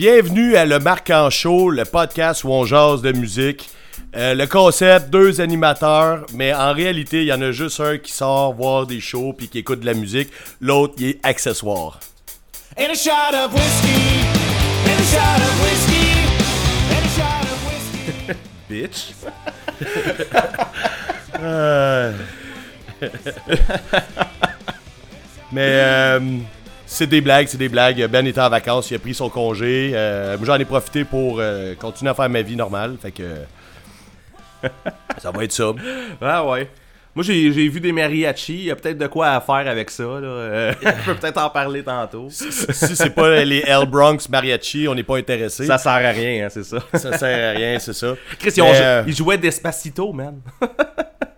Bienvenue à Le Marc en Show, le podcast où on jase de musique. Euh, le concept, deux animateurs, mais en réalité, il y en a juste un qui sort voir des shows puis qui écoute de la musique. L'autre, il est accessoire. And a shot of whiskey. And a shot of whiskey. And a shot of whiskey. Bitch. Euh. Mais euh, c'est des blagues, c'est des blagues. Ben était en vacances, il a pris son congé. Euh, moi, j'en ai profité pour euh, continuer à faire ma vie normale. Fait que. ça va être ça. Ah ouais. Moi, j'ai vu des mariachis. Il y a peut-être de quoi à faire avec ça. Là. Euh, je peux peut-être en parler tantôt. si c'est pas les L Bronx mariachi, on n'est pas intéressé. Ça sert à rien, hein, c'est ça. Ça sert à rien, c'est ça. Chris, Mais, euh, ils jouaient Despacito, man.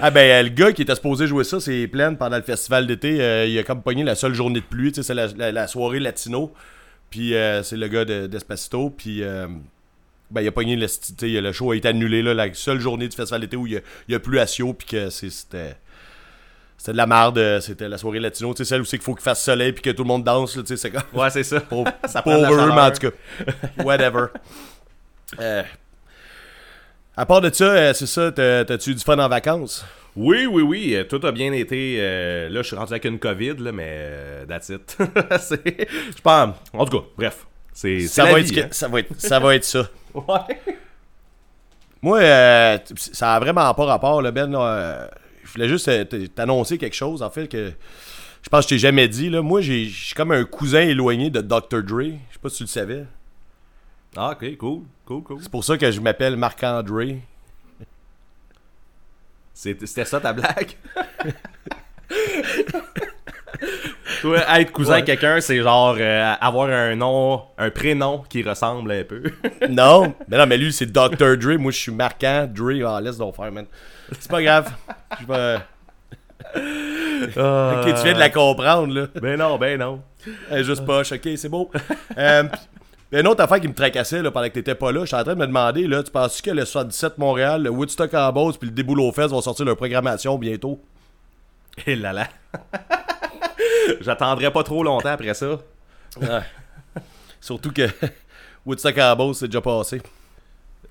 Ah ben euh, le gars qui était supposé jouer ça, c'est plein pendant le festival d'été. euh, il a comme pogné la seule journée de pluie, tu sais, c'est la, la- la soirée latino. Puis euh, c'est le gars de d'Espacito. Puis euh, ben il a pogné le, le show a été annulé là, la seule journée du festival d'été où il y a, il a plu à Sio puis que c'était c'était de la merde, c'était la soirée latino, tu sais celle où c'est qu'il faut qu'il fasse soleil puis que tout le monde danse, tu sais c'est comme Ouais, c'est ça. pour, Ça pour eux, mais en tout cas. Whatever. Euh, à part de ça, euh, c'est ça, t'as- t'as-tu du fun en vacances? Oui, oui, oui. euh, Tout a bien été. euh, là, je suis rendu avec une COVID, là, mais euh, that's it. Je pense. En tout cas, bref. C'est Ça va, vie, être, que- hein. ça, va être, ça va être ça. Ouais. Moi, euh, ça a vraiment pas rapport, là, Ben. je voulais juste t'annoncer quelque chose, en fait, que je pense que je t'ai jamais dit. Là. Moi, j'ai- je suis comme un cousin éloigné de Dr. Dre. Je sais pas si tu le savais. Ah, ok, cool. Cool, cool. C'est pour ça que je m'appelle Marc-André. C'était ça ta blague? Toi, être cousin Ouais. de quelqu'un, c'est genre euh, avoir un nom, un prénom qui ressemble un peu. Non, mais non, mais lui, c'est Dr. Dre. Moi, je suis marquant. Dre, ah, laisse donc faire, man. C'est pas grave. Je vais... Ok, tu viens de la comprendre, là. Ben non, ben non. Elle est juste poche, ok, c'est beau. Euh, puis, une autre affaire qui me tracassait là, pendant que t'étais pas là, j'étais en train de me demander, là, tu penses que le 77 Montréal, le Woodstock en Beauce puis le Déboulot Fest vont sortir leur programmation bientôt? Et là là. J'attendrai pas trop longtemps après ça. Surtout que Woodstock en Beauce, c'est déjà passé.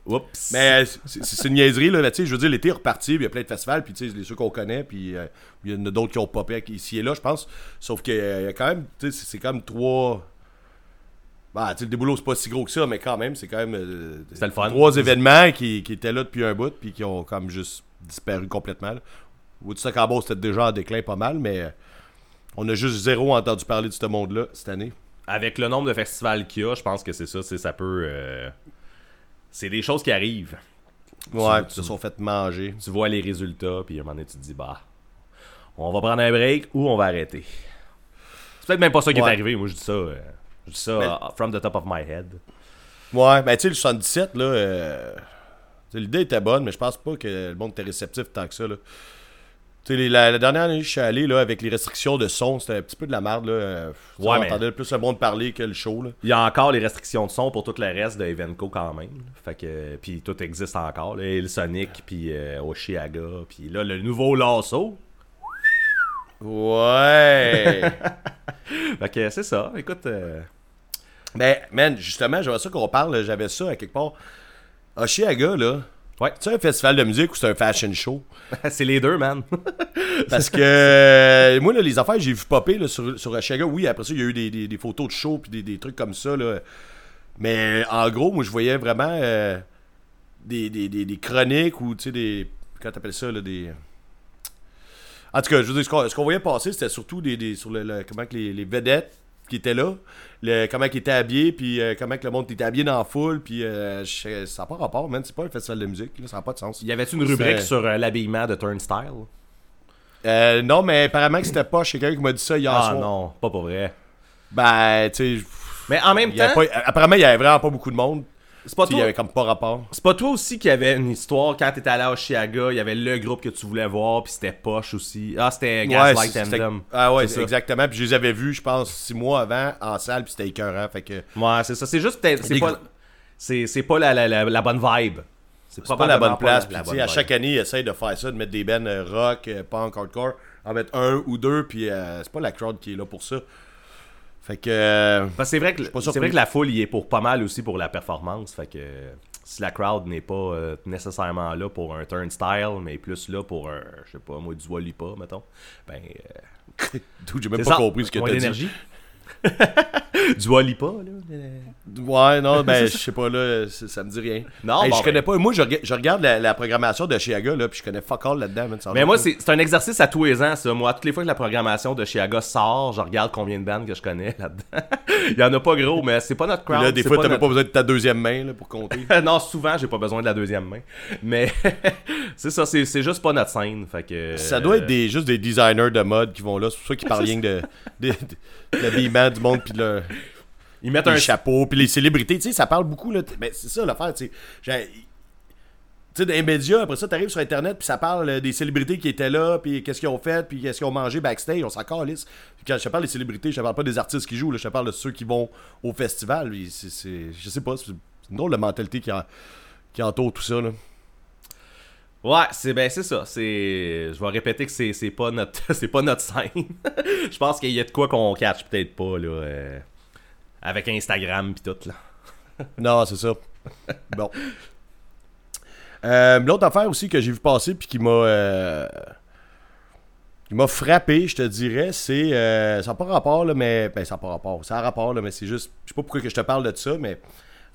Oups. Mais euh, c'est une niaiserie, là, mais tu sais, je veux dire, l'été est reparti, puis il y a plein de festivals, puis tu sais, les ceux qu'on connaît, puis euh, il y en a d'autres qui ont popé ici et là, je pense. Sauf que euh, y a quand même, tu sais, c'est comme trois... Bah, tu le déboulot, c'est pas si gros que ça, mais quand même, c'est quand même... euh, C'était le fun. Trois événements qui, qui étaient là depuis un bout, puis qui ont comme juste disparu complètement. là. Woodstock en Beauce, c'était déjà en déclin pas mal, mais euh, on a juste zéro entendu parler de ce monde-là cette année. Avec le nombre de festivals qu'il y a, je pense que c'est ça, c'est ça peut. euh, C'est des choses qui arrivent. Ouais, Tu- se sont fait manger. Tu vois les résultats, puis à un moment donné, tu te dis, bah, on va prendre un break ou on va arrêter. C'est peut-être même pas ça qui Ouais. est arrivé. Moi, je dis ça. euh, je dis ça Mais- uh, from the top of my head. Ouais, ben tu sais, le 77, là, euh, l'idée était bonne, mais je pense pas que le monde était réceptif tant que ça, là. Tu sais, les- la, la dernière année, je suis allé, là, avec les restrictions de son, c'était un petit peu de la merde, là. euh, Ouais, on mais- entendait plus le monde parler que le show, là. Il y a encore les restrictions de son pour tout le reste de Evenco quand même. Fait que puis tout existe encore. Là. Et le Sonic, puis euh, Oshiaga, puis là le nouveau Lasso. Ouais! Fait que c'est ça. Écoute, euh, ben, man, justement, j'aimerais ça qu'on parle, j'avais ça à quelque part. Oshiaga, là, ouais, c'est un festival de musique ou c'est un fashion show? c'est les deux, man. Parce que euh, moi, là, les affaires, j'ai vu popper là, sur, sur Oshiaga. Oui, après ça, il y a eu des, des- des photos de show puis des, des trucs comme ça. Là. Mais en gros, moi, je voyais vraiment euh, des, des, des- des chroniques ou, tu sais, des. Comment t'appelles ça, là, des. En tout cas, je veux dire, ce qu'on, voyait passer, c'était surtout des, des- sur le, le- comment que les, les vedettes qui étaient là, le, comment ils étaient habillés, puis euh, comment que le monde était habillé dans la foule, puis euh, je- ça n'a pas rapport, man. C'est pas un festival de musique, là, ça n'a pas de sens. Y avait-tu une rubrique sur euh, l'habillement de Turnstile? Euh, non, mais apparemment que c'était pas chez quelqu'un qui m'a dit ça hier Ah soir. non, pas pour vrai. Ben, tu sais, Mais en même il temps, pas- apparemment, il y avait vraiment pas beaucoup de monde. C'est pas sais, Il y toi. avait comme pas rapport. C'est pas toi aussi qui avait une histoire quand t'étais allé à Oshiaga, il y avait le groupe que tu voulais voir, puis c'était Poche aussi. Ah, c'était Gaslight Anthem. Ah ouais, C'est exactement. Puis je les avais vus, je pense, six mois avant en salle, puis c'était écœurant. Fait que Ouais, c'est ça. C'est juste peut-être. C'est pas, c'est, c'est pas la, la, la, la bonne vibe. c'est pas la bonne place. Puis bonne à chaque année, ils essayent de faire ça, de mettre des bands euh, rock, euh, punk, hardcore, en mettre un ou deux, puis euh, c'est pas la crowd qui est là pour ça. Fait que. euh, Parce que c'est vrai que c'est vrai que la foule y est pour pas mal aussi pour la performance. Fait que euh, si la crowd n'est pas euh, nécessairement là pour un turnstile, mais plus là pour un, je sais pas, moi, du Walipa, mettons, ben. euh, j'ai même pas ça. compris ce que t'as dit. Du Walipa, là. euh, Ouais, non, ben, je sais pas, là, ça me dit rien. Non, Hey, bon, je connais ben. pas. Moi, je, rega- je regarde la, la programmation de Chiaga, là, puis je connais fuck all là-dedans, Mais moi, c'est un exercice à tous les ans, ça. Moi, toutes les fois que la programmation de Chiaga sort, je regarde combien de bandes que je connais là-dedans. Il y en a pas gros, mais c'est pas notre crowd. là, des fois, t'as même notre- pas besoin de ta deuxième main, là, pour compter. non, souvent, j'ai pas besoin de la deuxième main. Mais c'est ça, c'est juste pas notre scène. Fait que, Ça doit être des, juste des designers de mode qui vont là. C'est pour ça qu'ils parlent rien de, de l'habillement du monde, puis le, Ils mettent les un chapeaux, puis les célébrités. Tu sais, ça parle beaucoup, là. Ben, c'est ça l'affaire, tu sais. Tu sais, dans les médias, après ça, t'arrives sur Internet, puis ça parle euh, des célébrités qui étaient là, puis qu'est-ce qu'ils ont fait, puis qu'est-ce qu'ils ont mangé backstage, on s'en calisse. Puis quand je te parle des célébrités, je te parle pas des artistes qui jouent, là, je te parle de ceux qui vont au festival. c'est- c'est- je sais pas, c'est une drôle de mentalité qui, en- qui entoure tout ça, là. Ouais, c'est ben c'est ça. C'est, je vais répéter que c'est c'est pas notre c'est pas notre scène. je pense qu'il y a de quoi qu'on catch peut-être pas là, euh, avec Instagram puis tout là. Non, c'est ça. Bon. Euh, L'autre affaire aussi que j'ai vu passer puis qui m'a euh, qui m'a frappé, je te dirais, c'est euh, ça n'a pas rapport là, mais ben ça n'a pas rapport, ça a rapport là, mais c'est juste, je sais pas pourquoi que je te parle de ça, mais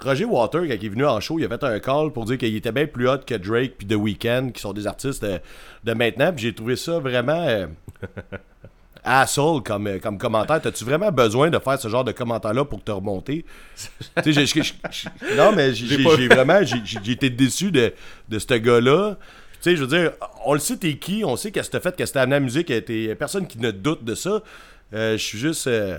Roger Water quand il est venu en show, il a fait un call pour dire qu'il était bien plus hot que Drake puis The Weeknd qui sont des artistes euh, de maintenant, puis j'ai trouvé ça vraiment euh, asshole comme, euh, comme commentaire. T'as-tu vraiment besoin de faire ce genre de commentaire-là pour te remonter? non, mais j'ai vraiment j'ai été déçu de, de ce gars-là. Tu sais, je veux dire, on le sait, t'es qui, on sait qu'est-ce que t'as fait, qu'est-ce que t'as amené à la musique, t'es personne qui ne doute de ça. Euh, je suis juste. euh,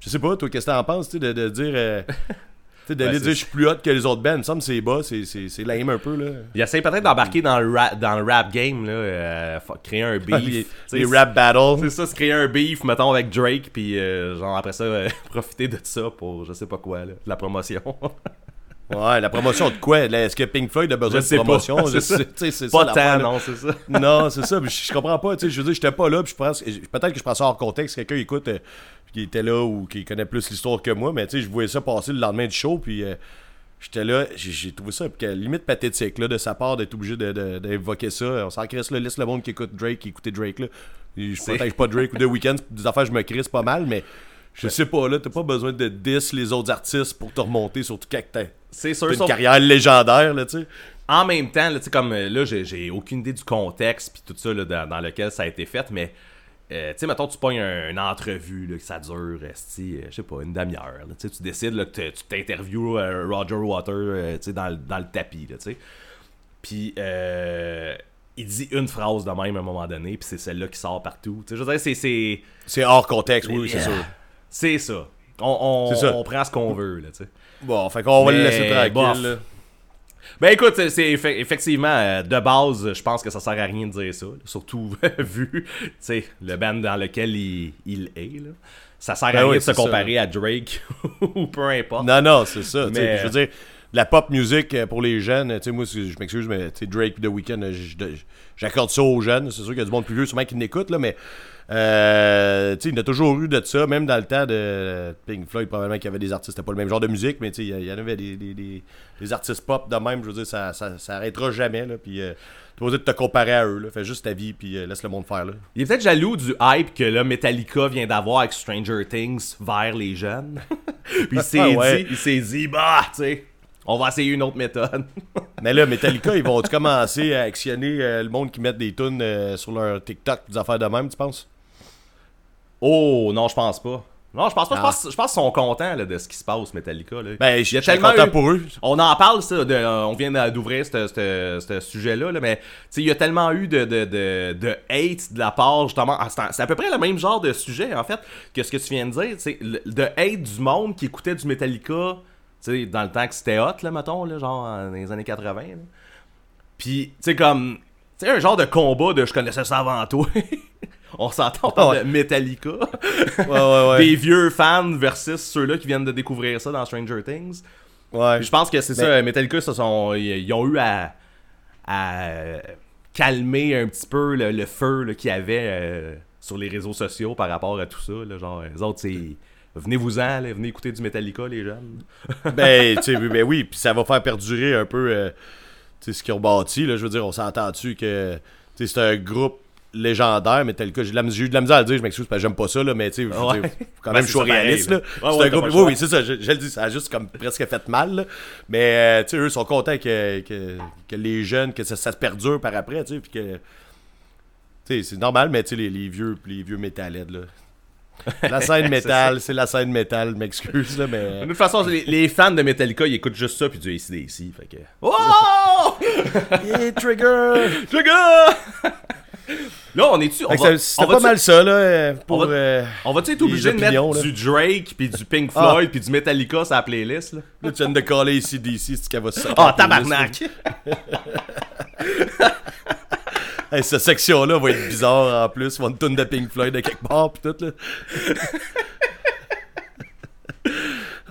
je sais pas, toi, qu'est-ce que t'en penses, tu sais, de, de dire. euh, sais, d'aller Ouais, dire je suis plus hot que les autres bands. Me semble c'est bas, c'est- lame un peu, là. Il essaie peut-être d'embarquer dans le rap dans le rap game là, euh, créer un beef. les, rap battles. C'est ça, se créer un beef, mettons, avec Drake, puis euh, genre après ça, euh, profiter de ça pour je sais pas quoi, là, de la promotion. Ouais, la promotion de quoi? Est-ce que Pink Floyd a besoin de sais pas. promotion? C'est pas tant, là. non, c'est ça. non, c'est ça. Je, je comprends pas. Je veux dire, j'étais pas là. Puis je pense, peut-être que je prends ça hors contexte. Quelqu'un écoute, euh, qui était là ou qui connaît plus l'histoire que moi. Mais tu sais, je voyais ça passer le lendemain du show. Puis euh, j'étais là. J'ai trouvé ça puis limite pathétique là, de sa part d'être obligé d'évoquer ça. On s'en crisse là. Laisse le monde qui écoute Drake, qui écoutait Drake là. Et Je protège pas Drake ou The Weeknd. Des affaires, je me crisse pas mal. Mais je sais pas, là. T'as pas besoin de diss les autres artistes pour te remonter, surtout quand t'as C'est sûr, une sauf- carrière légendaire, là, tu sais. en même temps, là, tu sais, comme euh, là, j'ai, aucune idée du contexte puis tout ça là, dans, dans lequel ça a été fait, mais euh, tu sais, mettons, tu pognes un- une entrevue là, que ça dure, euh, je sais pas, une demi-heure. là, tu sais, tu décides là, que tu t'interviews euh, Roger Water euh, tu sais, dans, le- dans le tapis, là, tu sais. Puis euh, il dit une phrase de même à un moment donné, puis c'est celle-là qui sort partout. Tu sais, je veux dire, c'est, c'est, hors contexte, oui, c'est sûr. c'est ça. On, on, C'est ça. on prend ce qu'on veut, là, tu sais. Bon, fait qu'on va le laisser tranquille, là. Ben écoute, c'est- c'est effe- effectivement euh, de base, je pense que ça sert à rien de dire ça, surtout vu, tu sais, le band dans lequel il, il est là. Ça sert à Ben rien de se ça. comparer à Drake ou peu importe. Non, non, c'est ça. Mais- Je veux dire, la pop music euh, pour les jeunes, tu sais, moi, je m'excuse, mais tu sais, Drake The Weeknd, je- je- j'accorde ça aux jeunes. C'est sûr qu'il y a du monde plus vieux, sûrement qui l'écoute, là, mais euh, il y en a toujours eu de ça, même dans le temps de Pink Floyd, probablement qu'il y avait des artistes, c'était pas le même genre de musique, mais il y en avait des, des, des- des artistes pop de même, je veux dire, ça, ça, ça arrêtera jamais, là, puis euh, t'es de te comparer à eux, là, fais juste ta vie, puis euh, laisse le monde faire, là. Il est peut-être jaloux du hype que là, Metallica vient d'avoir avec Stranger Things vers les jeunes. Puis il s'est Ah ouais. dit, il s'est dit, bah, tu sais, on va essayer une autre méthode. Mais là, Metallica, ils vont commencer à actionner euh, le monde qui met des tunes euh, sur leur TikTok, des affaires de même, tu penses? oh, non, je pense pas. Non, je pense pas. Je Ah. pense, je pense qu'ils sont contents là, de ce qui se passe, Metallica. Là. Ben, je tellement content eu- pour eux. On en parle, ça, de, euh, on vient d'ouvrir ce- sujet-là, là, mais tu sais, il y a tellement eu de, de, de, de hate de la part, justement. ah, C'est à peu près le même genre de sujet, en fait, que ce que tu viens de dire. le- De hate du monde qui écoutait du Metallica, sais, dans le temps que c'était hot, là, mettons, là, genre dans les années 80. là. Puis, tu sais, comme. Tu sais, un genre de combat de je connaissais ça avant toi. on s'entend, Ouais. de Metallica. Ouais, ouais, ouais. Des vieux fans versus ceux-là qui viennent de découvrir ça dans Stranger Things. ouais. Puis je pense que c'est Mais- ça, Metallica, ça sont, ils, ont eu à, à calmer un petit peu le, le feu qu'il y avait euh, sur les réseaux sociaux par rapport à tout ça. Là, genre, les autres, c'est venez-vous-en, venez écouter du Metallica, les jeunes. ben, tu sais, ben oui, puis ça va faire perdurer un peu euh, ce qu'ils ont bâti. Là, je veux dire, on s'entend-tu que tu sais, c'est un groupe légendaire, mais tel que j'ai eu de la misère à le dire, je m'excuse parce que j'aime pas ça, là, mais tu sais, Ouais. quand Ben, même je pareil, réaliste. là. Là. Ouais, c'est ouais, un groupe, oui, oui, c'est ça, je, je le dis, ça a juste comme presque fait mal. là. Mais euh, tu sais, eux sont contents que, que, que les jeunes, que ça, ça se perdure par après, tu sais, puis que. Tu sais, c'est normal, mais tu sais, les, les vieux, les vieux métalheads, là. La scène métal, c'est la scène métal, m'excuse, là, mais. De toute façon, les, les fans de Metallica, ils écoutent juste ça, puis du ACDC, fait que... Oh! Yeah, trigger! Trigger! Là, on est-tu... C'était pas mal ça, là, pour. on va- euh, va-tu être obligé de mettre là. du Drake, puis du Pink Ah. Floyd, puis du Metallica sur la playlist, là? Là, tu viens de coller ici d'ici, c'est qu'elle va se Oh, sortir. tabarnak! Hey, cette section-là va être bizarre en plus. Une tonne de Pink Floyd de quelque part pis tout là.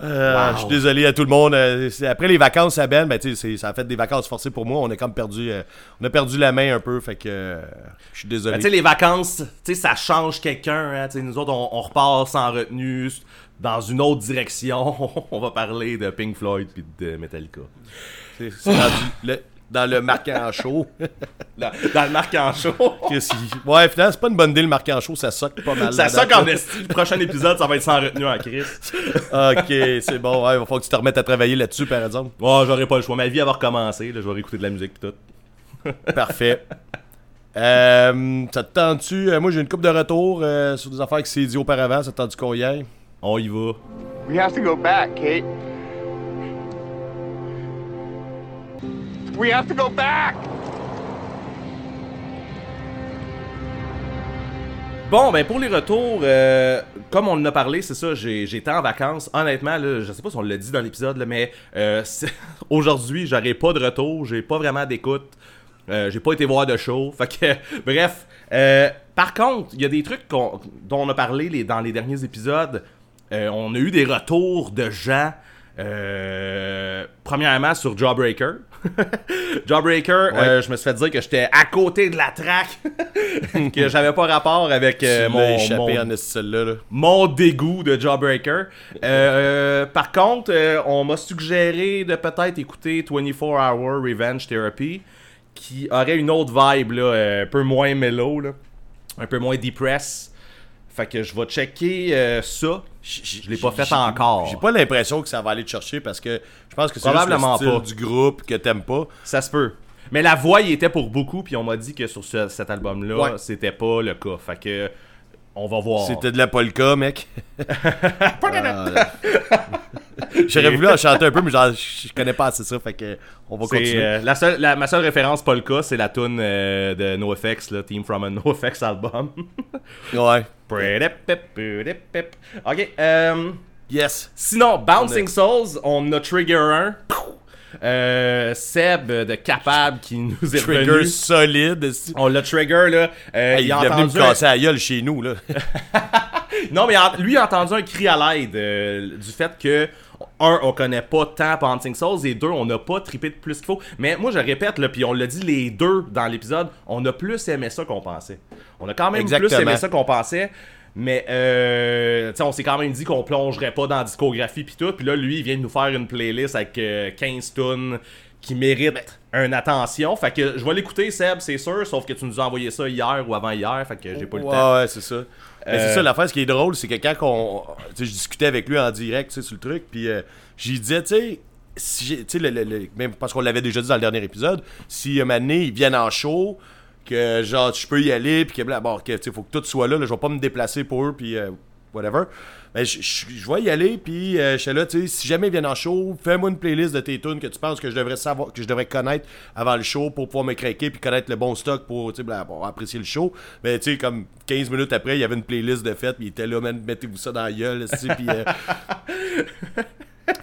Euh, Wow. Je suis désolé à tout le monde. euh, après les vacances à Ben, ben, ça a fait des vacances forcées pour moi. On a comme perdu, euh, on a perdu la main un peu, fait que euh, je suis désolé. Ben, les vacances, ça change quelqu'un. Hein, nous autres, on, on repart sans retenue, dans une autre direction. on va parler de Pink Floyd puis de Metallica. C'est rendu le- dans le marquant chaud. Dans, dans le. Chris, il- Ouais, finalement, c'est pas une bonne idée le marquant chaud, ça soque pas mal. ça ça en esti. Le prochain épisode, ça va être sans retenue en Chris. Ok, c'est bon. Ouais, il va falloir que tu te remettes à travailler là-dessus, par exemple. Oh, j'aurais pas le choix. Ma vie, elle va recommencer. Là, je vais réécouter de la musique pis tout. Parfait. Euh, ça te tente-tu? euh, moi, j'ai une coupe de retour euh, sur des affaires qui s'est dit auparavant. Ça te tente-tu qu'on y aille? On y va. We have to go back, Kate. We have to go back! Bon, ben pour les retours, euh, comme on en a parlé, c'est ça, j'étais en vacances. Honnêtement, là, je sais pas si on l'a dit dans l'épisode, mais euh, aujourd'hui, j'aurai pas de retour, j'ai pas vraiment d'écoute. Euh, j'ai pas été voir de show. Fait que, bref. par contre, il y a des trucs dont on a parlé dans les derniers épisodes. On a eu des retours de gens. Euh, premièrement sur Jawbreaker. Jawbreaker, euh, je me suis fait dire que j'étais à côté de la traque. que j'avais pas rapport avec euh, mon, mon- là? mon dégoût de Jawbreaker. Par contre, on m'a suggéré de peut-être écouter 24 Hour Revenge Therapy, qui aurait une autre vibe, là, un peu moins mellow, là, un peu moins depress. Fait que je vais checker euh, ça. Je l'ai pas fait encore. J'ai pas l'impression que ça va aller te chercher parce que je pense que c'est juste Probablement le style pas. du groupe que t'aimes pas. Ça se peut. Mais la voix y était pour beaucoup, puis on m'a dit que sur ce- cet album-là, Ouais. c'était pas le cas. Fait que on va voir. C'était de la polka, mec. Ah, J'aurais voulu en chanter un peu, mais genre, je je connais pas assez ça, fait que on va continuer. euh, la seule, la- ma seule référence Polka, c'est la tune euh, de NoFX, là, Team from a NoFX album. Ouais. ok, euh, Yes. sinon, Bouncing Souls, on a Trigger 1. Euh, Seb de Capable qui nous est Trigger revenu. solide. On l'a Trigger, là. Euh, Hey, il il a est venu me entendu casser la gueule chez nous, là. Non, mais lui a entendu un cri à l'aide euh, du fait que, un, on connaît pas tant Bouncing Souls, et deux, on n'a pas trippé de plus qu'il faut. Mais moi, je répète, là, puis on l'a dit les deux dans l'épisode, on a plus aimé ça qu'on pensait. On a quand même plus aimé ça qu'on pensait. Mais euh, on s'est quand même dit qu'on plongerait pas dans la discographie puis tout. Puis là, lui, il vient de nous faire une playlist avec euh, 15 tunes qui méritent une attention. Fait que je vais l'écouter, Seb, c'est sûr. Sauf que tu nous as envoyé ça hier ou avant-hier. Fait que j'ai pas eu le ouais, temps. ouais, c'est ça. Mais Euh, c'est ça, l'affaire, ce qui est drôle, c'est que quand on, je discutais avec lui en direct, sur le truc, puis euh, j'y disais, tu sais, si le- le- le- même parce qu'on l'avait déjà dit dans le dernier épisode, si un moment donné, ils viennent en show, que genre, je peux y aller, puis que, bla- bon, que, faut que tout soit là, là, je vais pas me déplacer pour eux, puis euh, whatever. Mais je- vais y aller, puis euh, je suis là, tu sais, si jamais ils viennent en show, fais-moi une playlist de tes tunes que tu penses que je devrais savoir, que je devrais connaître avant le show pour pouvoir me craquer, puis connaître le bon stock pour, tu bon, apprécier le show. Mais tu sais, comme 15 minutes après, il y avait une playlist de fête, puis il était là, mettez-vous ça dans la gueule, puis... euh,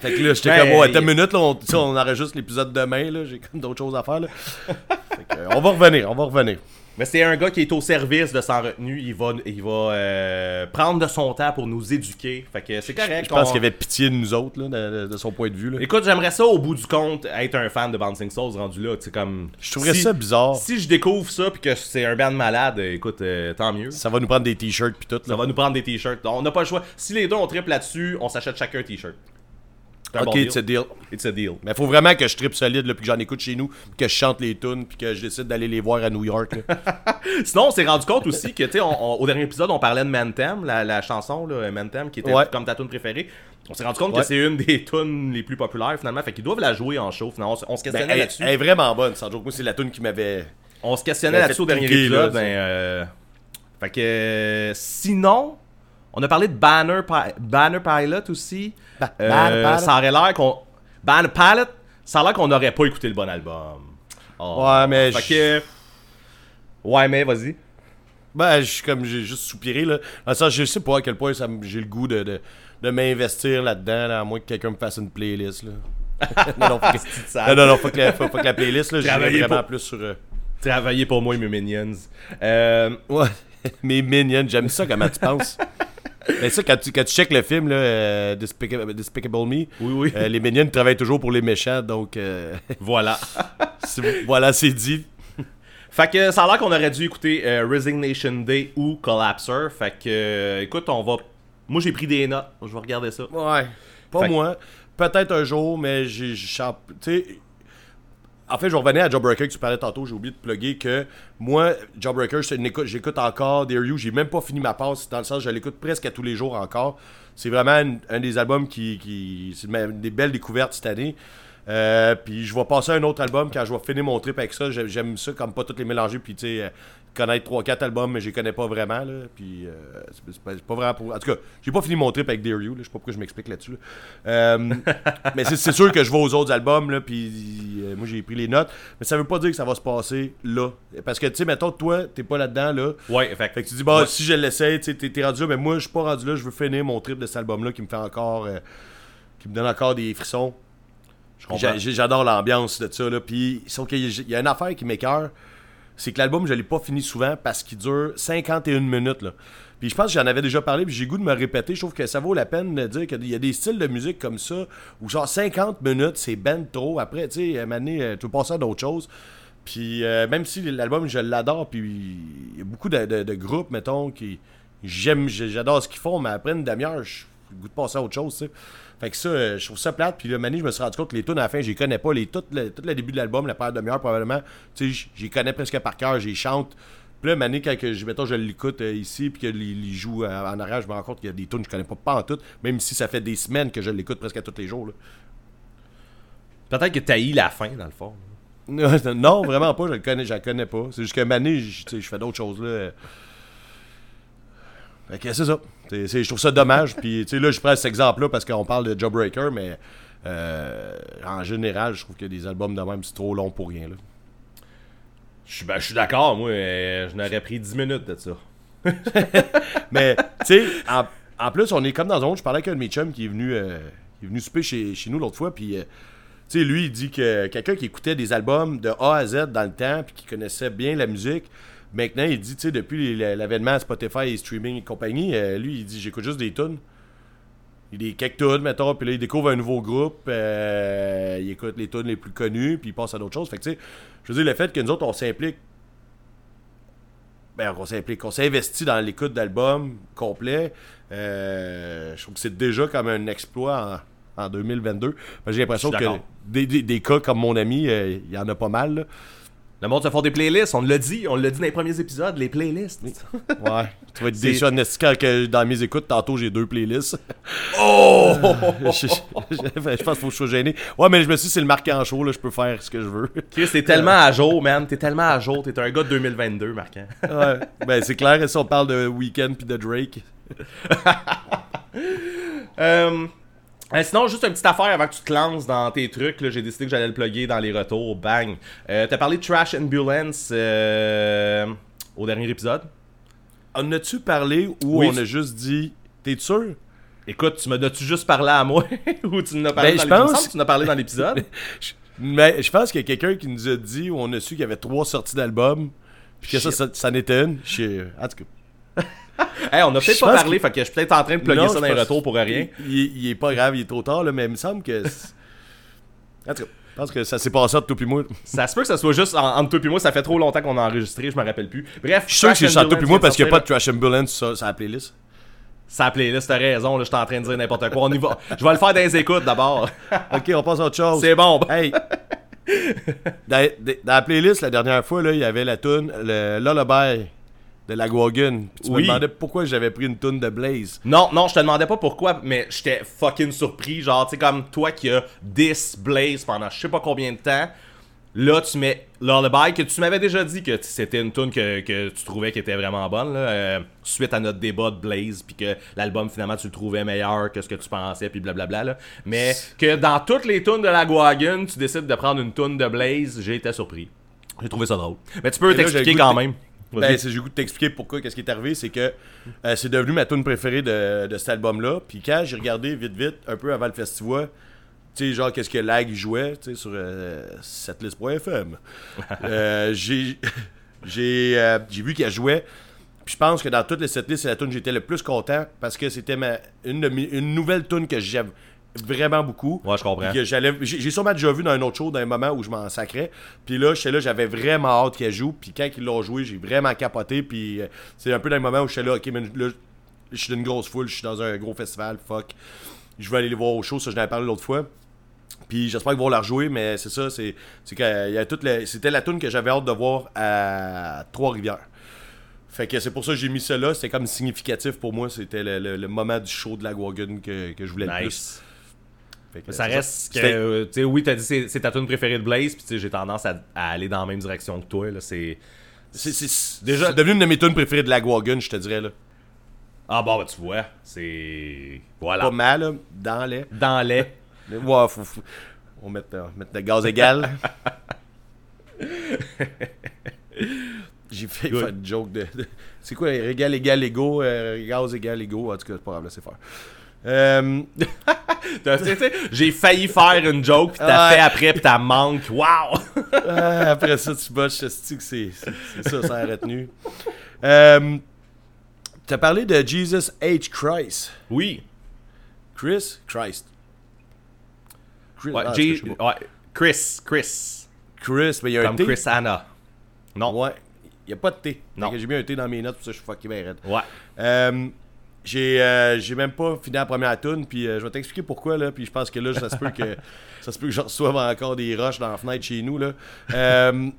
Fait que là, j'étais comme, ouais, attends une minute, là, on, on enregistre l'épisode demain, là, j'ai comme d'autres choses à faire, là. Fait que, euh, on va revenir, on va revenir. Mais c'est un gars qui est au service de sans retenue. Il va, il va euh, prendre de son temps pour nous éduquer. Fait que c'est correct. Je pense qu'il avait pitié de nous autres, là, de, de son point de vue, là. Écoute, j'aimerais ça au bout du compte être un fan de Bouncing Souls rendu là. C'est comme. Je trouverais si- ça bizarre. Si je découvre ça puis que c'est un band malade, écoute, euh, tant mieux. Ça va nous prendre des t-shirts pis tout, Ça va nous prendre des t-shirts. On n'a pas le choix. Si les deux on triple là-dessus, on s'achète chacun un t-shirt. C'est un Ok, deal. it's a deal. It's a deal. Mais faut vraiment que je tripe solide, là, puis que j'en écoute chez nous, puis que je chante les tunes, puis que je décide d'aller les voir à New York. Sinon, on s'est rendu compte aussi que, tu sais, au dernier épisode, on parlait de Mantem, la, la chanson, là, Mantem, qui était Ouais. comme ta tune préférée. On s'est rendu compte Ouais. que c'est une des tunes les plus populaires, finalement. Fait qu'ils doivent la jouer en show, finalement. On, se Ben, questionnait elle, là-dessus. elle est vraiment bonne, sans joke. Moi, c'est la tune qui m'avait. On se questionnait là-dessus au dernier épisode. là, ben, euh, Fait que, euh, sinon, on a parlé de Banner, Pi- Banner Pilot aussi. Ba- Euh. Ça aurait l'air qu'on. Banner Pilot, ça a l'air qu'on n'aurait pas écouté le bon album. Oh. Ouais, mais Fait que. Ouais, mais vas-y. Ben, je suis comme, j'ai juste soupiré, là. Dans le sens, je sais pas à quel point j'ai le goût de, de, de m'investir là-dedans, là, à moins que quelqu'un me fasse une playlist, là. non, non, faut que, non, non, faut que la, faut, faut que la playlist, là, vraiment pour- plus sur. euh, Travailler pour moi et mes minions. Euh, Ouais, mes minions, j'aime ça, comment tu penses? Mais ça, quand tu, quand tu checkes le film, là, euh, Despicable, Despicable Me, Oui, oui. euh, les minions travaillent toujours pour les méchants, donc euh, voilà. voilà, c'est dit. Fait que ça a l'air qu'on aurait dû écouter euh, Resignation Day ou Collapser. Fait que, euh, écoute, on va. Moi, j'ai pris des notes. Je vais regarder ça. Ouais. Pas Fait que- moi. Peut-être un jour, mais j'ai. Tu sais. En fait, je revenais à Jawbreaker que tu parlais tantôt, j'ai oublié de plugger que moi, Jawbreaker, j'écoute encore Dare You, j'ai même pas fini ma passe, dans le sens je l'écoute presque à tous les jours encore. C'est vraiment un, des albums qui. c'est des belles découvertes cette année. Euh, puis je vais passer à un autre album quand je vais finir mon trip avec ça. J'ai- J'aime ça comme pas toutes les mélanger, puis tu sais, euh, connaître 3-4 albums, mais je les connais pas vraiment. Là, puis euh, c'est pas, vraiment pour. En tout cas, j'ai pas fini mon trip avec Dare You, là, je sais pas pourquoi je m'explique là-dessus. là. Euh, mais c'est c'est sûr que je vais aux autres albums, là, puis euh, moi j'ai pris les notes. Mais ça veut pas dire que ça va se passer là. Parce que tu sais, mettons, toi, t'es pas là-dedans, là. Ouais, fait, Fait que tu dis, bah, Ouais. si je l'essaie, tu t'es rendu là, mais moi, je suis pas rendu là, je veux finir mon trip de cet album-là qui me fait encore. qui me donne encore des frissons. J'adore l'ambiance de ça, là. Puis, sauf qu'il y a une affaire qui m'écœure, c'est que l'album, je l'ai pas fini souvent parce qu'il dure 51 minutes, là. Puis je pense que j'en avais déjà parlé, puis j'ai goût de me répéter. Je trouve que ça vaut la peine de dire qu'il y a des styles de musique comme ça, où genre 50 minutes, c'est ben trop. Après, tu sais, donné, euh, tu veux passer à d'autres choses. Puis euh, même si l'album, je l'adore, puis il y a beaucoup de, de- groupes, mettons, qui j'aime, j'adore ce qu'ils font, mais après une demi-heure, j'ai le goût de passer à autre chose, tu sais. Fait que ça, euh, je trouve ça plate. Puis là, Mané, je me suis rendu compte que les tunes à la fin, je les connais pas. Les, tout, le, tout le début de l'album, la première demi-heure, probablement, tu sais, j'y connais presque par cœur, j'y chante. Puis là, Mané, quand que je, mettons, je l'écoute euh, ici, puis qu'il il joue euh, en arrière, je me rends compte qu'il y a des tunes que je connais pas, pas en tout, même si ça fait des semaines que je l'écoute presque à tous les jours. là. Peut-être que t'as eu la fin, dans le fond. non, vraiment pas, je le connais, je la connais pas. C'est juste que Mané, je fais d'autres choses là. Fait que c'est ça. Je trouve ça dommage. Puis là, je prends cet exemple-là parce qu'on parle de Jawbreaker, mais euh, en général, je trouve que des albums de même, c'est trop long pour rien. Là. Je suis ben, suis d'accord, moi. euh, je n'aurais pris 10 minutes de ça. Mais, tu sais, en, en plus, on est comme dans un autre. Je parlais avec un de mes chums qui est venu, euh, qui est venu souper chez, chez nous l'autre fois. Puis, euh, tu sais, lui, il dit que quelqu'un qui écoutait des albums de A à Z dans le temps, puis qui connaissait bien la musique, maintenant, il dit, tu sais, depuis l'avènement Spotify et streaming et compagnie, euh, lui, il dit, j'écoute juste des tunes. Il des quelques tunes, mettons, puis là, il découvre un nouveau groupe, euh, il écoute les tunes les plus connues, puis il passe à d'autres choses. Fait que, tu sais, je veux dire, le fait que nous autres, on s'implique ben, qu'on s'implique, qu'on s'investit dans l'écoute d'albums complets, euh, je trouve que c'est déjà comme un exploit en, en 2022. Ben, J'ai l'impression que des- des cas comme mon ami, euh, il y en a pas mal. là. Le monde se font des playlists, on l'a dit, on l'a dit dans les premiers épisodes, les playlists. Ouais. tu vas être déçu quand que dans mes écoutes, tantôt j'ai deux playlists. Oh! je, je- je- je pense qu'il faut que je sois gêné. Ouais, mais je me suis dit, c'est le en show, là, je peux faire ce que je veux. Chris, t'es tellement à jour, man. T'es tellement à jour. T'es un gars de 2022, Marquant. ouais. Ben, c'est clair, si on parle de Weekend puis de Drake. Euh, euh, sinon, juste une petite affaire avant que tu te lances dans tes trucs. là, J'ai décidé que j'allais le plugger dans les retours. Bang. Euh, T'as parlé de Trash Ambulance euh, au dernier épisode. En as-tu parlé ou Oui. on a juste dit, t'es sûr? Écoute, tu m'as tu juste parlé à moi ou tu nous as parlé Ben, dans pense- me que Tu parlé dans l'épisode. Mais je pense qu'il y a quelqu'un qui nous a dit, ou on a su qu'il y avait trois sorties d'albums, puis que ça, ça, ça en était une. Je En tout cas. hey, on a peut-être pas parlé, fait que je suis peut-être en train de plugger Non, ça dans les retours pour rien. Il, est pas grave, il est trop tard, là, mais il me semble que. En tout cas, je pense que ça s'est passé entre toi moi. Ça se peut que ça soit juste en- entre toi et moi, ça fait trop longtemps qu'on a enregistré, je me rappelle plus. Bref, Je suis sûr que c'est entre toi moi vient parce qu'il n'y a pas de Trash Ambulance sur, sur la playlist. Ça a playlist, t'as raison, là, je suis en train de dire n'importe quoi. On y va. Je vais le faire dans les écoutes d'abord. Ok, on passe à autre chose. C'est bon. Hey! dans, dans la playlist, la dernière fois, là, il y avait la tune le Lullaby de la Guagun. Tu Oui. me demandais pourquoi j'avais pris une tune de Blaze. Non, non, je te demandais pas pourquoi, mais j'étais fucking surpris. Genre, tu sais, comme toi qui as 10 Blaze pendant je sais pas combien de temps. Là, tu mets Lullaby, que tu m'avais déjà dit que c'était une tune que, que tu trouvais qui était vraiment bonne, là, euh, suite à notre débat de Blaze, puis que l'album, finalement, tu le trouvais meilleur que ce que tu pensais, puis blablabla. Là. Mais que dans toutes les tunes de la Guagun, tu décides de prendre une tune de Blaze, j'ai été surpris. J'ai trouvé ça drôle. Mais tu peux t'expliquer quand même. Ben, c'est- j'ai le goût de t'expliquer pourquoi, qu'est-ce qui est arrivé, c'est que euh, c'est devenu ma tune préférée de, de cet album-là. Puis quand j'ai regardé vite, vite, un peu avant le festival, tu sais, genre, qu'est-ce que Lag jouait, tu sais, sur euh, setlist.fm, euh, j'ai j'ai euh, j'ai vu qu'elle jouait. Puis je pense que dans toutes les setlists, c'est la tune que j'étais le plus content parce que c'était ma, une, une nouvelle tune que j'aime vraiment beaucoup. Ouais, je comprends. J'ai sûrement déjà vu dans un autre show dans un moment où je m'en sacrais. Puis là j'étais là j'avais vraiment hâte qu'elle joue. Puis quand ils l'ont joué j'ai vraiment capoté. Puis euh, c'est un peu dans le moment où j'étais là ok mais là je suis dans une grosse foule je suis dans un gros festival fuck. Je vais aller les voir au show ça je n'avais parlé l'autre fois. Puis j'espère qu'ils vont la rejouer mais c'est ça c'est que il y a toute la- c'était la tune que j'avais hâte de voir à Trois-Rivières. Fait que c'est pour ça que j'ai mis ça là c'était comme significatif pour moi c'était le, le- le moment du show de la Wagon que, que je voulais le plus. Nice. Fait que Mais ça reste que, euh, tu sais, oui, t'as dit c'est c'est ta tune préférée de Blaze, puis j'ai tendance à, à aller dans la même direction que toi, là, c'est... C'est, c'est- Déjà- c'est devenu une de mes tunes préférées de la Wagon, je te dirais. Là. Ah bon, bah tu vois, c'est... Voilà. Pas mal, là, dans les. Dans les... Ouais, faut, faut- on met, euh, mettre le gaz égal. J'ai fait une joke de. de- c'est quoi, égal, égal, égo, euh, gaz égal, égo? En tout cas, c'est pas grave, là, c'est faire. Euh, J'ai failli faire une joke, puis t'as Ouais. fait après, puis t'as manque. Wow! ah, après ça, tu botches, c'est, ça, ça a retenu? Euh, T'as parlé de Jesus H. Christ. Oui. Chris? Christ. Chris, Ouais, ah, ouais, Chris, Chris. Chris, mais il y a un Comme T. Chris Anna. Non. Ouais. Il n'y a pas de T. Non. J'ai mis un T dans mes notes, pour ça je suis fucké bien raide. Ouais. Euh, j'ai, euh, même pas fini la première tune, puis euh, je vais t'expliquer pourquoi, là, puis je pense que là, ça se peut que ça se peut que je reçoive encore des rushs dans la fenêtre chez nous, là. Euh,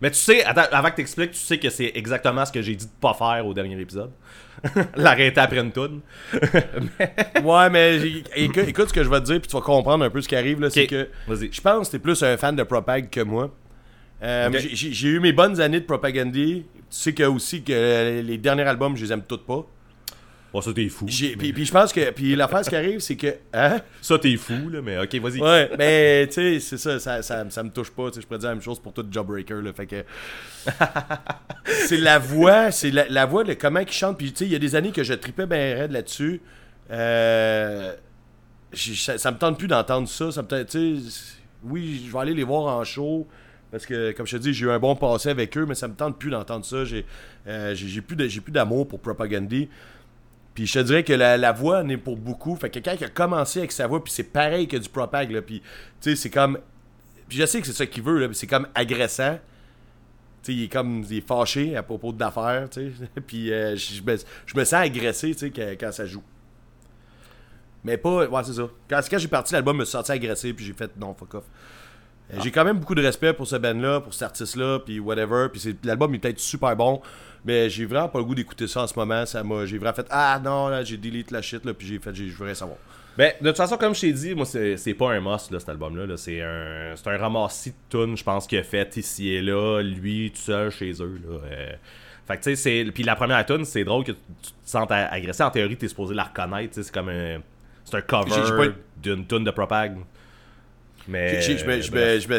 Mais tu sais, attends, avant que t'expliques, tu sais que c'est exactement ce que j'ai dit de pas faire au dernier épisode. L'arrêter après une toune. ouais, mais écoute, écoute ce que je vais te dire, puis tu vas comprendre un peu ce qui arrive, là, c'est que je pense que t'es plus un fan de Propag que moi. Euh, j'ai eu mes bonnes années de Propagandie. Tu sais que aussi que les derniers albums, je les aime toutes pas. Bon, ça, t'es fou. J'ai, puis, puis je pense que. Puis l'affaire, ce qui arrive, c'est que. Hein? Ça, t'es fou, là, mais ok, vas-y. Ouais, mais tu sais, c'est ça, ça, ça, ça me touche pas. tu sais, Je pourrais dire la même chose pour tout Jawbreaker. Là, fait que. c'est la voix, c'est la, la voix de comment il chante. Puis tu sais, il y a des années que je tripais bien raide là-dessus. Euh, j'ai- ça, ça me tente plus d'entendre ça. ça me tente- tu sais, oui, je vais aller les voir en show. Parce que, comme je te dis, j'ai eu un bon passé avec eux, mais ça me tente plus d'entendre ça. J'ai euh, j'ai- j'ai plus de- j'ai plus d'amour pour Propagandy. Puis je te dirais que la, la voix en est pour beaucoup. Fait que quelqu'un qui a commencé avec sa voix, puis c'est pareil que du propag, là. Puis, tu sais, c'est comme. Puis je sais que c'est ça qu'il veut, là. c'est comme agressant. Tu sais, il est comme. Il est fâché à propos d'affaires, tu sais. puis euh, je, me, je me sens agressé, tu sais, quand, quand ça joue. Mais pas. Ouais, c'est ça. Quand, quand j'ai parti, l'album me suis senti agressé, puis j'ai fait non, fuck off. Euh, J'ai quand même beaucoup de respect pour ce band-là, pour cet artiste-là, puis whatever. Puis l'album est peut-être super bon, mais j'ai vraiment pas le goût d'écouter ça en ce moment. Ça m'a, j'ai vraiment fait ah non là, j'ai delete la shit là, puis j'ai fait, j'ai- je voudrais savoir. Ben, de toute façon, comme je t'ai dit, moi, c'est c'est pas un must, là, cet album-là. là. C'est un, c'est un ramassis de tunes, je pense, qu'il a fait ici et là, lui, tout seul, chez eux. Là. Euh, fait que, tu sais, c'est. Puis la première tune, c'est drôle que tu te sentes agressé. En théorie, t'es supposé la reconnaître. C'est comme un. C'est un J'ai- j'ai cover pas- d'une tune de Propag. Mais. Je me, je me, je me,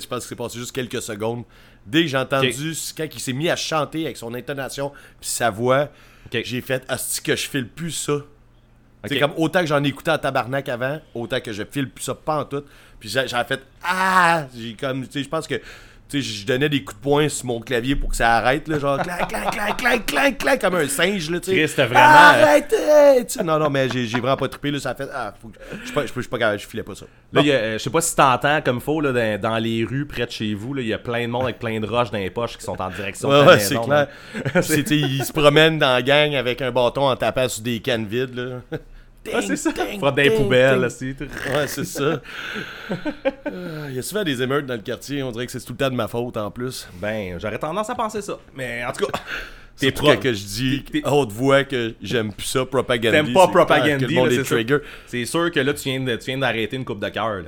je pense que c'est passé juste quelques secondes. Dès que j'ai entendu quand il s'est mis à chanter avec son intonation puis sa voix, j'ai fait asti que je file plus ça? C'est comme autant que j'en ai écouté en tabarnak avant, autant que je file plus ça pas en tout. Puis j'ai j'ai fait Ah! J'ai comme, tu sais, je pense que, tu sais, je donnais des coups de poing sur mon clavier pour que ça arrête, là, genre, clac, clac, clac, clac, clac, clac, comme un singe, là, tu sais. Vraiment- sais, Non, non, mais j'ai vraiment pas trippé, là, ça fait, ah, faut que- je suis pas, je pas, je capable, filais pas ça. Là, euh, je sais pas si t'entends comme faut là, dans, dans les rues près de chez vous, là, il y a plein de monde avec plein de roches dans les poches qui sont en direction de Ouais, ouais, maison, c'est clair. là. C'est, tu sais, il se promène dans la gang avec un bâton en tapant sur des cannes vides, là. Ah, c'est ça. Ding, Frotte dans les poubelles, c'est tout. Ouais, c'est ça. Euh, Il y a souvent des émeutes dans le quartier. On dirait que c'est tout le temps de ma faute en plus. Ben, j'aurais tendance à penser ça. Mais en tout cas, t'es Surtout pro. que je dis à haute voix que j'aime plus ça, propagande. T'aimes pas est c'est sûr. C'est que là, tu viens de- tu viens d'arrêter une coupe de cœur.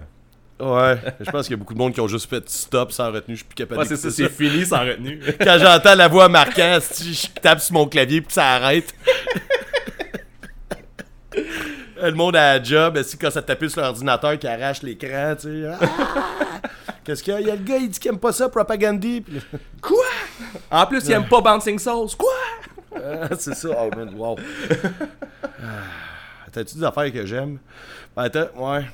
Ouais, je pense qu'il y a beaucoup de monde qui ont juste fait stop sans retenue. Je suis plus capable Ouais, c'est ça, c'est fini sans retenue. Quand j'entends la voix marquant, si je tape sur mon clavier puis que ça arrête. le monde à la job, si quand ça tape sur l'ordinateur qui arrache l'écran, tu sais. Ah! Qu'est-ce qu'il y a? Il y a le gars, il dit qu'il aime pas ça, Propagandy. Puis Quoi? En plus, il aime pas Bouncing Souls. Quoi? Ah, c'est ça. Oh man, wow. Ah, T'as-tu des affaires que j'aime? Ben, attends, ouais.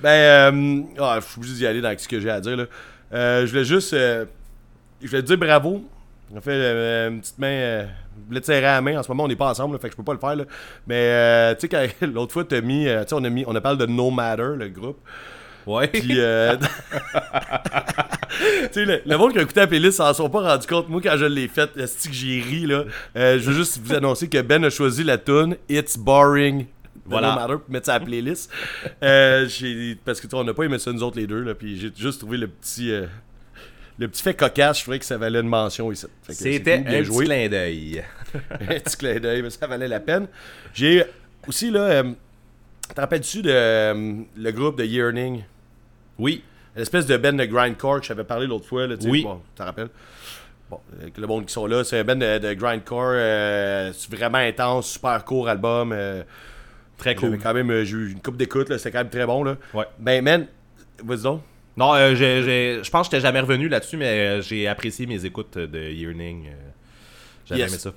ben, euh, ah, je suis obligé d'y aller dans ce que j'ai à dire, là. Euh, je voulais juste. euh, je voulais te dire bravo. On fait euh, une petite main. Te serrer à la main. En ce moment, on n'est pas ensemble, là, fait que je peux pas le faire, là. Mais, euh, tu sais, l'autre fois, mis. euh, tu sais, on a mis. On a parlé de No Matter, le groupe. Ouais. Puis, euh, tu sais, le, le monde qui a écouté la playlist s'en sont pas rendu compte. Moi, quand je l'ai faite, c'est que j'ai ri, là? Euh, je veux juste vous annoncer que Ben a choisi la tune It's Boring. Voilà. No Matter pour mettre ça à la playlist. Euh, parce que tu on n'a pas aimé ça, nous autres, les deux, là. Puis j'ai juste trouvé le petit. Le petit fait cocasse, je trouvais que ça valait une mention ici. C'était un petit clin d'œil. un petit clin d'œil, mais ça valait la peine. J'ai aussi, là, euh, te rappelles-tu de euh, le groupe de Yearning? Oui. L'espèce de band de grindcore que j'avais parlé l'autre fois, là, Oui. bon, tu te rappelles? Bon, euh, le monde qui sont là, c'est un band de, de grindcore, euh, vraiment intense, super court album. Très cool. quand même, j'ai eu une coupe d'écoute, là, c'était quand même très bon, là. Ouais. Ben, man, vas-y donc. Non, euh, j'ai- j'ai- je pense que j'étais jamais revenu là-dessus, mais euh, j'ai apprécié mes écoutes de Yearning. euh, J'avais Yes. aimé ça.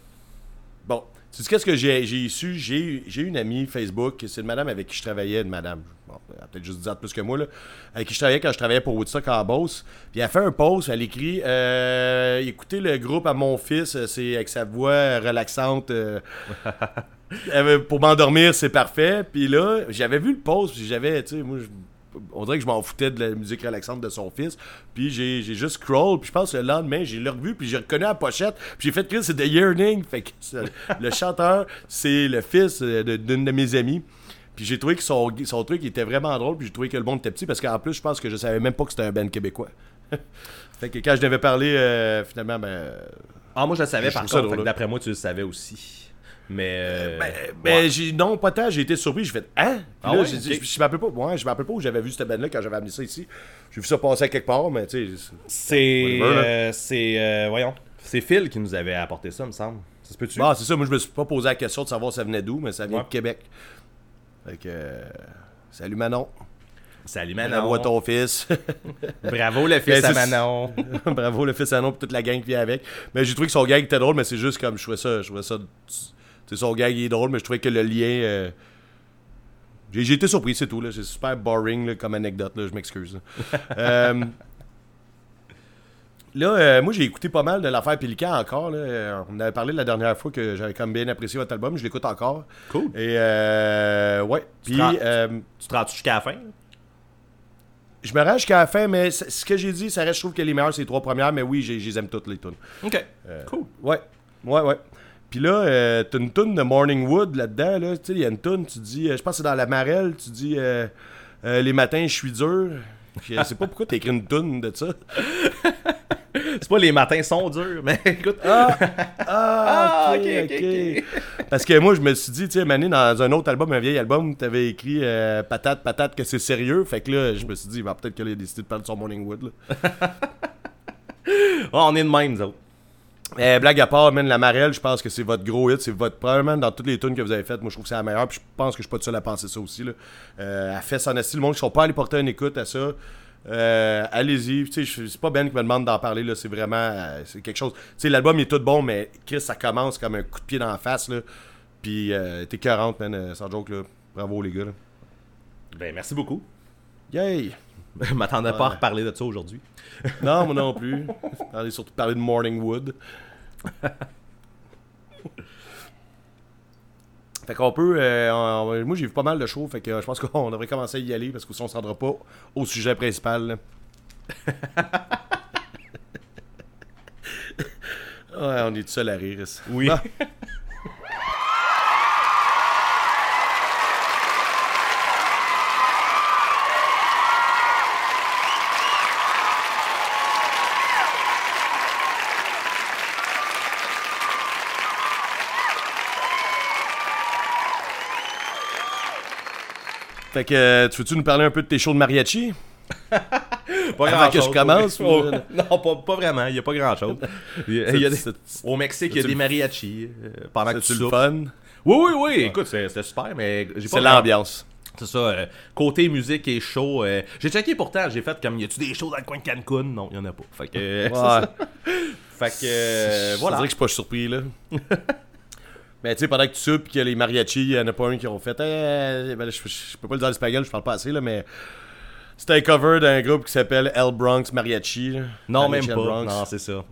Bon, tu sais qu'est-ce que j'ai j'ai su? J'ai eu- j'ai une amie Facebook, c'est une madame avec qui je travaillais, une madame, bon, elle a peut-être juste 10 ans de plus que moi, là, avec qui je travaillais quand je travaillais pour Woodstock en Beauce. Puis elle a fait un post, elle écrit euh, Écoutez le groupe à mon fils, euh, c'est avec sa voix relaxante. euh, pour m'endormir, c'est parfait. Puis là, j'avais vu le post, puis j'avais, tu sais, moi, je- on dirait que je m'en foutais de la musique relaxante de son fils. Puis j'ai juste scroll, puis je pense que le lendemain, j'ai le revu, puis j'ai reconnu la pochette. Puis j'ai fait que c'est The Yearning. Fait que le chanteur, c'est le fils euh, de- d'une de, mes amies. Puis j'ai trouvé que son, son truc était vraiment drôle, puis j'ai trouvé que le monde était petit, parce qu'en plus, je pense que je savais même pas que c'était un band québécois. fait que quand je devais parler, euh, finalement, ben. Ah, moi, je le savais Je par contre. D'après moi, tu le savais aussi. Mais. euh, Ben, ouais. ben, j'ai, non, pas tant, j'ai été surpris, j'ai fait Hein? Ah là, ouais? j'ai dit, Ok. je, je me rappelle pas, ouais, je me rappelle pas où j'avais vu cette band-là quand j'avais amené ça ici. J'ai vu ça passer à quelque part, mais tu sais. C'est. Là. euh, c'est. euh, voyons. C'est Phil qui nous avait apporté ça, me semble. Ça se peut-tu? Ah, c'est ça, moi je me suis pas posé la question de savoir ça venait d'où, mais ça vient Ouais. de Québec. Fait que. euh, salut Manon. Salut Bravo à Manon. ton fils. Bravo le fils Ben, à Manon. Bravo le fils à Manon et toute la gang qui vient avec. Mais j'ai trouvé que son gag était drôle, mais c'est juste comme je trouvais ça. Je trouvais ça. Tu sais, son gag il est drôle, mais je trouvais que le lien. euh, J'ai été surpris, c'est tout. là. C'est super boring là, comme anecdote, là, je m'excuse. là. Euh, Là, euh, moi j'ai écouté pas mal de l'affaire Pélican encore. Là. On avait parlé la dernière fois que j'avais quand même bien apprécié votre album. Je l'écoute encore. Cool. Et euh, ouais. Puis te rends- euh, Tu te rends jusqu'à la fin? je me rends jusqu'à la fin, mais ce que j'ai dit, ça reste, je trouve que les meilleures, c'est les trois premières. Mais oui, je les aime toutes les tunes. Ok. Cool. Ouais, ouais, ouais. Puis là, euh, t'as une toune de Morning Wood là-dedans, là. Tu sais, il y a une toune, tu dis, euh, je pense que c'est dans la Marelle, tu dis, euh, euh, les matins, je suis dur. Je sais pas pourquoi t'as écrit une toune de ça. C'est pas les matins sont durs, mais écoute. Ah, Ah, ok, ok, ok. ok, Parce que moi, je me suis dit, tu sais, Mané, dans un autre album, un vieil album, t'avais écrit Patate, patate, que c'est sérieux. Fait que là, je me suis dit, bah, peut-être qu'elle a décidé de parler de son Morning Wood, là. Ah, on est de même, nous autres. Eh, blague à part, man, la Marelle, je pense que c'est votre gros hit. C'est votre. Probablement dans toutes les tunes que vous avez faites, moi je trouve que c'est la meilleure. Puis je pense que je suis pas le seul à penser ça aussi. Là. Euh, elle fait son. Le monde qui sont pas allés porter une écoute à ça. euh, allez-y. C'est pas Ben qui me demande d'en parler. là C'est vraiment. euh, c'est quelque chose. Tu sais, l'album est tout bon, mais Chris, ça commence comme un coup de pied dans la face. Là. Puis euh, t'es 40, man, sans joke, là. Bravo, les gars, là. Ben, merci beaucoup. Yay! Je m'attendais pas à reparler de ça aujourd'hui. Non, moi non plus. Parler, surtout parler de Morning Wood. fait qu'on peut. euh, on- moi, j'ai vu pas mal de shows, fait que euh, je pense qu'on devrait commencer à y aller parce que sinon, on se rendra pas au sujet principal. ouais, on est tout seul à rire. Oui. Fait que, euh, tu veux-tu nous parler un peu de tes shows de mariachi? Pas Avant grand-chose, que je commence, ou- Oh, non, pas, pas vraiment. Il n'y a pas grand-chose. Il y a- il y a des- C'est- Au Mexique, il y a des mariachis euh, pendant que tu le fun? Oui, oui, oui. Écoute, c'est- c'était super, mais j'ai pas C'est l'ambiance. C'est ça. euh, côté musique et show. euh, j'ai checké pourtant, j'ai fait comme y a-tu des shows dans le coin de Cancun? Non, il y en a pas. Fait que. c'est ça. Fait que. euh, Je voilà. dirais que je suis pas surpris, là. Mais tu sais, pendant que tu qu'il y a les mariachis, il y en a pas un qui ont fait. Eh, ben, je, je peux pas le dire en espagnol, je parle pas assez, là, mais. C'était un cover d'un groupe qui s'appelle El Bronx Mariachi. là. Non, Mariachi même pas. Bronx. Non, c'est ça.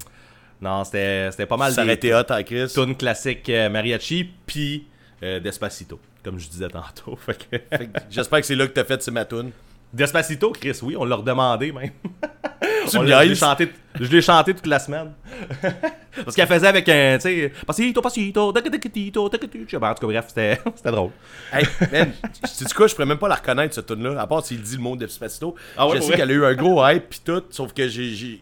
Non, c'était pas mal Ça aurait été hot à Chris. tunes classiques euh, mariachi, puis euh, Despacito, comme je disais tantôt. Que- que J'espère que c'est là que t'as fait ces matounes. Despacito, Chris, oui, on l'a redemandé même. Tu me je l'ai chanté, je l'ai chanté toute la semaine. Parce qu'elle faisait avec un, tu sais, pasito, pasito, tacatacatito, tacatito. Ben, en tout cas, bref, c'était c'était drôle. Hey, man, sais-tu quoi, je pourrais même pas la reconnaître, cette tune-là, à part s'il dit le mot Despacito. Ah ouais, je sais qu'elle a eu un gros hype pis tout, sauf que j'ai. j'ai- Tu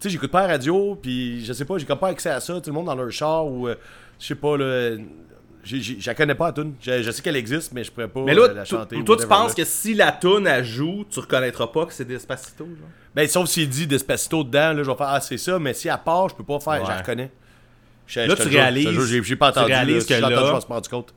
sais, j'écoute pas la radio, puis je sais pas, j'ai comme pas accès à ça, tout le monde dans leur char ou. euh, je sais pas, là. Je la connais pas, la tune. Je, je sais qu'elle existe, mais je pourrais pas Mais là, euh, la chanter. toi, tu penses là. que si la toune elle joue, tu reconnaîtras pas que c'est Despacito, genre? Ben, sauf s'il dit Despacito dedans, là, je vais faire Ah, c'est ça, mais si elle part, je peux pas faire, je la Ouais. reconnais. Je- Là, je te tu réalises- jure, J'ai j'ai pas tu entendu. réalises là, que j'ai là- je m'en suis pas rendu compte.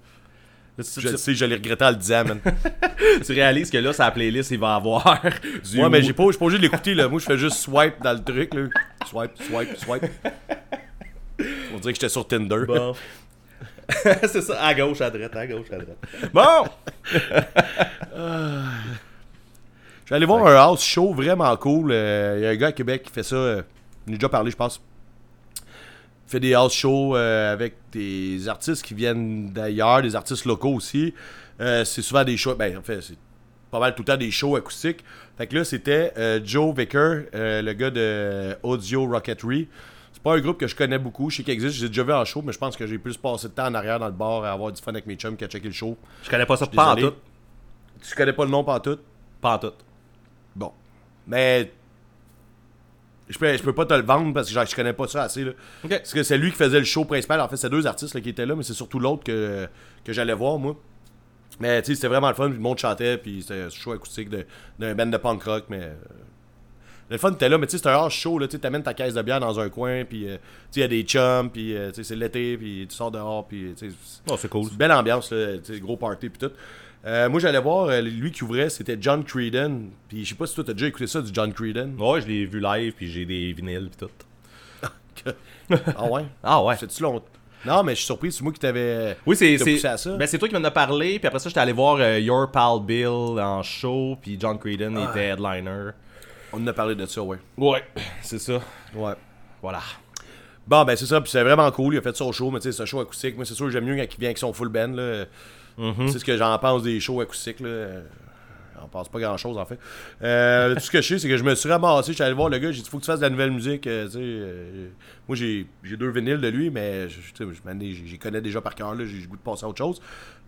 Là, tu, Je tu- sais, je l'ai regretté en le disant, man. tu réalises que là, sa playlist, il va avoir du. Ouais, mais j'ai pas, je suis pas obligé de l'écouter, là. Moi, je fais juste swipe dans le truc, là. Swipe, swipe, swipe. On dirait que j'étais sur Tinder. Bon. c'est ça, à gauche, à droite, à gauche, à droite. Bon! Je suis allé voir un house show vraiment cool. Euh, Il y a un gars à Québec qui fait ça. euh, on a déjà parlé, je pense. Il fait des house shows euh, avec des artistes qui viennent d'ailleurs, des artistes locaux aussi. Euh, c'est souvent des shows. Ben, en fait, c'est pas mal tout le temps des shows acoustiques. Fait que là, c'était euh, Joe Vicker, euh, le gars de Audio Rocketry. C'est pas un groupe que je connais beaucoup. Je sais qu'il existe, j'ai déjà vu en show, mais je pense que j'ai plus passé de temps en arrière dans le bar à avoir du fun avec mes chums qu'à checker le show. Je connais pas ça pas en tout. Tu connais pas le nom pas tout? Pas en tout. Mais. Je peux, je peux pas te le vendre parce que genre, je connais pas ça assez. Là. Parce que c'est lui qui faisait le show principal. En fait, c'est deux artistes là, qui étaient là, mais c'est surtout l'autre que, que j'allais voir, moi. Mais tu sais, c'était vraiment le fun. Puis le monde chantait, puis c'était un show acoustique de- d'un band de punk rock. Mais. euh, le fun était là, mais tu sais, c'est un hors show. là, Tu t'amènes ta caisse de bière dans un coin, puis euh, tu il y a des chums, puis euh, tu sais, c'est l'été, puis tu sors dehors, puis tu sais. Oh, c'est cool. C'est une belle ambiance, là, gros party puis tout. Euh, moi, j'allais voir, euh, lui qui ouvrait, c'était John Creedon. Puis je sais pas si toi, t'as déjà écouté ça du John Creedon. Ouais, je l'ai vu live, puis j'ai des vinyles, puis tout. ah ouais? Ah ouais. Fais-tu longtemps? Non, mais je suis surpris, c'est moi qui t'avais. Oui, c'est c'est poussé à ça. ben, c'est toi qui m'en as parlé, puis après ça, j'étais allé voir euh, Your Pal Bill en show, puis John Creedon Ah. était headliner. On en a parlé de ça, ouais. Ouais, c'est ça. Ouais. Voilà. Bon, ben c'est ça, puis c'est vraiment cool. Il a fait ça au show, mais tu sais, c'est un show acoustique. Moi, c'est sûr que j'aime mieux quand il vient avec son full band. Là. Mm-hmm. C'est ce que j'en pense des shows acoustiques. Là. Euh, J'en pense pas grand chose en fait. Euh, tout ce que je sais, c'est que je me suis ramassé. Je suis allé voir le gars, j'ai dit, faut que tu fasses de la nouvelle musique. euh, moi, j'ai deux vinyles de lui, mais je, je ai- j'y connais déjà par cœur. là, J'ai le goût de passer à autre chose.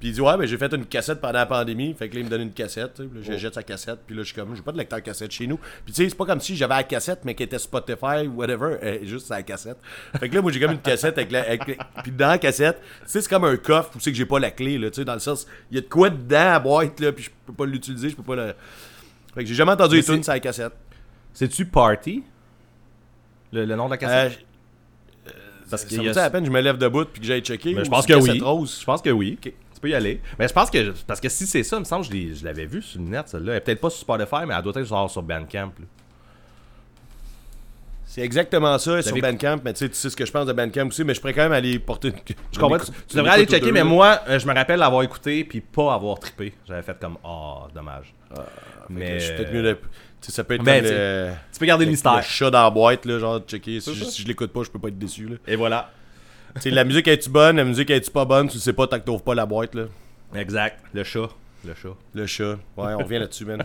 Puis il dit, ouais, mais j'ai fait une cassette pendant la pandémie. Fait que là, il me donne une cassette. puis là, je jette sa cassette. Puis là, je suis comme, j'ai pas de lecteur cassette chez nous. Puis tu sais, c'est pas comme si j'avais la cassette, mais qui était Spotify ou whatever, euh, juste sa cassette. Fait que là, moi, j'ai comme une cassette avec la. avec- puis dans la cassette, tu sais, c'est comme un coffre où c'est que j'ai pas la clé, là, tu sais, dans le sens, il y a de quoi dedans à boîte, là, puis je peux pas l'utiliser, je peux pas le. Fait que j'ai jamais entendu Mais les tunes c'est- sur la cassette. C'est-tu Party? Le, le nom de la Euh, cassette Parce ça qu'il me a- à peine que je me lève debout puis que j'aille checker. Mais je ou pense que oui. cassette rose? Je pense que oui. Peux y aller. Mais je pense que. Parce que si c'est ça, il me semble que je l'avais vu sur le net, celle-là. Elle est peut-être pas sur Spotify, mais elle doit être genre sur Bandcamp. là. C'est exactement ça sur Bandcamp, mais tu sais, tu sais ce que je pense de Bandcamp aussi, mais je pourrais quand même aller porter une. Je comprends. Tu, tu devrais aller checker, mais moi, euh, je me rappelle l'avoir écouté puis pas avoir trippé. J'avais fait comme, ah, dommage. mais Je suis peut-être mieux de. Tu sais, ça peut être Ben, tu- le, tu peux garder le le mystère. chat dans la boîte, là, genre, de checker. Si, je, ça. si je l'écoute pas, je peux pas être déçu, là. Et voilà. La musique est-tu bonne, la musique est-tu pas bonne, tu sais pas tant que t'ouvres pas la boîte, là. Exact. Le chat. Le chat. Le chat. Ouais, on revient là-dessus, man.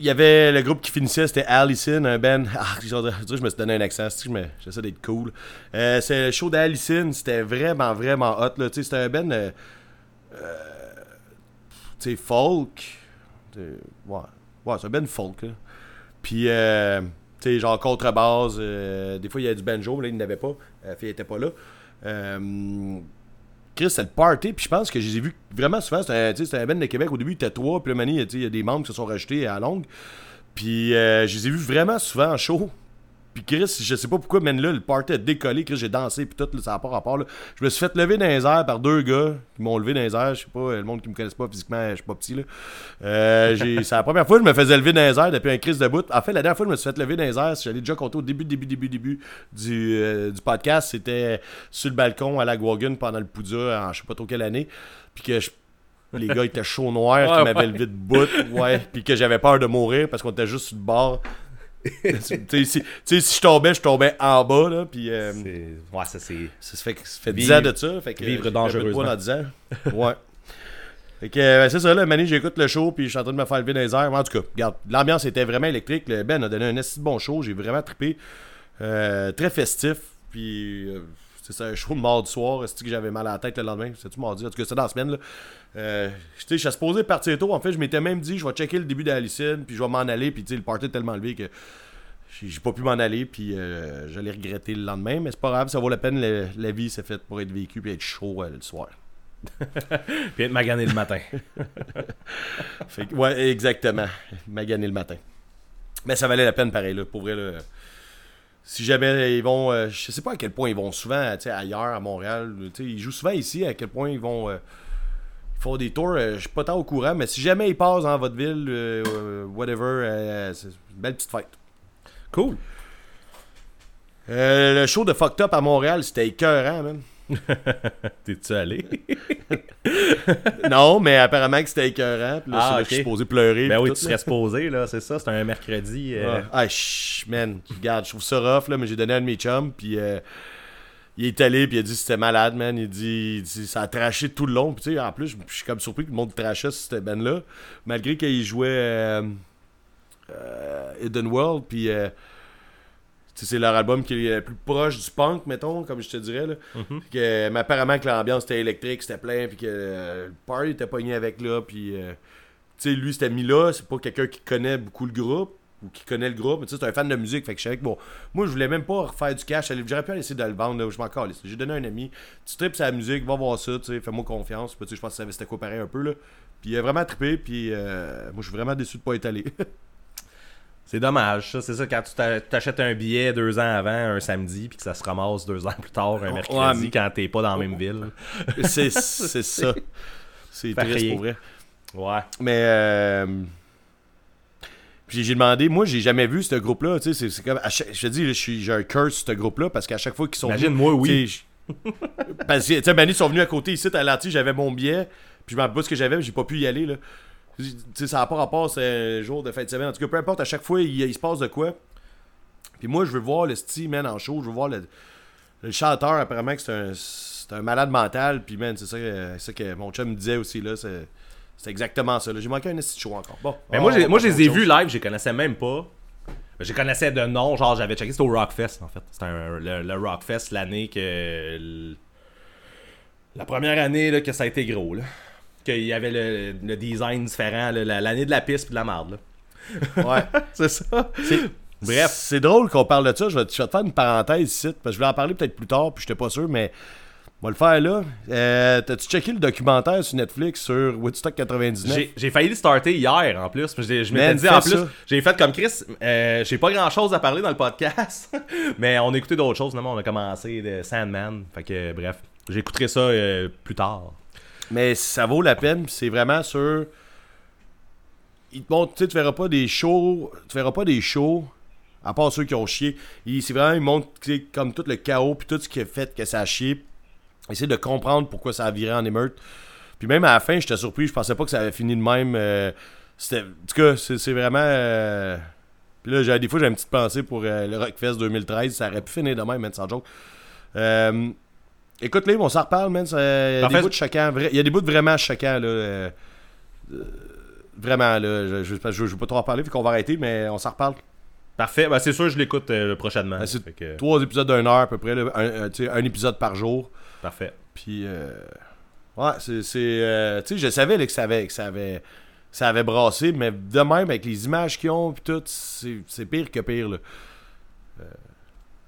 Il y avait le groupe qui finissait, c'était Allison, un band. Ah, je me suis donné un accent, j'essaie d'être cool. Euh, c'est le show d'Allison, c'était vraiment, vraiment hot. Là. Tu sais, C'était un band. euh, euh, tu sais, folk. Sais, Ouais, ouais c'est un band folk. Là. Puis, euh, sais, genre contrebasse. euh, des fois, il y a du banjo, là, il n'avait pas. La fille était pas là. Euh, Chris, c'est le party, puis je pense que je les ai vus vraiment souvent. C'était un band de Québec. Au début, il était trois, puis là, il y a des membres qui se sont rajoutés à longue. Puis euh, je les ai vus vraiment souvent en show. Puis Chris, je sais pas pourquoi, mais là, le party a décollé. Chris, j'ai dansé, puis tout, là, ça n'a pas rapport. Là. Je me suis fait lever dans les airs par deux gars qui m'ont levé dans les airs. Je sais pas, le monde qui me connaisse pas physiquement, je suis pas petit. là. Euh, c'est la première fois que je me faisais lever dans les airs depuis un Chris de bout. En fait, la dernière fois que je me suis fait lever dans les airs, j'allais déjà compter au début, début, début, début du, euh, du podcast. C'était sur le balcon à la Guagun pendant le Poudja en je sais pas trop quelle année. Puis que je- les gars étaient chauds noirs, Ouais, qui m'avaient ouais. levé de bout. Ouais. Puis que j'avais peur de mourir parce qu'on était juste sur le bord. tu sais, si, je tombais, je tombais en bas, là, puis euh, C'est... Ouais, ça c'est. ça fait, ça fait 10 Vivre- ans de ça, fait que vivre dangereusement. dans 10 ans. Ouais. Fait que, euh, c'est ça, là, Mani, j'écoute le show, puis je suis en train de me faire lever dans les airs. En tout cas, regarde, l'ambiance était vraiment électrique. Le Ben a donné un assez bon show, j'ai vraiment trippé. Euh, très festif, puis euh, c'est ça, un show de mardi soir. C'est que j'avais mal à la tête le lendemain? C'est-tu mardi? En tout cas, c'est dans la semaine, là. Euh, je suis supposé partir tôt. En fait, je m'étais même dit, je vais checker le début d'Alicine, puis je vais m'en aller, puis le party est tellement levé que j'ai pas pu m'en aller, puis euh, j'allais regretter le lendemain, mais c'est pas grave, ça vaut la peine. le- la vie, c'est faite pour être vécue, puis être chaud euh, le soir. Puis être magané le matin. Fait que- ouais, exactement. M'a gagné le matin. Mais ça valait la peine pareil, là, pour vrai. Là. Si jamais ils vont. euh, je sais pas à quel point ils vont souvent ailleurs, à Montréal. Ils jouent souvent ici, à quel point ils vont. euh, ils font des tours, euh, je suis pas tant au courant, mais si jamais ils passent dans votre ville, euh, whatever, euh, c'est une belle petite fête. Cool. Euh, le show de Fucked Up à Montréal, c'était écœurant, man. T'es-tu allé? non, mais apparemment que c'était écœurant. Puis là, Ah, je suis supposé pleurer. ben oui, tout, tu là. serais supposé, là, c'est ça. C'est un mercredi. euh, Ouais. Ah, chut, man. Regarde, je trouve ça rough, là, mais j'ai donné un de mes chums, puis euh, il est allé, puis il a dit que c'était malade, man. Il dit, il dit, ça a traché tout le long. Puis, tu sais, en plus, je je suis comme surpris que le monde trachait sur cette band-là, malgré qu'il jouait euh, Hidden World, puis. C'est leur album qui est le plus proche du punk, mettons, comme je te dirais. Là. que, mais apparemment que l'ambiance était électrique, c'était plein, puis que euh, le party était pogné avec là, puis euh, tu sais, lui, c'était mis là, c'est pas quelqu'un qui connaît beaucoup le groupe, ou qui connaît le groupe, mais tu sais, c'est un fan de musique, fait que je savais que bon, moi, je voulais même pas refaire du cash, j'aurais pu essayer de le vendre, là, je m'en calisse. J'ai donné à un ami, tu tripes sa musique, va voir ça, tu sais, fais-moi confiance, puis tu sais, je pense que ça savait c'était quoi pareil un peu, là. Puis il a vraiment trippé, puis euh, moi, je suis vraiment déçu de pas être allé. C'est dommage, ça. C'est ça, quand tu t'a- t'achètes un billet deux ans avant, un samedi, puis que ça se ramasse deux ans plus tard, un mercredi, mais- quand t'es pas dans la même ville. c'est c'est ça. C'est triste pour vrai. Ouais. Mais euh, puis j'ai demandé, moi j'ai jamais vu ce groupe-là, tu sais, c'est- comme chaque- je te dis, là, je suis- j'ai un curse ce groupe-là parce qu'à chaque fois qu'ils sont Imagine, venus, moi, oui. parce que tu sais, Manny sont venus à côté ici à l'anti, j'avais mon billet, puis je m'en pas ce que j'avais, mais j'ai pas pu y aller là. Tu sais, ça n'a pas rapport, c'est jour de fin de semaine. En tout cas, peu importe, à chaque fois, il, il se passe de quoi. Puis moi, je veux voir le style, man, en show. Je veux voir le, le chanteur, apparemment, que c'est un, c'est un malade mental. Puis, man, c'est ça, que- c'est ça que mon chum me disait aussi, là. C'est, c'est exactement ça. là. J'ai manqué un esti show encore. Bon. Mais moi, j'ai- moi, je passer les ai vus live, je les connaissais même pas. Je connaissais de nom, genre j'avais checké, c'était au Rockfest en fait. C'était un- le, le Rockfest l'année que. La première année là, que ça a été gros. Là. Qu'il y avait le, le design différent, l'année de la piste puis de la marde. Là. Ouais. C'est ça. Bref. C'est drôle qu'on parle de ça. Je vais, te- faire une parenthèse ici. Parce que je voulais en parler peut-être plus tard, puis j'étais pas sûr, mais. On va le faire là. Euh, T'as-tu checké le documentaire sur Netflix sur Woodstock 99? J'ai- failli le starter hier en plus. Je m'étais dit en plus, j'ai fait comme Chris, euh, j'ai pas grand chose à parler dans le podcast, mais on a écouté d'autres choses. On a commencé de Sandman. Fait que bref, j'écouterai ça euh, plus tard. Mais ça vaut la peine. C'est vraiment sur. il te montre, tu tu verras pas des shows, tu pas des shows, à part ceux qui ont chié. C'est vraiment, il montre, comme tout le chaos, puis tout ce qui a fait que ça a chié. Essayer de comprendre pourquoi ça a viré en émeute. Puis même à la fin, j'étais surpris, je pensais pas que ça avait fini de même. euh, en tout cas, c'est, vraiment. euh, Puis là, des fois, j'ai une petite pensée pour euh, le Rockfest 2013. Ça aurait pu finir de même, man, sans joke. Euh, écoute, les, on s'en reparle, man. Il y a des bouts de vra- Il y a des bouts de vraiment choquants, là. euh, euh, vraiment, là. Je, je veux pas trop en parler, puis qu'on va arrêter, mais on s'en reparle. Parfait. Ben, c'est sûr, je l'écoute euh, prochainement. Ben, c'est Fait que- Trois épisodes d'une heure à peu près, là, un, épisode par jour. Parfait. Puis, euh, ouais, c'est. euh, tu sais, je savais là, que, ça avait, que ça avait. Ça avait brassé, mais de même, avec les images qu'ils ont, puis tout, c'est c'est pire que pire, là.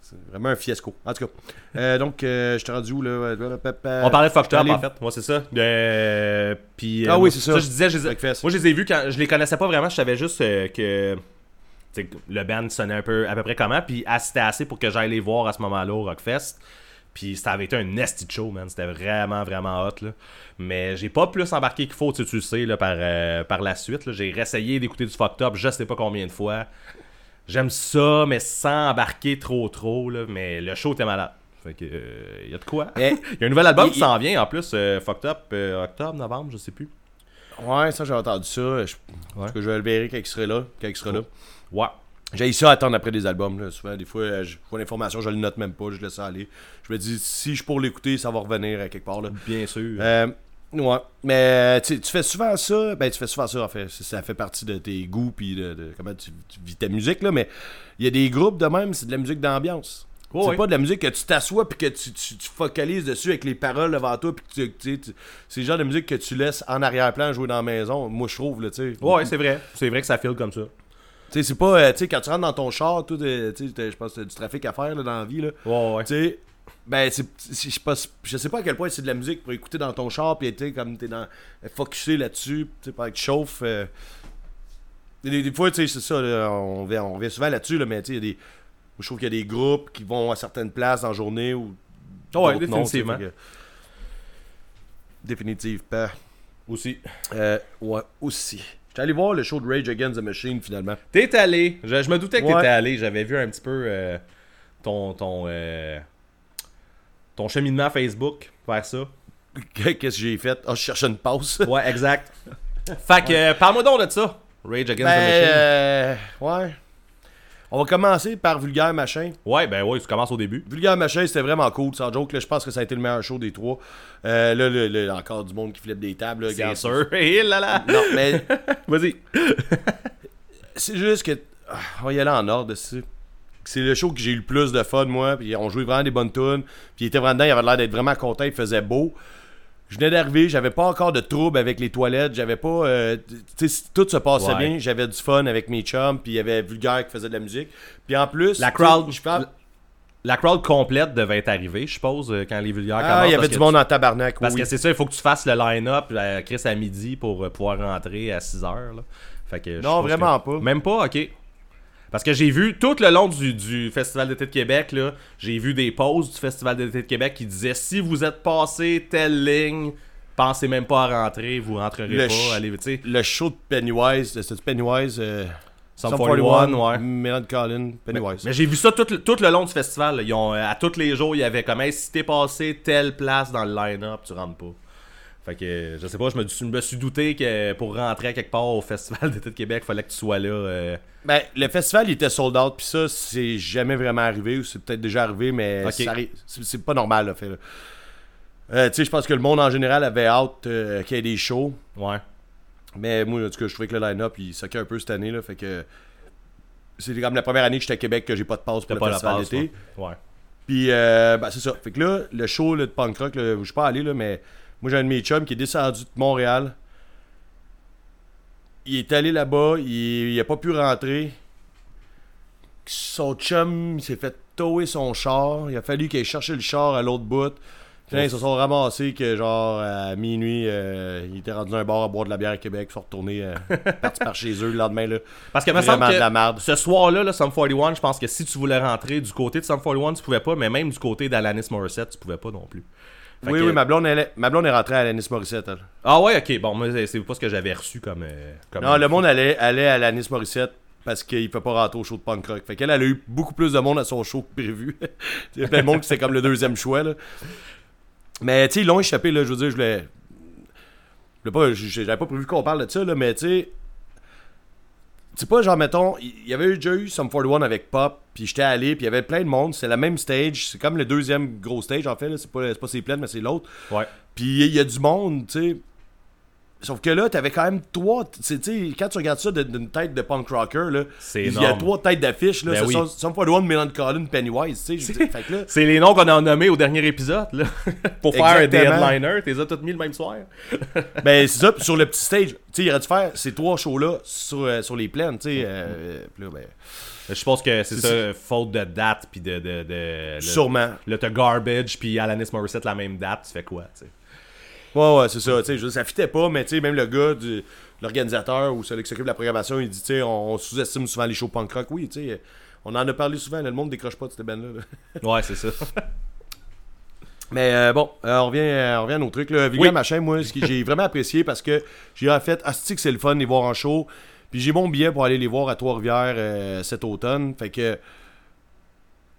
C'est vraiment un fiasco. En tout cas. Euh, donc, euh, je t'ai rendu où, là? On parlait de Fucked Up, en fait. Moi, c'est ça. Euh, puis, euh, Ah oui, c'est ça. Je disais, je les moi, je les ai vus quand je les connaissais pas vraiment. Je savais juste que le band sonnait un peu à peu près comment. Puis, ah, c'était assez pour que j'aille les voir à ce moment-là au Rockfest. Puis, ça avait été un nasty show, man. C'était vraiment, vraiment hot, là. Mais j'ai pas plus embarqué qu'il faut, tu sais, tu sais, là, par, euh, par la suite. J'ai réessayé d'écouter du Fucked Up, je sais pas combien de fois. J'aime ça, mais sans embarquer trop, trop, là. Mais le show était malade. Fait que, euh, y a de quoi? Eh, Il y a un nouvel album qui s'en vient en plus, euh, Fucked Up, euh, octobre, novembre, je sais plus. Ouais, ça, j'ai entendu ça. Je, Ouais. que je vais le verrer quand il sera là. Quand il sera là. Ouais. J'ai ça à attendre après des albums. Là. Souvent, des fois, euh, je vois l'information, je le note même pas, je laisse ça aller. Je me dis, si je pour l'écouter, ça va revenir à quelque part. Là. Bien sûr. Euh, ouais. Mais tu sais, tu fais souvent ça? Ben, tu fais souvent ça, en fait. Ça fait partie de tes goûts, puis de, de comment tu, tu vis ta musique, là. Mais il y a des groupes de même, c'est de la musique d'ambiance. C'est pas de la musique que tu t'assois puis que tu, tu, tu focalises dessus avec les paroles devant toi puis tu, tu c'est le genre de musique que tu laisses en arrière-plan jouer dans la maison. Moi je trouve là, tu sais. ouais, c'est vrai. C'est vrai que ça file comme ça. Tu sais, c'est pas euh, tu sais quand tu rentres dans ton char, tout euh, tu sais, t'as- je pense que du trafic à faire là, dans la vie là. Ouais, ouais. Tu sais, ben, c'est, c'est- je sais pas, je sais pas à quel point c'est de la musique pour écouter dans ton char, puis sais, comme t'es dans, focusé là-dessus, tu sais, pendant que tu chauffes. euh. des, des fois, tu sais, c'est ça, là, on, revient, on revient souvent là-dessus, là, mais tu sais, il y a des. moi, Je trouve qu'il y a des groupes qui vont à certaines places en journée ou. Ouais, non, tu sais, définitivement. fait que- Définitivement. Aussi. Euh, ouais, aussi. J'étais allé voir le show de Rage Against the Machine finalement. T'es allé. Je, je me doutais que Ouais. t'étais allé. J'avais vu un petit peu euh, ton ton euh, ton cheminement Facebook vers ça. Qu'est-ce que j'ai fait? Ah, je cherchais une passe. Ouais, exact. fait que, euh, parle-moi donc de ça. Rage Against Ben, the Machine. euh, ouais. On va commencer par Vulgaire Machin. Ouais, ben ouais, tu commences au début. Vulgaire Machin, c'était vraiment cool, sans joke. Là, je pense que ça a été le meilleur show des trois. Euh, là, le- le- encore du monde qui flippe des tables. là, C'est sûr. Et là là. Non, mais Vas-y. c'est juste que. ah, on va y aller en ordre. C'est c'est le show que j'ai eu le plus de fun, moi. Puis on jouait vraiment des bonnes tunes. Puis il était vraiment dedans, il avait l'air d'être vraiment content, il faisait beau. Je venais d'arriver, j'avais pas encore de trouble avec les toilettes, j'avais pas. euh, tout se passait Ouais. bien, j'avais du fun avec mes chums, puis il y avait Vulgaire qui faisait de la musique. Puis en plus. La crowd, je parle- la crowd complète devait être arrivée, je suppose, euh, quand les vulgaires Ah, commencent. il y avait du monde en tabarnak. Parce oui. que c'est ça, il faut que tu fasses le line-up, euh, Chris, à midi pour pouvoir rentrer à 6 heures. Là. Fait que je Non, vraiment que- pas. Même pas, ok. Parce que j'ai vu tout le long du, du Festival d'été de Québec, j'ai vu des pauses du Festival d'été de Québec qui disaient si vous êtes passé telle ligne, pensez même pas à rentrer, vous rentrerez Le pas. Allez. Le show de Pennywise, c'était Pennywise. Euh, Sum Sum 41, ouais. Melon Collin, Pennywise. Mais j'ai vu ça tout, le- tout le long du festival. Ils ont, euh, à tous les jours, il y avait comme hey, si t'es passé telle place dans le line-up, tu rentres pas. Fait que je sais pas, je me, je me suis douté que pour rentrer à quelque part au Festival d'été de Québec, il fallait que tu sois là. euh, Ben, le festival, il était sold out, puis ça, c'est jamais vraiment arrivé, ou c'est peut-être déjà arrivé, mais c'est pas normal, là, fait. là. Euh, tu sais, je pense que le monde en général avait hâte euh, qu'il y ait des shows, Ouais. mais moi, en tout cas, je trouvais que le line-up, il soquait un peu cette année, là, fait que. C'était comme la première année que j'étais à Québec que j'ai pas de passe pour le pas la festival d'été. Ouais. Puis, euh, ben, c'est ça. Fait que là, le show là, de punk rock, je suis pas allé, là, mais moi, j'ai un de mes chums qui est descendu de Montréal. Il est allé là-bas, il, il a pas pu rentrer. Son chum, il s'est fait tower son char. Il a fallu qu'il aille chercher le char à l'autre bout. Puis là, ils se sont ramassés que, genre, à minuit, euh, il était rendu dans un bar à boire de la bière à Québec, ils sont retournés, euh, partis par chez eux le lendemain, là. Parce que me semble que de la merde. ce soir-là, là, Sum 41, je pense que si tu voulais rentrer du côté de Sum 41, tu pouvais pas, mais même du côté d'Alanis Morissette, tu pouvais pas non plus. Fait Oui, que- oui, ma blonde, elle ma blonde est rentrée à Alanis Morissette. elle. Ah ouais, ok, bon, moi, c'est- pas ce que j'avais reçu comme. euh, comme Non, le monde allait, allait à Alanis Morissette parce qu'il peut pas rentrer au show de punk rock. Fait qu'elle elle a eu beaucoup plus de monde à son show que prévu. Il y a plein de monde qui c'était comme le deuxième choix. Là. Mais tu sais, ils l'ont échappé, là. Je veux dire, je voulais. je voulais pas- J'avais pas prévu qu'on parle de ça, là, mais tu sais. C'est pas genre, mettons, il y avait déjà eu Some 41 avec Pop, puis j'étais allé, puis il y avait plein de monde, c'est la même stage, c'est comme le deuxième gros stage en fait, là. c'est pas, c'est pas ses plaines, mais c'est l'autre. Ouais. Puis il y a du monde, tu sais. Sauf que là, t'avais quand même trois. Tu sais, quand tu regardes ça d'une tête de punk rocker, là, il y a trois têtes d'affiche. Là, Ben oui. Some- Some 41, Melancholy, Pennywise. Tu sais, C'est les noms qu'on a nommés au dernier épisode, là. Pour faire des headliners, t'es as toutes mis le même soir. ben c'est ça. Puis sur le petit stage, tu sais, il aurait dû faire ces trois shows-là sur, euh, sur les plaines. Tu sais, euh, ben, Je pense que c'est ça, faute de date, puis de. de, de le- sûrement. Là, t'as Garbage, puis Alanis Morissette la même date, tu fais quoi, tu sais? Ouais, ouais, c'est ça. Tu sais, ça fitait pas, mais tu sais, même le gars, du- l'organisateur ou celui qui s'occupe de la programmation, il dit, tu sais, on, sous-estime souvent les shows punk rock. Oui, tu sais, on en a parlé souvent, là, le monde décroche pas de cette band-là. là. Ouais, c'est ça. Mais euh, bon, euh, on, revient, euh, on revient à nos trucs. Là. Vulgaire Oui. Machin, moi, ce que j'ai vraiment apprécié parce que j'ai en fait, asti que c'est le fun de les voir en show. Puis j'ai mon billet pour aller les voir à Trois-Rivières cet automne. Fait que.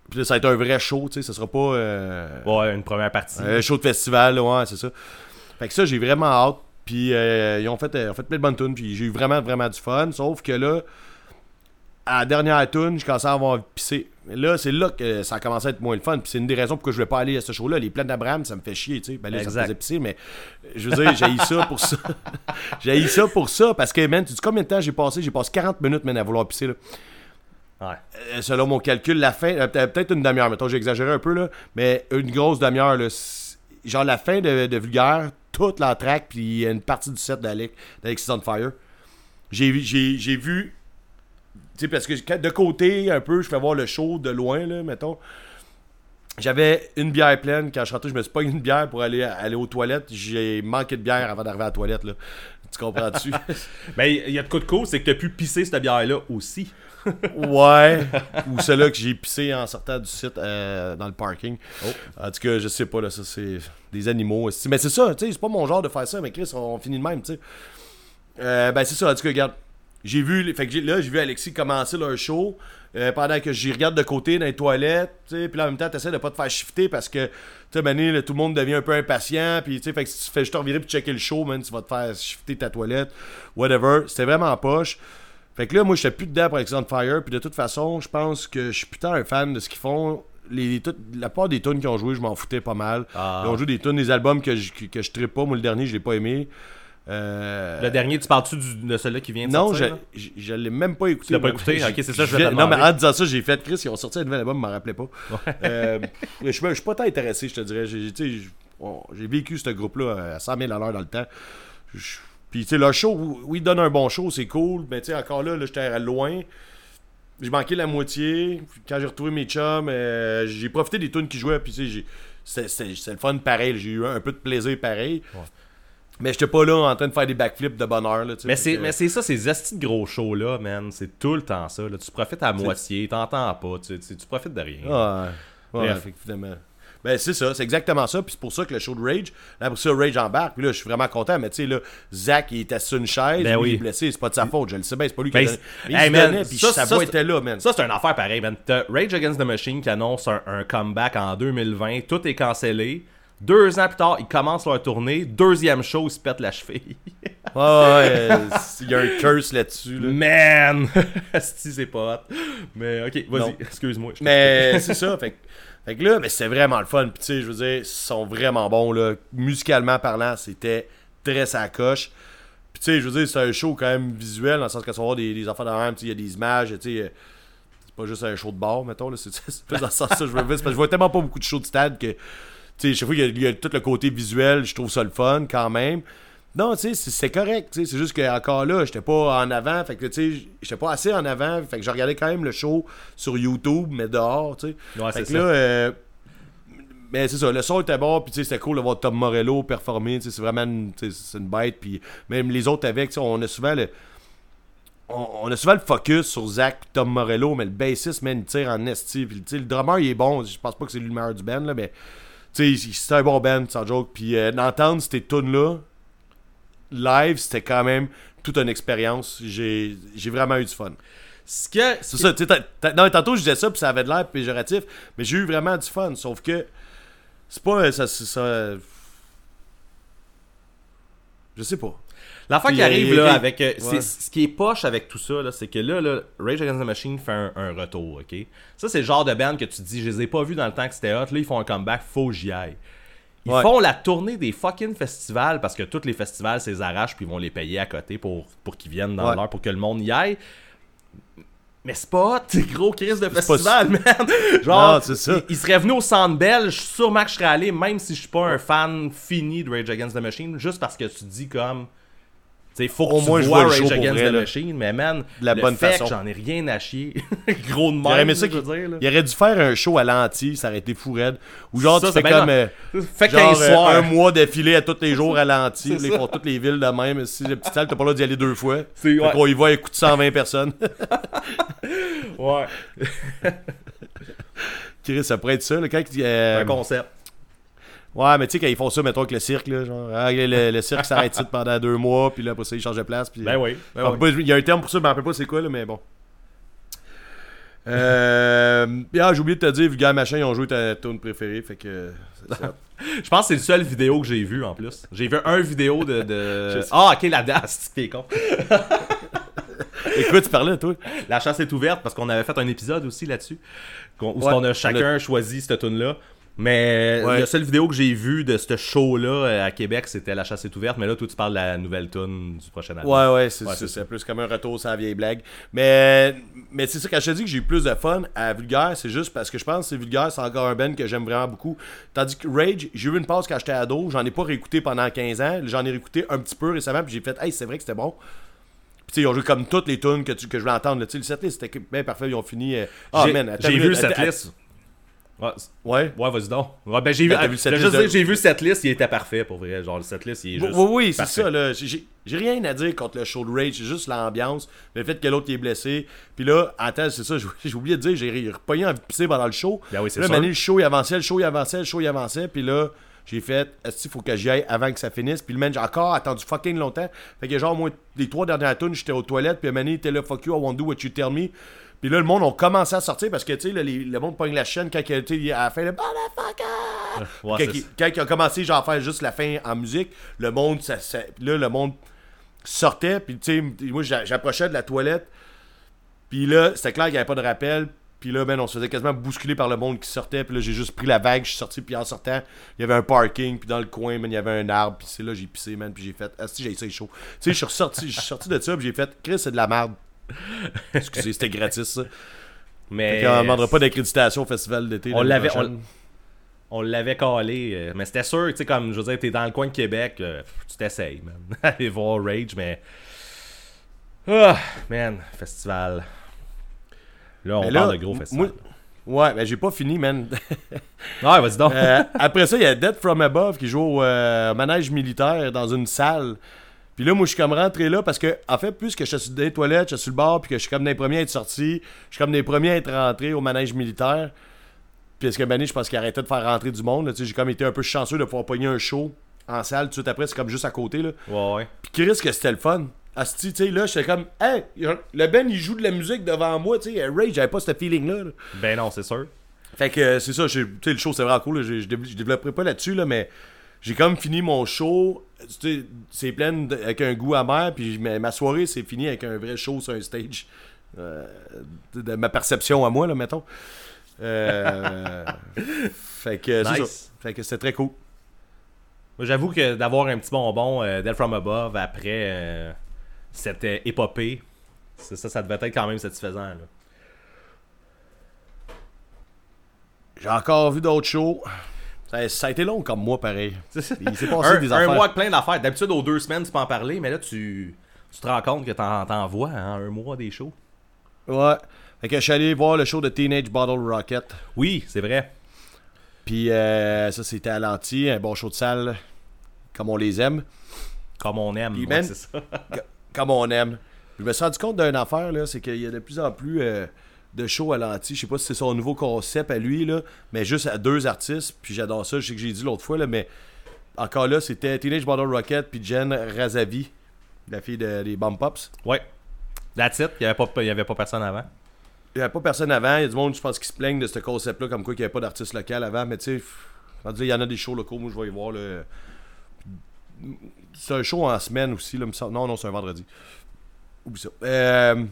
Puis là, ça va être un vrai show, tu sais, ça sera pas Ouais, une première partie. un show de festival, là, ouais, c'est ça. Fait que ça, j'ai vraiment hâte. Puis euh, ils ont fait, euh, ont fait plein de bonnes tunes, puis j'ai eu vraiment, vraiment du fun. Sauf que là, à la dernière tune, je commençais à avoir pissé. Là, c'est là que ça a commencé à être moins le fun. Puis c'est une des raisons pourquoi je voulais pas aller à ce show-là. Les plaines d'Abraham, ça me fait chier, tu sais. Ben là, ça me Exact. faisait pisser, mais je veux dire, j'ai ça pour ça. j'ai ça pour ça, parce que, man, tu dis combien de temps j'ai passé? J'ai passé 40 minutes, man, à vouloir pisser, là. Ouais. Euh, selon mon calcul, la fin, peut- peut-être une demi-heure, mettons, j'ai exagéré un peu, là, mais une grosse demi-heure, là, genre la fin de, de Vulgaire, toute la track, puis une partie du set d'Alex on Fire. J'ai vu, tu sais, parce que de côté, un peu, je fais voir le show de loin, là, mettons. J'avais une bière pleine, quand je suis je me suis pas une bière pour aller, aller aux toilettes. J'ai manqué de bière avant d'arriver à la toilette, là. Tu comprends-tu? Ben, il y a de quoi de cool, c'est que t'as pu pisser cette bière-là aussi. Ouais. Ou celle-là que j'ai pissé en sortant du site euh, dans le parking. En tout cas, je sais pas, là, ça, c'est des animaux. aussi. Mais c'est ça, tu sais, c'est pas mon genre de faire ça, mais Chris, on finit de même, tu sais. Euh, ben, c'est ça, en tout cas, regarde. J'ai vu, fait que là, j'ai vu Alexis commencer leur show euh, pendant que j'y regarde de côté dans les toilettes, puis là, en même temps, t'essaies de pas te faire shifter parce que, tu sais, mané, tout le monde devient un peu impatient, puis tu sais, fait que si tu fais juste te revirer puis checker le show, man, tu vas te faire shifter ta toilette, whatever. C'était vraiment poche. Fait que là, moi, j'étais plus dedans pour on Fire, puis de toute façon, je pense que je suis putain un fan de ce qu'ils font. Les, tout- la part des tunes qu'ils ont joué, je m'en foutais pas mal. Ah. Ils ont joué des tunes, des albums que je, que, que je trippe pas. Moi, le dernier, je l'ai pas aimé. Euh, Le dernier, tu parles-tu de celui qui vient de non, sortir? je, là? je, je l'ai même pas écouté. Tu l'as pas écouté? Ok, c'est ça, je vais Non, mais en disant ça, j'ai fait Chris, ils ont sorti un nouvel album, je m'en rappelais pas. Euh, je suis je suis pas tant intéressé, je te dirais. J'ai vécu ce groupe-là à 100 000 à l'heure dans le temps. Je- Puis, tu sais, leur show, oui, ils donnent un bon show, c'est cool. Mais, tu sais, encore là, là j'étais loin. J'ai manqué la moitié. Puis Quand j'ai retrouvé mes chums, euh, j'ai profité des tunes qui jouaient. Puis, tu sais, c'était le fun pareil. J'ai eu un peu de plaisir pareil. Mais j'étais pas là en train de faire des backflips de bonheur. Là. Mais c'est, que- c'est ça, ces astis de gros shows là, man. C'est tout le temps ça. Là. Tu profites à moitié, t'entends pas, tu, tu, tu profites de rien. Ouais. Ouais, Bref. effectivement. Ben, c'est ça, c'est exactement ça. Puis c'est pour ça que le show de Rage, là, pour ça, Rage embarque. Puis là, je suis vraiment content. Mais tu sais, là, Zach, il était sur une chaise. Ben oui. il est blessé. C'est pas de sa faute. Je le sais bien, c'est pas lui qui Ben, a Mais il Hey, se man, puis ça, sa voix était là, man. Ça, c'est une affaire pareille, man. Rage Against the Machine qui annonce un, un comeback en 2020. Tout est cancellé. Deux ans plus tard, ils commencent leur tournée. Deuxième show, ils se pètent la cheville. Ouais, ouais, euh, il y a un curse là-dessus. Là. Man! Asti, c'est pas hot. Mais ok, vas-y, excuse-moi. Mais c'est ça. Fait, que- fait que là, ben, c'était vraiment le fun. Puis tu sais, je veux dire, ils sont vraiment bons. Là. Musicalement parlant, c'était très sa coche. Puis tu sais, je veux dire, c'est un show quand même visuel, dans le sens que ça va des, des affaires de même. tu sais, Il y a des images, tu sais. euh, C'est pas juste un show de bar, mettons. là, C'est c'est plus dans ce sens-là que je veux dire. C'est parce que je vois tellement pas beaucoup de shows de stade que. Tu sais, chaque fois, il y, a, il y a tout le côté visuel, je trouve ça le fun quand même. Non, tu sais, c'est- c'est correct, c'est juste que encore là, j'étais pas en avant, fait que tu sais, j'étais pas assez en avant, fait que je regardais quand même le show sur YouTube, mais dehors, tu sais. Ouais, fait c'est que ça. là, euh, mais c'est ça, le son était bon, puis tu sais, c'était cool de voir Tom Morello performer, c'est vraiment une, c'est une bête, puis même les autres avec, tu sais, on a souvent le. On, on a souvent le focus sur Zach et Tom Morello, mais le bassiste, man, il tire en esti. Puis, le drummer, il est bon. Je pense pas que c'est lui le meilleur du band, là, mais c'était un bon band, sans joke. Puis euh, d'entendre ces tunes-là, live, c'était quand même toute une expérience. J'ai vraiment eu du fun. Ce que. C'est ça, tu sais, non, tantôt je disais ça, puis ça avait de l'air péjoratif, mais j'ai eu vraiment du fun, sauf que c'est pas. Ça, je sais pas. L'affaire qui euh, arrive là avec. euh, ouais. Ce qui est poche avec tout ça, là, c'est que là, là, Rage Against the Machine fait un, un retour, ok? Ça, c'est le genre de band que tu dis, je les ai pas vus dans le temps que c'était hot, là, ils font un comeback, faut que j'y aille. Ils Ouais. font la tournée des fucking festivals parce que tous les festivals, c'est arrachent puis ils vont les payer à côté pour, pour qu'ils viennent dans Ouais. l'heure, pour que le monde y aille. Mais c'est pas c'est gros crise de festival, man! Genre, Non, ça. il, il serait venu au Centre Bell, je suis sûrement que je serais allé, même si je suis pas un fan fini de Rage Against the Machine, juste parce que tu te dis comme... Tu sais, faut Au tu moins, je vois le Rage Against vrai, the. Machine, mais man, De la le bonne fait j'en ai rien à chier. Gros de là. il aurait dû faire un show à l'anti, ça aurait été fou raide. Ou genre, Ça, tu c'est fais bien comme. euh, Fait genre, 15 euh, un mois d'affilée à tous les jours à l'anti. Ils font toutes les villes de même. Si le petit salle, t'as pas l'air d'y aller deux fois. Fait ouais. qu'on y va, écoute 120 personnes. Ouais. Chris, ça pourrait être ça. Là, quand, euh, un concept. Ouais, mais tu sais, quand ils font ça, mettons, avec le cirque, là, genre, ah, le, le cirque s'arrête pendant deux mois, puis là, après ça, ils changent de place. Puis, Ben oui. ben me oui. rappelle pas, Il y a un terme pour ça, je me rappelle pas c'est quoi, là, mais bon. Euh. ah, j'ai oublié de te dire, Vulgaire Machin, ils ont joué ta tune préférée, fait que. Je pense que c'est le seul vidéo que j'ai vu en plus. J'ai vu un vidéo de. Ah, ok, la danse, c'est con. Écoute, tu parlais, toi. La chasse est ouverte parce qu'on avait fait un épisode aussi là-dessus. Où Ouais, on a chacun choisi cette tune là Mais Ouais. la seule vidéo que j'ai vue de ce show-là euh, à Québec, c'était La chasse est ouverte. Mais là, toi, tu parles de la nouvelle tune du prochain album. Ouais, ouais, c'est Ouais, plus comme un retour sur la vieille blague. Mais, mais c'est ça, quand je te dis que j'ai eu plus de fun à Vulgaire, c'est juste parce que je pense que c'est Vulgaire, c'est encore un band que j'aime vraiment beaucoup. Tandis que Rage, j'ai eu une pause quand j'étais ado, j'en ai pas réécouté pendant 15 ans, j'en ai réécouté un petit peu récemment, puis j'ai fait, hey, c'est vrai que c'était bon. Puis tu sais, ils ont joué comme toutes les tunes que, tu- que je voulais entendre. là. Tu sais, le setlist, c'était bien parfait, ils ont fini. euh, Ah, J'ai- vu attends- liste. Ouais, c- Ouais. ouais, vas-y donc. Ouais, ben, j'ai vu, Ben, vu de- j'ai vu cette liste, il était parfait pour vrai. Genre, cette liste, il est juste. oui, oui, c'est ça. là. J'ai- rien à dire contre le show de Rage, c'est juste l'ambiance, le fait que l'autre est blessé. Puis là, attends, c'est ça, j'ai oublié de dire, j'ai repogné envie de pisser pendant le show. Ben oui, c'est là. Mané, le show il avançait, le show il avançait, le show il avançait. Puis là, j'ai fait, est-ce qu'il faut que j'y aille avant que ça finisse? Puis le man, j'ai encore attendu fucking longtemps. Fait que genre, moi, les trois dernières tunes, j'étais aux toilettes, puis Mané était là, fuck you, I won't do what you tell me. Puis là, le monde a commencé à sortir parce que, tu sais, le monde pogne la chaîne quand il, sais, à la fin, le motherfucker! Ouais, quand, il, ça. quand il a commencé genre à faire juste la fin en musique, le monde ça, ça- puis là le monde sortait puis tu sais moi j'a- j'approchais de la toilette. Puis là, c'était clair qu'il n'y avait pas de rappel. Puis là, ben, on se faisait quasiment bousculer par le monde qui sortait. Puis là, j'ai juste pris la vague, je suis sorti. Puis en sortant, il y avait un parking. Puis dans le coin, man, il y avait un arbre. Puis c'est là, j'ai pissé, man. Puis j'ai fait, ah, si, j'ai essayé chaud. Tu sais, je suis ressorti, je suis sorti de ça. Puis j'ai fait, Chris, c'est de la merde. Excusez, c'était gratis, ça. Mais. Fait qu'on ne demandera pas d'accréditation au festival d'été. On l'avait-. On l'avait calé, euh, mais c'était sûr, tu sais, comme je veux dire, t'es dans le coin de Québec, euh, tu t'essayes, man. Aller voir Rage, mais. Ah, man, festival. Là, on Mais parle là, de gros festival. Ouais, ben j'ai pas fini, man. Ouais, vas-y donc. Euh, après ça, il y a Dead From Above qui joue au euh, manège militaire dans une salle. Puis là, moi, je suis comme rentré là parce que, en fait, plus que je suis dans les toilettes, je suis sur le bar, puis que je suis comme des premiers à être sorti, je suis comme des premiers à être rentré au manège militaire. Puis est-ce que Mané, je pense qu'il arrêtait de faire rentrer du monde. là, tu sais, J'ai comme été un peu chanceux de pouvoir pogner un show en salle. Tout de suite après, c'est comme juste à côté. Là. Ouais, ouais. Puis Chris, que c'était le fun. Asti, tu sais, là, j'étais comme, hey, le Ben, il joue de la musique devant moi, tu sais, Ray, j'avais pas ce feeling-là. là. Ben non, c'est sûr. Fait que euh, c'est ça, tu sais, le show c'est vraiment cool. je développerai pas là-dessus, là, mais j'ai comme fini mon show. C'est plein de- avec un goût amer. Puis ma, soirée c'est fini avec un vrai show sur un stage. Euh, de, de ma perception à moi, là, mettons. Euh, fait que c'est Nice. ça. Fait que c'était très cool. Moi, j'avoue que d'avoir un petit bonbon euh, Dead From Above après euh, cette euh, épopée, ça, ça devait être quand même satisfaisant. J'ai encore vu d'autres shows. Ça, ça a été long comme moi, pareil. Il s'est passé un, des un affaires. mois avec plein d'affaires. D'habitude, aux deux semaines, tu peux en parler, mais là, tu, tu te rends compte que t'en, vois hein, un mois des shows. Ouais. Fait que je suis allé voir le show de Teenage Bottle Rocket. Oui, c'est vrai. Puis euh, ça, c'était à l'anti, un bon show de salle, comme on les aime. Comme on aime. Ouais, c'est ça. comme on aime. Je me suis rendu compte d'une affaire, là, c'est qu'il y a de plus en plus euh, de show à l'anti. Je sais pas si c'est son nouveau concept à lui, là, mais juste à deux artistes. Puis j'adore ça. Je sais que j'ai dit l'autre fois, là, mais encore là, c'était Teenage Bottle Rocket puis Jen Razavi, la fille de- des Bomb Pops. Ouais. That's it. Il n'y avait, pas- il y avait pas personne avant. Il n'y avait pas personne avant. Il y a du monde, je pense, qui se plaignent de ce concept-là, comme quoi il n'y avait pas d'artiste local avant. Mais tu sais, il y en a des shows locaux, moi je vais y voir. là. C'est un show en semaine aussi. Là, me semble. Non, non, c'est un vendredi. Oublie ça. Euh,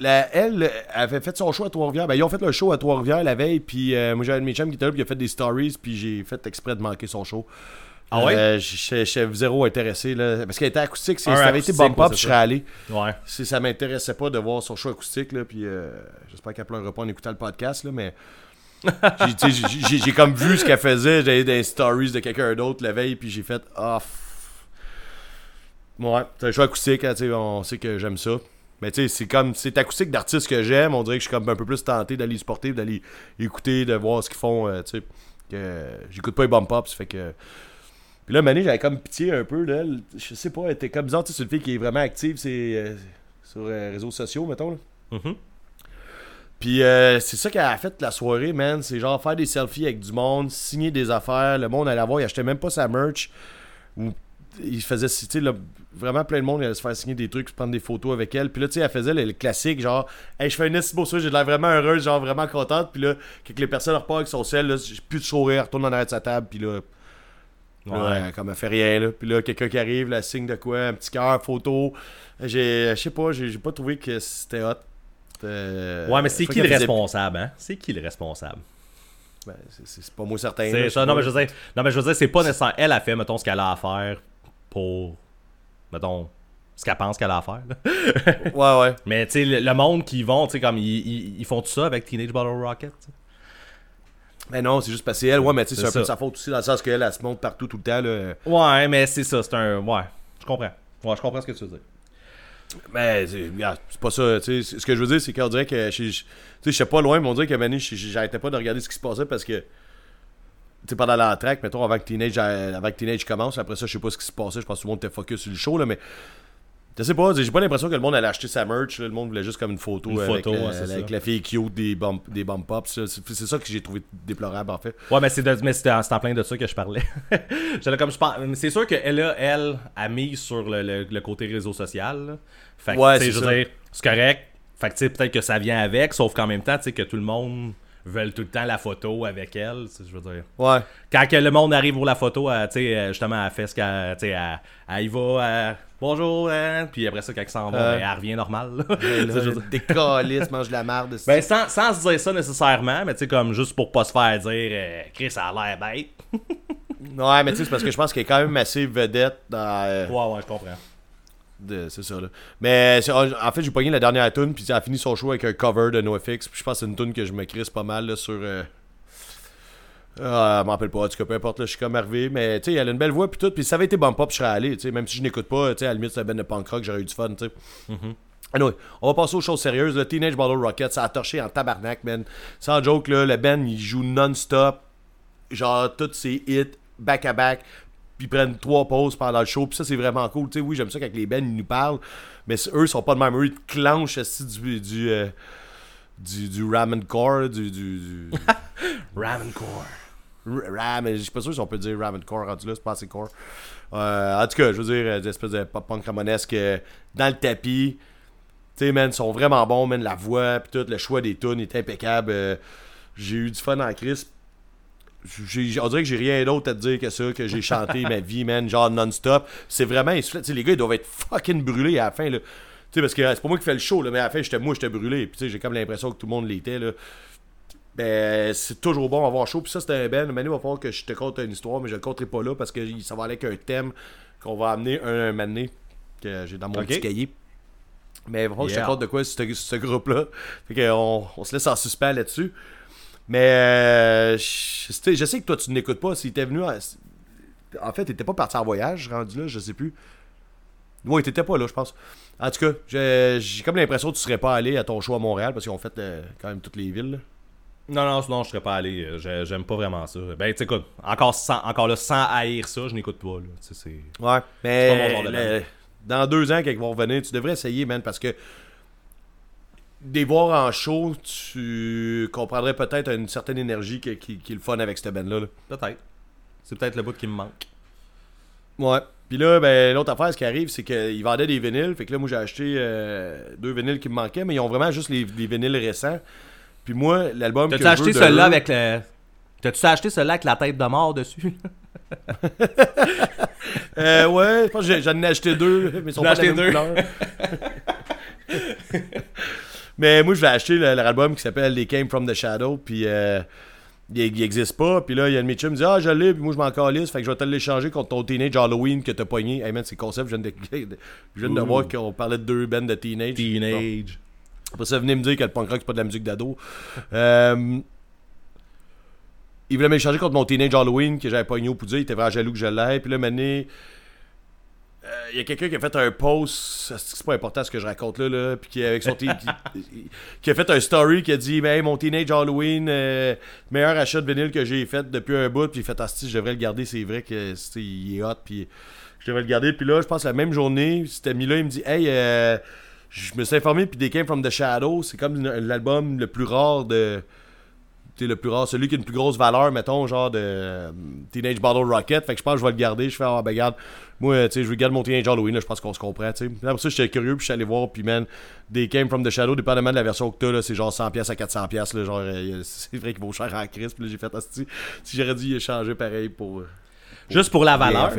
la- elle avait fait son show à Trois-Rivières. Ben, ils ont fait le show à Trois-Rivières la veille. Puis euh, moi, j'avais mes chums qui était là. Puis il a fait des stories. Puis j'ai fait exprès de manquer son show. Ah ouais? Euh, J'étais j'étais zéro intéressé. Là, parce qu'elle était acoustique. Si ça avait été Bump Up, je serais allé Ouais. si ça m'intéressait pas de voir son show acoustique là puis euh, j'espère qu'elle pleurera pas en écoutant le podcast là mais j'ai- comme vu ce qu'elle faisait j'avais des stories de quelqu'un d'autre la veille puis j'ai fait ah f- ouais c'est un show acoustique hein, on sait que j'aime ça mais tu sais c'est comme c'est acoustique d'artistes que j'aime on dirait que je suis comme un peu plus tenté d'aller supporter d'aller écouter de voir ce qu'ils font euh, tu sais que j'écoute pas les bump ups fait que puis là, Mané, j'avais comme pitié un peu d'elle. Je sais pas, elle était comme bizarre. Tu sais, c'est une fille qui est vraiment active c'est, euh, sur les réseaux sociaux, mettons. Là. Mhm. Puis euh, c'est ça qu'elle a fait la soirée, man. C'est genre faire des selfies avec du monde, signer des affaires. Le monde allait la voir, il achetait même pas sa merch. Ou il faisait, tu sais, là, vraiment plein de monde il allait se faire signer des trucs, prendre des photos avec elle. Puis là, tu sais, elle faisait le, le classique, genre, hey, je fais un si beau j'ai de l'air vraiment heureuse, genre vraiment contente. Puis là, quand les personnes repartent avec son sel, là, j'ai plus de sourire, retourne en arrière de sa table. Puis là, Ouais. comme elle fait rien, là. Puis là, quelqu'un qui arrive, la signe de quoi, un petit cœur, photo. J'ai, je sais pas, j'ai pas trouvé que c'était hot. Euh, Ouais, mais c'est qui le responsable, hein? C'est qui le responsable? Ben, c'est- pas moi certain. C'est ça, non, mais je veux dire, non, mais je veux dire, c'est pas nécessaire. Elle a fait, mettons, ce qu'elle a à faire pour, mettons, ce qu'elle pense qu'elle a à faire. là. Ouais, ouais. mais tu sais, le, le monde qui vont, tu sais, comme ils, ils, ils font tout ça avec Teenage Bottle Rocket. Mais non, c'est juste parce que c'est elle. Ouais, mais tu sais, c'est un peu de ça. sa faute aussi, dans le sens qu'elle, elle se montre partout tout le temps, là. Ouais, mais c'est ça, c'est un. Ouais, je comprends. Ouais, je comprends ce que tu veux dire. Mais c'est regarde, c'est pas ça. tu sais, Ce que je veux dire, c'est qu'on dirait que. Je sais, pas loin, mais on dirait que je- j'arrêtais pas de regarder ce qui se passait parce que. Tu sais, pendant l'entraque, mettons, avant que Teenage, euh, avant que Teenage commence, après ça, je sais pas ce qui se passait. Je pense que tout le monde était focus sur le show, là, mais. Je sais pas, j'ai pas l'impression que le monde allait acheter sa merch. là. Le monde voulait juste comme une photo, Une avec, photo, la, ouais, c'est avec la fille cute des bump, des bump là. C'est ça que j'ai trouvé déplorable, en fait. Ouais, mais c'est de- mais c'était en, plein de ça que je parlais. Comme je. C'est sûr qu'elle a, elle, a mis sur le, le- le côté réseau social. là. Fait que, Ouais, c'est je veux ça. dire, c'est correct. Fait que, peut-être que ça vient avec, sauf qu'en même temps, tu sais, que tout le monde veut tout le temps la photo avec elle. Je veux dire. Ouais. Quand que le monde arrive pour la photo, elle, tu sais, euh, justement, elle fait ce qu'elle. Tu sais, elle, elle y va, elle, bonjour, hein, puis après ça, quand elle s'en va, Euh. ben, elle revient normal. dire. décalisse, mange de la merde. Ben, sans, sans se dire ça nécessairement, mais tu sais, comme juste pour pas se faire dire, euh, Chris, ça a l'air bête. Ouais, mais tu sais, c'est parce que je pense qu'elle est quand même assez vedette dans. euh, Ouais, ouais, je comprends. C'est ça, là. Mais c'est- en fait, j'ai pogné la dernière tune, puis elle a fini son show avec un cover de NoFX. Puis je pense que c'est une tune que je me crisse pas mal là, sur. Euh... Ah, je m'en rappelle pas, en tout cas, peu importe, là, je suis comme arrivé. Mais tu sais, elle a une belle voix, puis tout. Puis ça avait été bump up, je serais allé, tu sais. Même si je n'écoute pas, tu sais, à la limite, c'est band de punk rock, j'aurais eu du fun, tu sais. Anyway, on va passer aux choses sérieuses. Le Teenage Bottle Rocket, ça a torché en tabarnak, man. Sans joke, là, le band, il joue non-stop. Genre, tous ses hits, back-à-back. Puis ils prennent trois pauses pendant le show. Puis ça, c'est vraiment cool. Tu sais, oui, j'aime ça quand les bands, ils nous parlent. Mais eux, ils sont pas de même. Eux, ils te clenchent du, du, euh, du, du ramen core, du... du, du Ramen Core. R- Ram, je suis pas sûr si on peut dire Ramen Core rendu là, c'est pas assez core. Euh, en tout cas, je veux dire, euh, des espèces de pop-punk ramonesque euh, dans le tapis. Tu sais, man, ils sont vraiment bons, man. La voix, puis tout, le choix des tunes est impeccable. J'ai eu du fun en crise. On dirait que j'ai rien d'autre à te dire que ça, que j'ai chanté ma vie, man, genre non-stop. C'est vraiment sais, les gars, ils doivent être fucking brûlés à la fin, là. Tu sais, parce que c'est pas moi qui fais le show, là, mais à la fin, j'étais moi, j'étais brûlé. Puis, j'ai comme l'impression que tout le monde l'était, là. Ben, c'est toujours bon d'avoir chaud. Puis ça, c'était un ben. Maintenant, il va falloir que je te conte une histoire, mais je le conterai pas là parce que ça va aller avec un thème qu'on va amener un, un donné, que j'ai dans mon petit cahier. Mais il va falloir que je te conte de quoi ce groupe-là. Fait qu'on on se laisse en suspens là-dessus. Mais euh, je, je sais que toi, tu n'écoutes pas. S'il était venu. En, en fait, t'étais pas parti en voyage, rendu là, je sais plus. Ouais, t'étais pas là, je pense. En tout cas, j'ai comme l'impression que tu serais pas allé à ton show à Montréal parce qu'ils ont fait euh, quand même toutes les villes. là. Non, non, sinon je serais pas allé. euh, j'ai- J'aime pas vraiment ça. Ben, tu écoute, encore, sans, encore là, sans haïr ça, je n'écoute pas. Là. Ouais, mais pas mon genre de le- Dans deux ans, quand ils vont revenir, tu devrais essayer, man, parce que des voir en show, tu comprendrais peut-être une certaine énergie qui, qui, qui est le fun avec cette band-là. là. Peut-être. C'est peut-être le bout qui me manque. Ouais. Puis là, ben, l'autre affaire, ce qui arrive, c'est qu'ils vendaient des vinyles. Fait que là, moi, j'ai acheté euh, deux vinyles qui me manquaient, mais ils ont vraiment juste les, les vinyles récents. Puis moi, l'album T'as-tu acheté celui-là avec le. T'as-tu acheté celui-là avec la tête de mort dessus? Euh, ouais, je pense que j'en ai acheté deux, mais ils sont pas de la couleur. mais moi, je vais acheter le- leur album qui s'appelle They Came From The Shadow, puis euh, il, il existe pas. Puis là, il y a mes chums qui me dit Ah, je l'ai, puis moi, je m'en calisse, fait que je vais te l'échanger contre ton Teenage Halloween que t'as pogné. Hey man, c'est concept, je viens de, je viens de Ouh. voir qu'on parlait de deux bands de Teenage. Bon. Teenage. Après ça, venez me dire que le punk rock, c'est pas de la musique d'ado. Euh, il voulait m'échanger contre mon Teenage Halloween que j'avais pogné au poudre. Il était vraiment jaloux que je l'ai. Puis là, mané, il y a quelqu'un qui a fait un post. C'est pas important ce que je raconte là. là puis qui, avec son qui, qui a fait un story qui a dit ben, hey, Mon Teenage Halloween, euh, meilleur achat de vinyle que j'ai fait depuis un bout. Puis il fait Asti, je devrais le garder. C'est vrai que il est hot. Puis je devrais le garder. Puis là, je pense la même journée, cet ami-là, il me dit Hey, euh, je me suis informé, puis They Came From The Shadow, c'est comme l'album le plus rare de. Le plus rare, celui qui a une plus grosse valeur, mettons, genre de euh, Teenage Bottle Rocket. Fait que je pense que je vais le garder. Je fais, ah, ben, regarde, moi, tu sais, je regarde mon Teenage Halloween, là, je pense qu'on se comprend, tu sais. Après ça, j'étais curieux, puis je suis allé voir, puis man, They Came From The Shadow, dépendamment de la version que t'as, là, c'est genre 100$ à 400$, là, genre, euh, c'est vrai qu'il vaut cher en crise, puis là, j'ai fait, asti, si j'aurais dû y échanger pareil pour. euh, Juste pour la valeur. Tu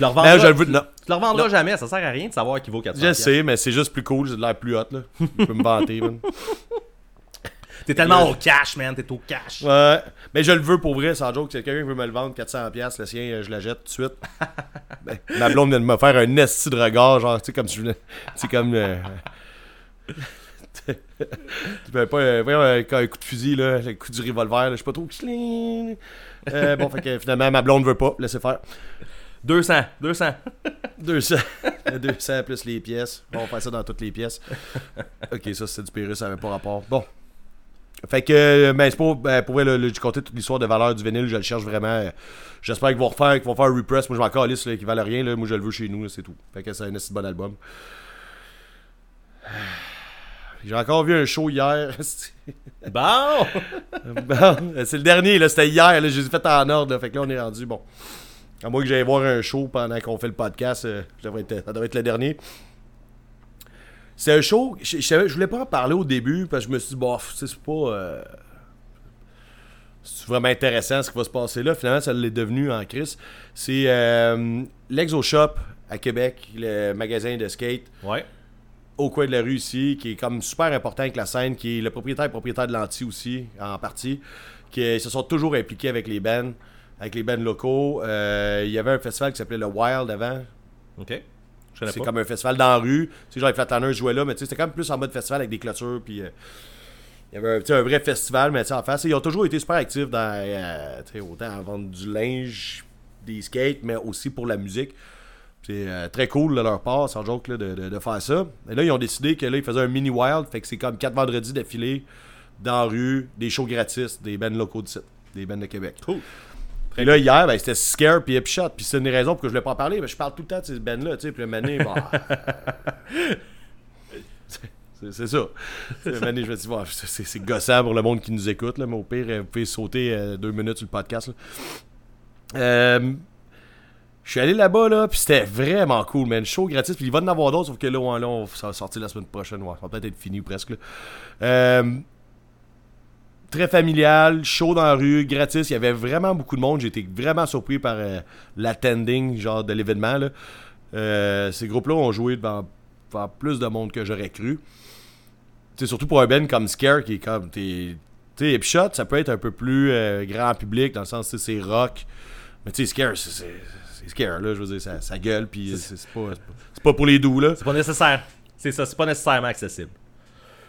le revendras, Ben, veux- non. tu le revendras Non. jamais, ça sert à rien de savoir qu'il vaut 400 Je sais, mais c'est juste plus cool, j'ai de l'air plus hot, là. Je peux me vanter, man. T'es tellement au cash, man, t'es au cash. Ouais, mais je le veux pour vrai, sans joke. Si quelqu'un veut me le vendre 400$, le sien, je la jette tout de suite. Ben, ma blonde vient de me faire un esti de regard, genre, tu sais, comme si je venais. C'est comme. euh, tu peux pas. euh, voyons, euh, quand un coup de fusil, là, le coup du revolver, là, je sais pas trop. Euh, bon, fait que finalement, ma blonde veut pas, laissez faire. 200, 200. 200. 200 plus les pièces. Bon, on faire ça dans toutes les pièces. Ok, ça c'est du Pérus, ça avait pas rapport. Bon. Fait que, ben, c'est pas. Ben, pour là, j'ai compté toute l'histoire de valeur du vinyle, je le cherche vraiment. J'espère qu'ils vont refaire, qu'ils vont faire un repress. Moi, je m'en calisse, qui valent rien, là. Moi, je le veux chez nous, c'est tout. Fait que c'est un assez bon album. J'ai encore vu un show hier. Bon! Bon, c'est le dernier, là, c'était hier, là, je les ai fait en ordre, là, fait que là, on est rendu, bon. À moins que j'aille voir un show pendant qu'on fait le podcast, euh, ça, devrait être, ça devrait être le dernier. C'est un show, je, je, je voulais pas en parler au début, parce que je me suis dit, bof, c'est pas... euh, c'est vraiment intéressant ce qui va se passer là. Finalement, ça l'est devenu en crise. C'est euh, l'Exo Shop à Québec, le magasin de skate Ouais. au coin de la rue ici, qui est comme super important avec la scène, qui est le propriétaire propriétaire de l'anti aussi, en partie, qui euh, se sont toujours impliqués avec les bands, avec les bands locaux. Euh, Il y avait un festival qui s'appelait le Wild avant. Ok. C'est comme un festival dans la rue. Tu genre les Flatliners jouaient là, mais tu sais, c'était comme plus en mode festival avec des clôtures, puis... euh, il y avait un, un vrai festival, mais tu sais, en face, ils ont toujours été super actifs dans, euh, autant à vendre du linge, des skates, mais aussi pour la musique. C'est euh, très cool de leur part, sans joke, là, de, de- de faire ça. Et là, ils ont décidé que là, ils faisaient un mini wild, fait que c'est comme quatre vendredis d'affilée, dans la rue, des shows gratis, des bands locaux de site, des bands de Québec. Cool. Et là, hier, ben, c'était Scare puis Epshot. Puis c'est une des raisons pour que je voulais pas en parler. Mais je parle tout le temps de ces bands-là. Puis le mané, bon. euh, c'est- ça. Le mané, je me dis, bon, c'est- gossant pour le monde qui nous écoute, là. Mais au pire, euh, vous pouvez sauter euh, deux minutes sur le podcast. Euh, je suis allé là-bas, là, puis c'était vraiment cool, man. Show gratis, puis il va en avoir d'autres, sauf que là, ouais, là on- ça va sortir la semaine prochaine. Ouais, ça va peut-être être fini presque. Euh, très familial, chaud dans la rue, gratis. Il y avait vraiment beaucoup de monde. J'ai été vraiment surpris par euh, l'attending genre de l'événement. Euh, ces groupes-là ont joué devant, devant plus de monde que j'aurais cru. C'est surtout pour un band comme Scare qui est comme. t'es- Tu sais, Epshot, ça peut être un peu plus euh, grand public dans le sens que c'est rock. Mais tu sais, Scare, c'est- Scare, là. Je veux dire, ça, ça gueule, puis c'est pas, c'est pas- c'est pas pour les doux, là. C'est pas nécessaire. C'est ça, c'est pas nécessairement accessible.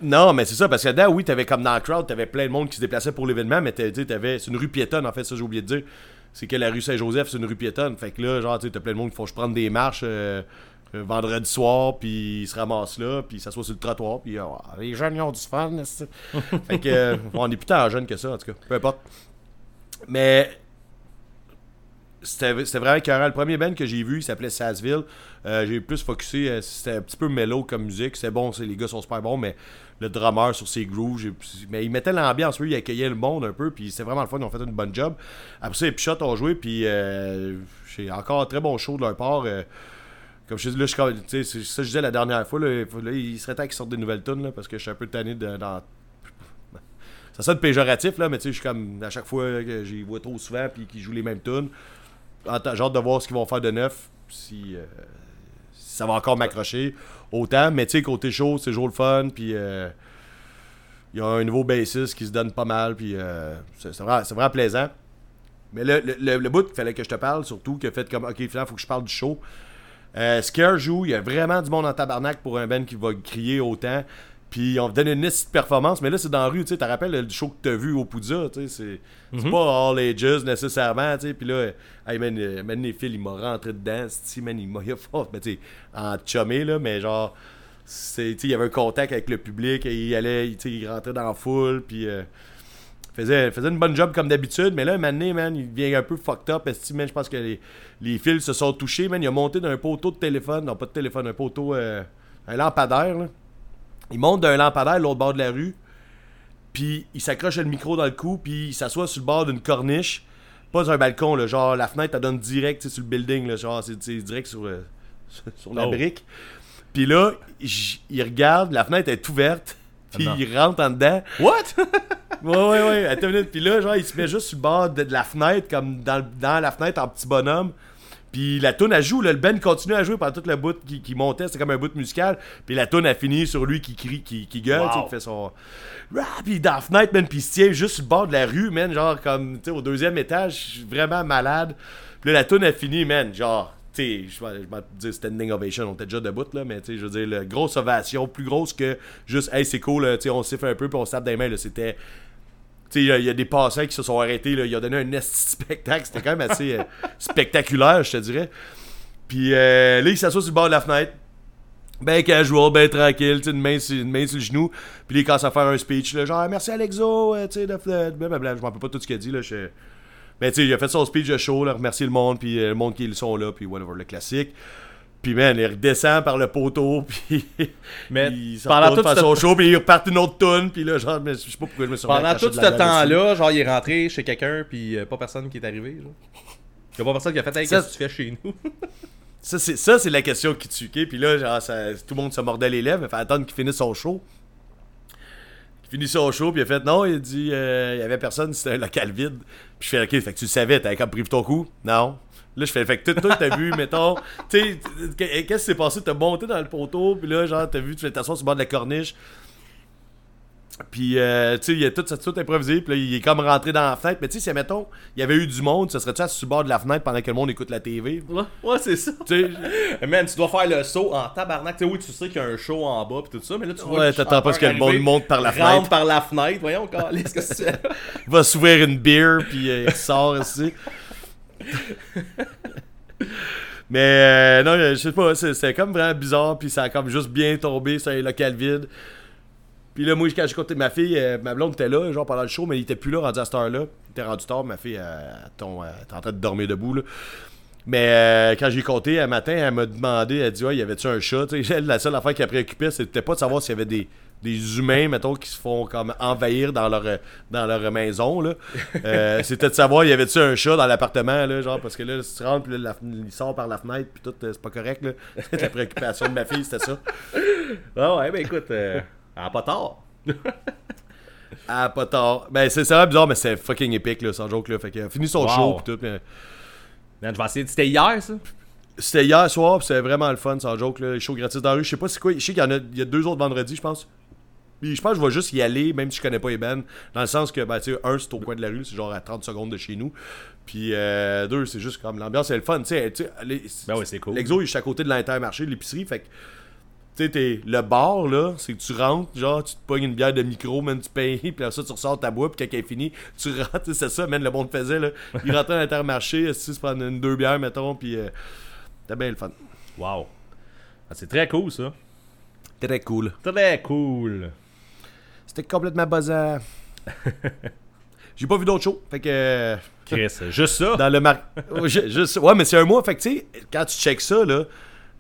Non, mais c'est ça, parce que là, oui, t'avais comme dans le crowd, t'avais plein de monde qui se déplaçait pour l'événement, mais t'avais. C'est une rue piétonne, en fait, ça j'ai oublié de dire. C'est que la rue Saint-Joseph, c'est une rue piétonne. Fait que là, genre, t'as plein de monde qui font je prendre des marches euh, euh, vendredi soir, puis ils se ramassent là, puis ils s'assoient sur le trottoir, puis ah, les jeunes, ils ont du fun. fait que, euh, on est plus tant jeunes que ça, en tout cas, peu importe. Mais c'était vraiment écœurant. Le premier band que j'ai vu, il s'appelait Sassville. J'ai plus focusé, c'était un petit peu mellow comme musique. C'est bon, les gars sont super bons, mais le drummer sur ses grooves, mais il mettait l'ambiance, lui, il accueillait le monde un peu, puis c'était vraiment le fun, ils ont fait une bonne job. Après ça, les Pichottes ont joué, puis euh, j'ai encore très bon show de leur part. euh, comme je dis, là, je, c'est ça je disais la dernière fois, là, il serait temps qu'ils sortent des nouvelles tunes, parce que je suis un peu tanné de, dans ça sonne péjoratif, là, mais tu sais, je suis comme à chaque fois que j'y vois trop souvent puis qu'ils jouent les mêmes tunes. J'ai hâte de voir ce qu'ils vont faire de neuf, si, euh, si ça va encore m'accrocher autant. Mais tu sais, côté show, c'est toujours le fun, puis euh, il y a un nouveau bassiste qui se donne pas mal, puis euh, c'est vraiment, plaisant. Mais le, le, le- bout qu'il fallait que je te parle, surtout, qui a fait comme, ok, finalement, faut que je parle du show. Euh, Scare joue, il y a vraiment du monde en tabarnak pour un band qui va crier autant. Puis on donne une petite performance, mais là c'est dans la rue, tu sais, te rappelles le show que t'as vu au Poudza, tu sais, c'est c'est pas all ages nécessairement, tu sais, puis là, hey man, euh, man, les fils, il m'a rentré dedans, si man, il m'a fort, mais tu sais, en chumé, là, mais genre, c'est, tu sais, il y avait un contact avec le public, et il allait, tu sais, il rentrait dans la foule, puis euh, faisait, faisait une bonne job comme d'habitude, mais là, donné, man, il devient un peu fucked up. Esti, man, je pense que les, les fils se sont touchés, man. Il a monté d'un poteau de téléphone, non pas de téléphone, un poteau, euh, un lampadaire, là. Il monte d'un lampadaire à l'autre bord de la rue, puis il s'accroche le micro dans le cou, puis il s'assoit sur le bord d'une corniche, pas sur un balcon, là, genre la fenêtre, elle donne direct sur le building, là, genre c'est direct sur, euh, sur, la Oh. brique. Puis là, il regarde, la fenêtre est ouverte, puis non. il rentre en dedans. What? Ouais, ouais, ouais. Attends une minute. Puis là, genre, il se met juste sur le bord de, de la fenêtre, comme dans, dans la fenêtre en petit bonhomme. Puis la toune, elle joue. Là, le Ben continue à jouer pendant toute la bout qui, qui montait. C'était comme un bout musical. Puis la toune a fini sur lui qui crie, qui, qui gueule, Wow. tu sais, qui fait son. Rah! Puis dans la fenêtre, man, puis il se tient juste sur le bord de la rue, man. Genre, comme, tu sais, au deuxième étage, je suis vraiment malade. Puis là, la toune a fini, man. Genre, tu sais, je vais dire standing ovation, on était déjà debout, là, mais tu sais, je veux dire, la grosse ovation, plus grosse que juste, hey, c'est cool, là, tu sais, on siffle un peu, puis on se tape des mains, là. C'était. Il y a- des passants qui se sont arrêtés. Il a donné un esti spectacle. C'était quand même assez euh, spectaculaire, je te dirais. Puis euh, là, il s'assoit sur le bord de la fenêtre. Ben casual, ben tranquille, une main, sur, une main sur le genou. Puis là, il commence à faire un speech, genre merci Alexo, euh, tu blablabla. Je m'en rappelle pas tout ce qu'il a dit, là. Mais tu sais, il a fait son speech de show, là, remercier le monde, puis euh, le monde qui sont là, puis whatever, le classique. Puis man, il redescend par le poteau, puis Mais il pendant retourne tout faire ce- son show, puis il repart une autre tune, puis là, genre, mais je sais pas pourquoi je me suis Pendant tout ce temps-là, genre, il est rentré chez quelqu'un, puis euh, pas personne qui est arrivé. Genre. Y a pas personne qui a fait, hey, qu'est-ce que tu fais chez nous? Ça, c'est, ça, c'est la question qui tue. ok? Puis là, genre, ça- tout le monde se mordait les lèvres. Il fait attendre qu'il finisse son show. Il finit son show, puis il a fait non. Il a dit euh, il y avait personne, c'était un local vide. Puis je fais ok, fait que tu le savais, t'avais comme pris ton coup? Non. Là, je fais fait que toi, t'as vu, mettons. Tu sais, qu'est-ce qui s'est passé? T'as monté dans le poteau, puis là, genre, t'as vu, tu fais t'asseoir sur le bord de la corniche. Puis, euh, tu sais, il a tout, ça tout improvisé. Puis là, il est comme rentré dans la fenêtre. Mais tu sais, si, mettons, il y avait eu du monde, ça serait-tu assis sur le bord de la fenêtre pendant que le monde écoute la TV? Ouais, ouais, c'est ça. Tu sais, Man, tu dois faire le saut en tabarnak. Tu sais, oui, tu sais qu'il y a un show en bas pis tout ça, mais là, tu vois. Ouais, t'attends pas ce que le monde monte par la rentre fenêtre. par la fenêtre. Voyons, qu'est-ce que là? Il va s'ouvrir une bière, puis euh, il sort ici. Mais euh, non, je sais pas, c'est- comme vraiment bizarre, puis ça a comme juste bien tombé sur un local vide. Puis là, moi, quand j'ai compté ma fille, euh, ma blonde était là, genre pendant le show, mais il était plus là, rendu à cette heure-là. Il était rendu tard, ma fille, elle, en train de dormir debout, là. Mais euh, quand j'ai compté un matin, elle m'a demandé, elle dit, ouais, y avait-tu un chat? Tu sais, elle, la seule affaire qui a préoccupé, c'était pas de savoir s'il y avait des, des humains, mettons, qui se font comme envahir dans leur, euh, dans leur maison, là. Euh, c'était de savoir, y avait-tu un chat dans l'appartement, là, genre, parce que là, si tu rentres, puis là, la- il sort par la fenêtre, puis tout, euh, c'est pas correct, là. la préoccupation de ma fille, c'était ça. Ah ouais, ben écoute, euh, elle a pas tort. Ah, pas tard. Ben, c'est vraiment bizarre, mais c'est fucking épique, là, sans joke, là. Fait qu'il a fini son Wow. show, puis tout, euh, Man, je vais essayer. C'était hier, ça? C'était hier soir, puis c'était vraiment le fun, sans joke, là. Les shows gratis dans la rue. Je sais pas c'est quoi. Je sais qu'il y en a, il y a deux autres vendredis, je pense. Puis je pense que je vais juste y aller, même si je connais pas les bands. Dans le sens que, ben, tu sais, un, c'est au coin de la rue, c'est genre à 30 secondes de chez nous. Puis euh, deux, c'est juste comme l'ambiance, c'est le fun. Tu sais, tu Ben oui, c'est cool. L'exo, il est juste à côté de l'intermarché, de l'épicerie. Fait que, tu sais, t'es- le bar, là, c'est que tu rentres, genre, tu te pognes une bière de micro, man, tu payes, puis après ça, tu ressors ta boîte, puis quand elle est finie, tu rentres, tu sais, c'est ça, man, le monde faisait, là. Il rentrait à l'intermarché, si se prendre une deux bières, mettons, puis euh, c'était bien le fun. Wow. Ah, c'est très cool, ça. Très cool. Très cool. C'était complètement buzzant. j'ai pas vu d'autres shows. Fait que. Chris, juste ça? dans le mar... Je- ouais, mais c'est un mois. Fait que, tu sais, quand tu checks ça, là,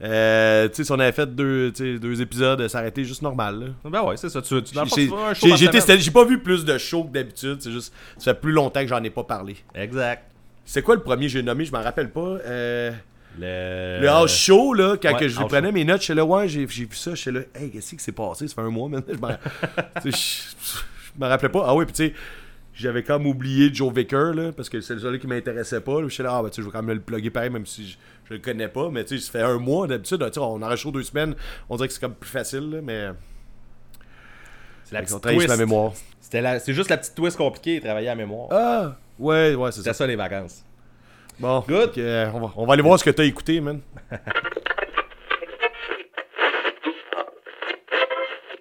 euh, tu sais, si on avait fait deux, deux épisodes, ça aurait été juste normal, là. Ben ouais, c'est ça. Tu, tu, j'ai pas vu plus de shows que d'habitude. C'est juste, ça fait plus longtemps que j'en ai pas parlé. Exact. C'est quoi le premier que j'ai nommé? Je m'en rappelle pas. Euh, Le, le house show, là, quand ouais, que je lui prenais mes notes, je suis là, ouais, j'ai vu ça. Je suis là, hey, qu'est-ce qui s'est passé? Ça fait un mois maintenant. Je me rappelais pas. Ah oui, puis tu sais. J'avais comme oublié Joe Vicker, là, parce que c'est le seul qui m'intéressait pas. Je suis là, ah, ben, tu sais, je vais quand même le plugger pareil, même si je, je le connais pas. Mais tu sais, ça fait un mois d'habitude. On en chaud deux semaines. On dirait que c'est comme plus facile, là, mais. C'est la petite twist. mémoire. C'était la- C'est juste la petite twist compliquée, travailler à mémoire. Ah! Ouais, ouais, c'est ça. C'était ça les vacances. Bon, Good. euh, on, va, on va aller voir ce que t'as écouté, man.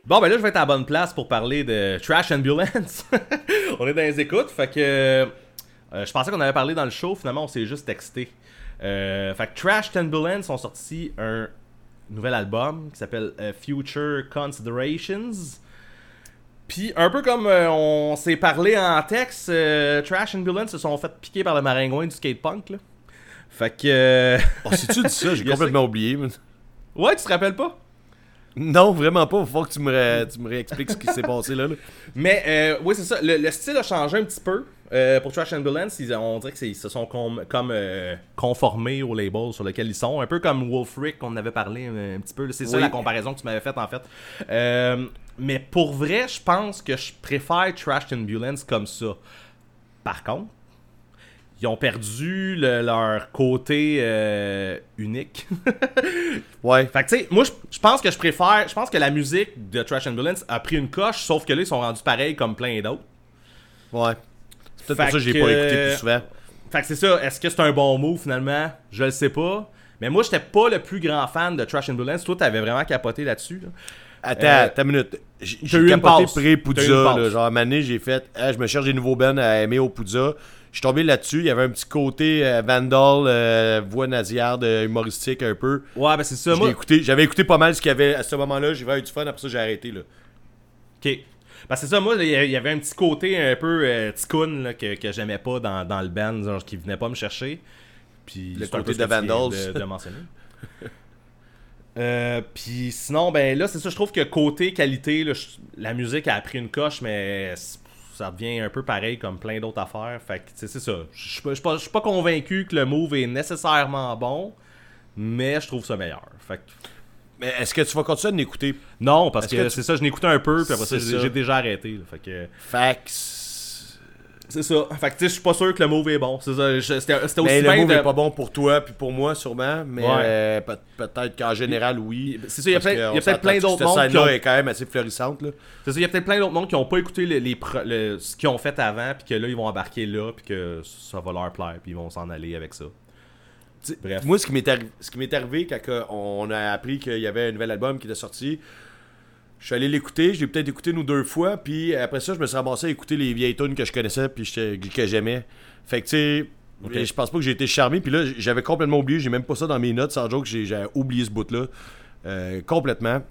Bon, ben là, je vais être à la bonne place pour parler de Trash Ambulance. on est dans les écoutes, fait que. euh, je pensais qu'on avait parlé dans le show, finalement, on s'est juste texté. Euh, fait que Trash Ambulance ont sorti un nouvel album qui s'appelle euh, Future Considerations. Puis, un peu comme euh, on s'est parlé en texte, euh, Trash Ambulance se sont fait piquer par le maringouin du skatepunk, là. Fait que. euh, Oh, si tu dis ça, j'ai complètement oublié, ouais, tu te rappelles pas? Non, vraiment pas. Faut que tu me, ré- tu me réexpliques ce qui s'est passé là. là. Mais euh, oui, c'est ça. Le, le style a changé un petit peu. Euh, pour Trash Ambulance, ils, on dirait qu'ils se sont com- comme euh, conformés au label sur lequel ils sont. Un peu comme Wolf Rick qu'on avait parlé un, un petit peu. C'est ça la comparaison que tu m'avais faite en fait. Euh, mais pour vrai, je pense que je préfère Trash Ambulance comme ça. Par contre, ils ont perdu le- leur côté euh, unique. Ouais. Fait que tu sais, moi je je pense que je préfère, je pense que la musique de Trash Ambulance a pris une coche, sauf que là ils sont rendus pareils comme plein d'autres. Ouais. C'est peut-être pour ça que j'ai pas écouté plus souvent. Fait que c'est ça, est-ce que c'est un bon mot finalement? Je le sais pas. Mais moi j'étais pas le plus grand fan de Trash Ambulance, toi t'avais vraiment capoté là-dessus. là. Attends, Euh, attends une minute. J'ai eu capoté pré-Poudza. Genre, à j'ai fait. Je me cherche des nouveaux bands à aimer au Poudza. Je suis tombé là-dessus. Il y avait un petit côté euh, Vandal, euh, voix nasillarde, euh, humoristique un peu. Ouais, ben c'est ça. Moi, écouté- J'avais écouté pas mal ce qu'il y avait à ce moment-là. J'ai eu du fun. Après ça, j'ai arrêté. là. Ok. Parce que c'est ça, moi, il y avait un petit côté un peu euh, ticoun là, que, que j'aimais pas dans, dans le band, genre qui venait pas me chercher. Puis Le côté de Vandals. De, de mentionner. Euh, puis sinon, ben là, c'est ça, je trouve que côté qualité, là, je- la musique a pris une coche, mais ça devient un peu pareil comme plein d'autres affaires. Fait que, c'est ça. Je suis pas- pas, je suis pas convaincu que le move est nécessairement bon, mais je trouve ça meilleur. Fait que, Mais est-ce que tu vas continuer de l'écouter? non, parce que, que tu- c'est ça, je l'écoutais un peu, puis après ça, j'ai ça. j'ai déjà arrêté. là. fait que. Fax. C'est ça. Fait que tu sais, je suis pas sûr que le move est bon. C'est ça. C'était aussi Mais le move de- est pas bon pour toi puis pour moi sûrement, mais Ouais. euh, peut- peut-être qu'en général oui. C'est ça, il y a peut-être- plein d'autres cette mondes qui scène-là ont- est quand même assez florissante là. C'est ça, il y a peut-être plein d'autres mondes qui ont pas écouté les, les pro- le- ce qu'ils ont fait avant, puis que là, ils vont embarquer là, puis que ça va leur plaire, puis ils vont s'en aller avec ça. Bref. Moi, ce qui m'est arri- arrivé quand on a appris qu'il y avait un nouvel album qui était sorti, je suis allé l'écouter, je l'ai peut-être écouté une ou deux fois, puis après ça, je me suis ramassé à écouter les vieilles tunes que je connaissais, puis que j'aimais. Fait que tu sais, Ok. je pense pas que j'ai été charmé, puis là, j'avais complètement oublié, j'ai même pas ça dans mes notes, sans joke, j'ai j'ai oublié ce bout-là. Euh, complètement.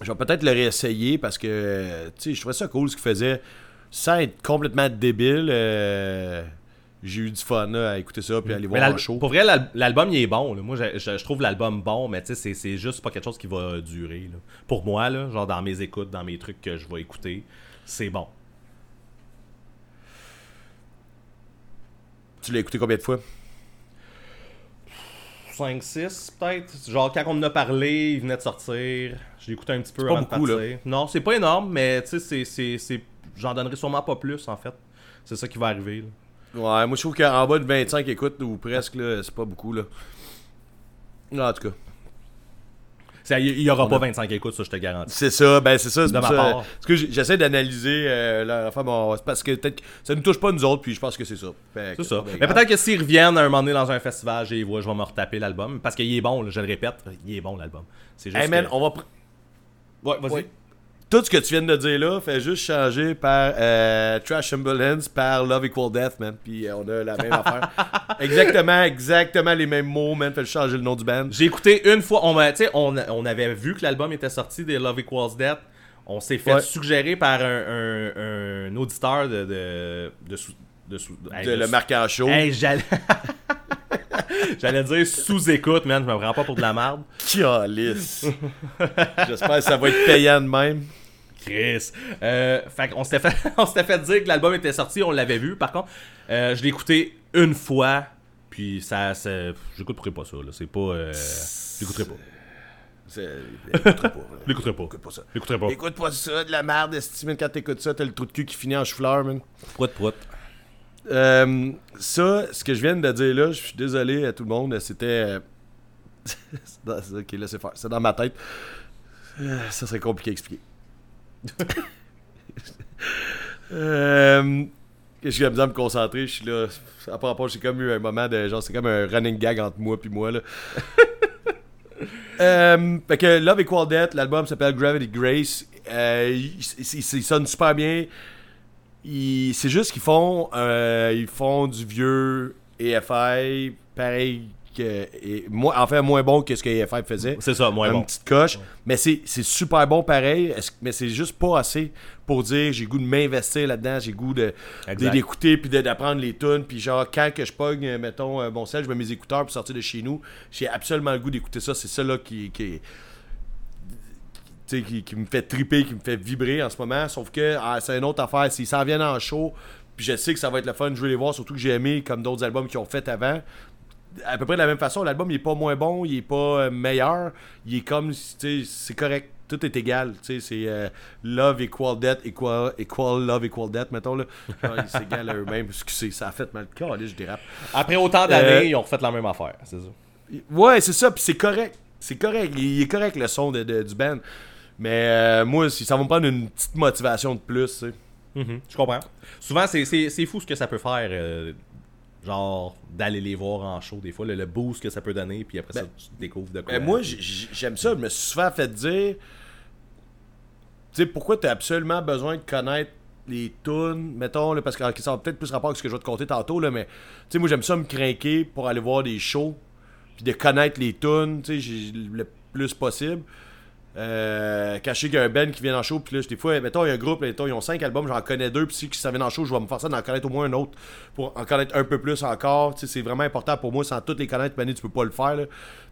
Je vais peut-être le réessayer parce que, tu sais, je trouvais ça cool ce qu'il faisait. Sans être complètement débile, euh, j'ai eu du fun là, à écouter ça, puis à aller voir un show. Pour vrai, l'al- l'album, il est bon. là. Moi, je, je- je trouve l'album bon, mais tu sais, c'est- juste pas quelque chose qui va durer. là. Pour moi, là, genre dans mes écoutes, dans mes trucs que je vais écouter, c'est bon. Tu l'as écouté combien de fois? 5, 6 peut-être. Genre quand on en a parlé, il venait de sortir. Je l'ai écouté un petit peu avant beaucoup, de là. partir. Non, c'est pas énorme, mais tu sais, c'est- j'en donnerai sûrement pas plus en fait. C'est ça qui va arriver. là. Ouais, moi je trouve qu'en bas de 25 écoutes ou presque, là, c'est pas beaucoup là. Non, en tout cas. Il y aura pas 25 écoutes, ça je te garantis. C'est ça, ben c'est ça. c'est De ma ça. part. Parce que j'essaie d'analyser euh, la, femme. bon, parce que peut-être que ça nous touche pas nous autres, puis je pense que c'est ça. Fait C'est ça. ben, Mais peut-être que s'ils reviennent un moment donné dans un festival, j'ai vois, je vais me retaper l'album. Parce qu'il est bon, là, je le répète, il est bon l'album. C'est juste. Hey man, que- on va. pr- Ouais, vas-y. Ouais. Tout ce que tu viens de dire là fait juste changer par euh, Trash Ambulance par Love Equal Death, man. Puis euh, on a la même affaire. Exactement, exactement les mêmes mots, man. Fait juste changer le nom du band. J'ai écouté une fois, on, on, on avait vu que l'album était sorti des Love Equals Death. On s'est fait Ouais. suggérer par un, un- un auditeur de. de, de, hey, le en show. Hey, j'allais. J'allais dire sous-écoute, man, je me prends pas pour de la merde. Calice. J'espère que ça va être payant de même. Chris. Euh, fait qu'on s'était fait, on s'était fait dire que l'album était sorti, on l'avait vu. Par contre, euh, je l'ai écouté une fois, puis ça, ça j'écouterai pas ça. Là. C'est pas, euh, j'écouterai pas. Écoute pas. J'écouterai pas. Écoute pas ça. J'écouterai pas. Écoute pas ça, de la merde, estime quand t'écoutes ça, t'as le trou de cul qui finit en chou-fleur, man. Prout, prout. Euh, ça, ce que je viens de dire là, je suis désolé à tout le monde, c'était. euh, c'est dans- ok, laissez faire. C'est dans ma tête. Euh, Ça serait compliqué à expliquer. Euh, je suis besoin de me concentrer, je suis là. À part rapport, j'ai comme eu un moment de genre, c'est comme un running gag entre moi puis moi là. Euh, fait que Love Equal Death, l'album s'appelle Gravity Grace. Euh, il, il- il- il sonne super bien. C'est juste qu'ils font, euh, ils font du vieux EFI, pareil que, et, moins, enfin moins bon que ce que EFI faisait. C'est ça, moins Une bon. petite coche. Mais c'est c'est super bon pareil. Mais c'est juste pas assez pour dire j'ai goût de m'investir là-dedans, j'ai goût de d'écouter puis d'apprendre les tunes. Puis genre, quand que je pogne, euh, mettons, euh, mon sel, je mets mes écouteurs pour sortir de chez nous, j'ai absolument le goût d'écouter ça. C'est ça là qui, qui, qui, qui me fait triper, qui me fait vibrer en ce moment. Sauf que ah, c'est une autre affaire. S'ils s'en viennent en show, puis je sais que ça va être le fun, je veux les voir, surtout que j'ai aimé comme d'autres albums qu'ils ont fait avant. À peu près de la même façon, l'album il est pas moins bon, il est pas euh, meilleur, il est comme, tu sais, c'est correct, tout est égal, tu sais, c'est euh, love equal death, equal, equal love equal death, mettons là. Ils s'égalent à eux-mêmes, excusez, ça a fait mal. Calais, je dérape. Après autant d'années, Euh, ils ont refait la même affaire, c'est ça. Ouais, c'est ça, puis c'est correct. C'est correct. Il est correct le son de, de- du band. Mais euh, moi, si ça va me prendre une petite motivation de plus, tu sais. Mhm, je comprends. Souvent, c'est- fou ce que ça peut faire, euh, genre d'aller les voir en show des fois, le, le boost que ça peut donner, puis après ça, Ben, tu découvres de quoi. Mais moi, j'aime ça. Je me suis souvent fait dire, tu sais, pourquoi tu as absolument besoin de connaître les tunes, mettons, là, parce que ça a peut-être plus rapport avec ce que je vais te compter tantôt, là, mais tu sais, moi, j'aime ça me craquer pour aller voir des shows, puis de connaître les tunes, tu sais, le plus possible. Euh, sais qu'il y a un band qui vient en show, puis là, des fois, mettons, il y a un groupe, mettons, ils ont cinq albums, j'en connais deux, puis si ça vient en show, je vais me forcer d'en connaître au moins un autre pour en connaître un peu plus encore. C'est vraiment important pour moi, sans toutes les connaître, tu peux pas le faire,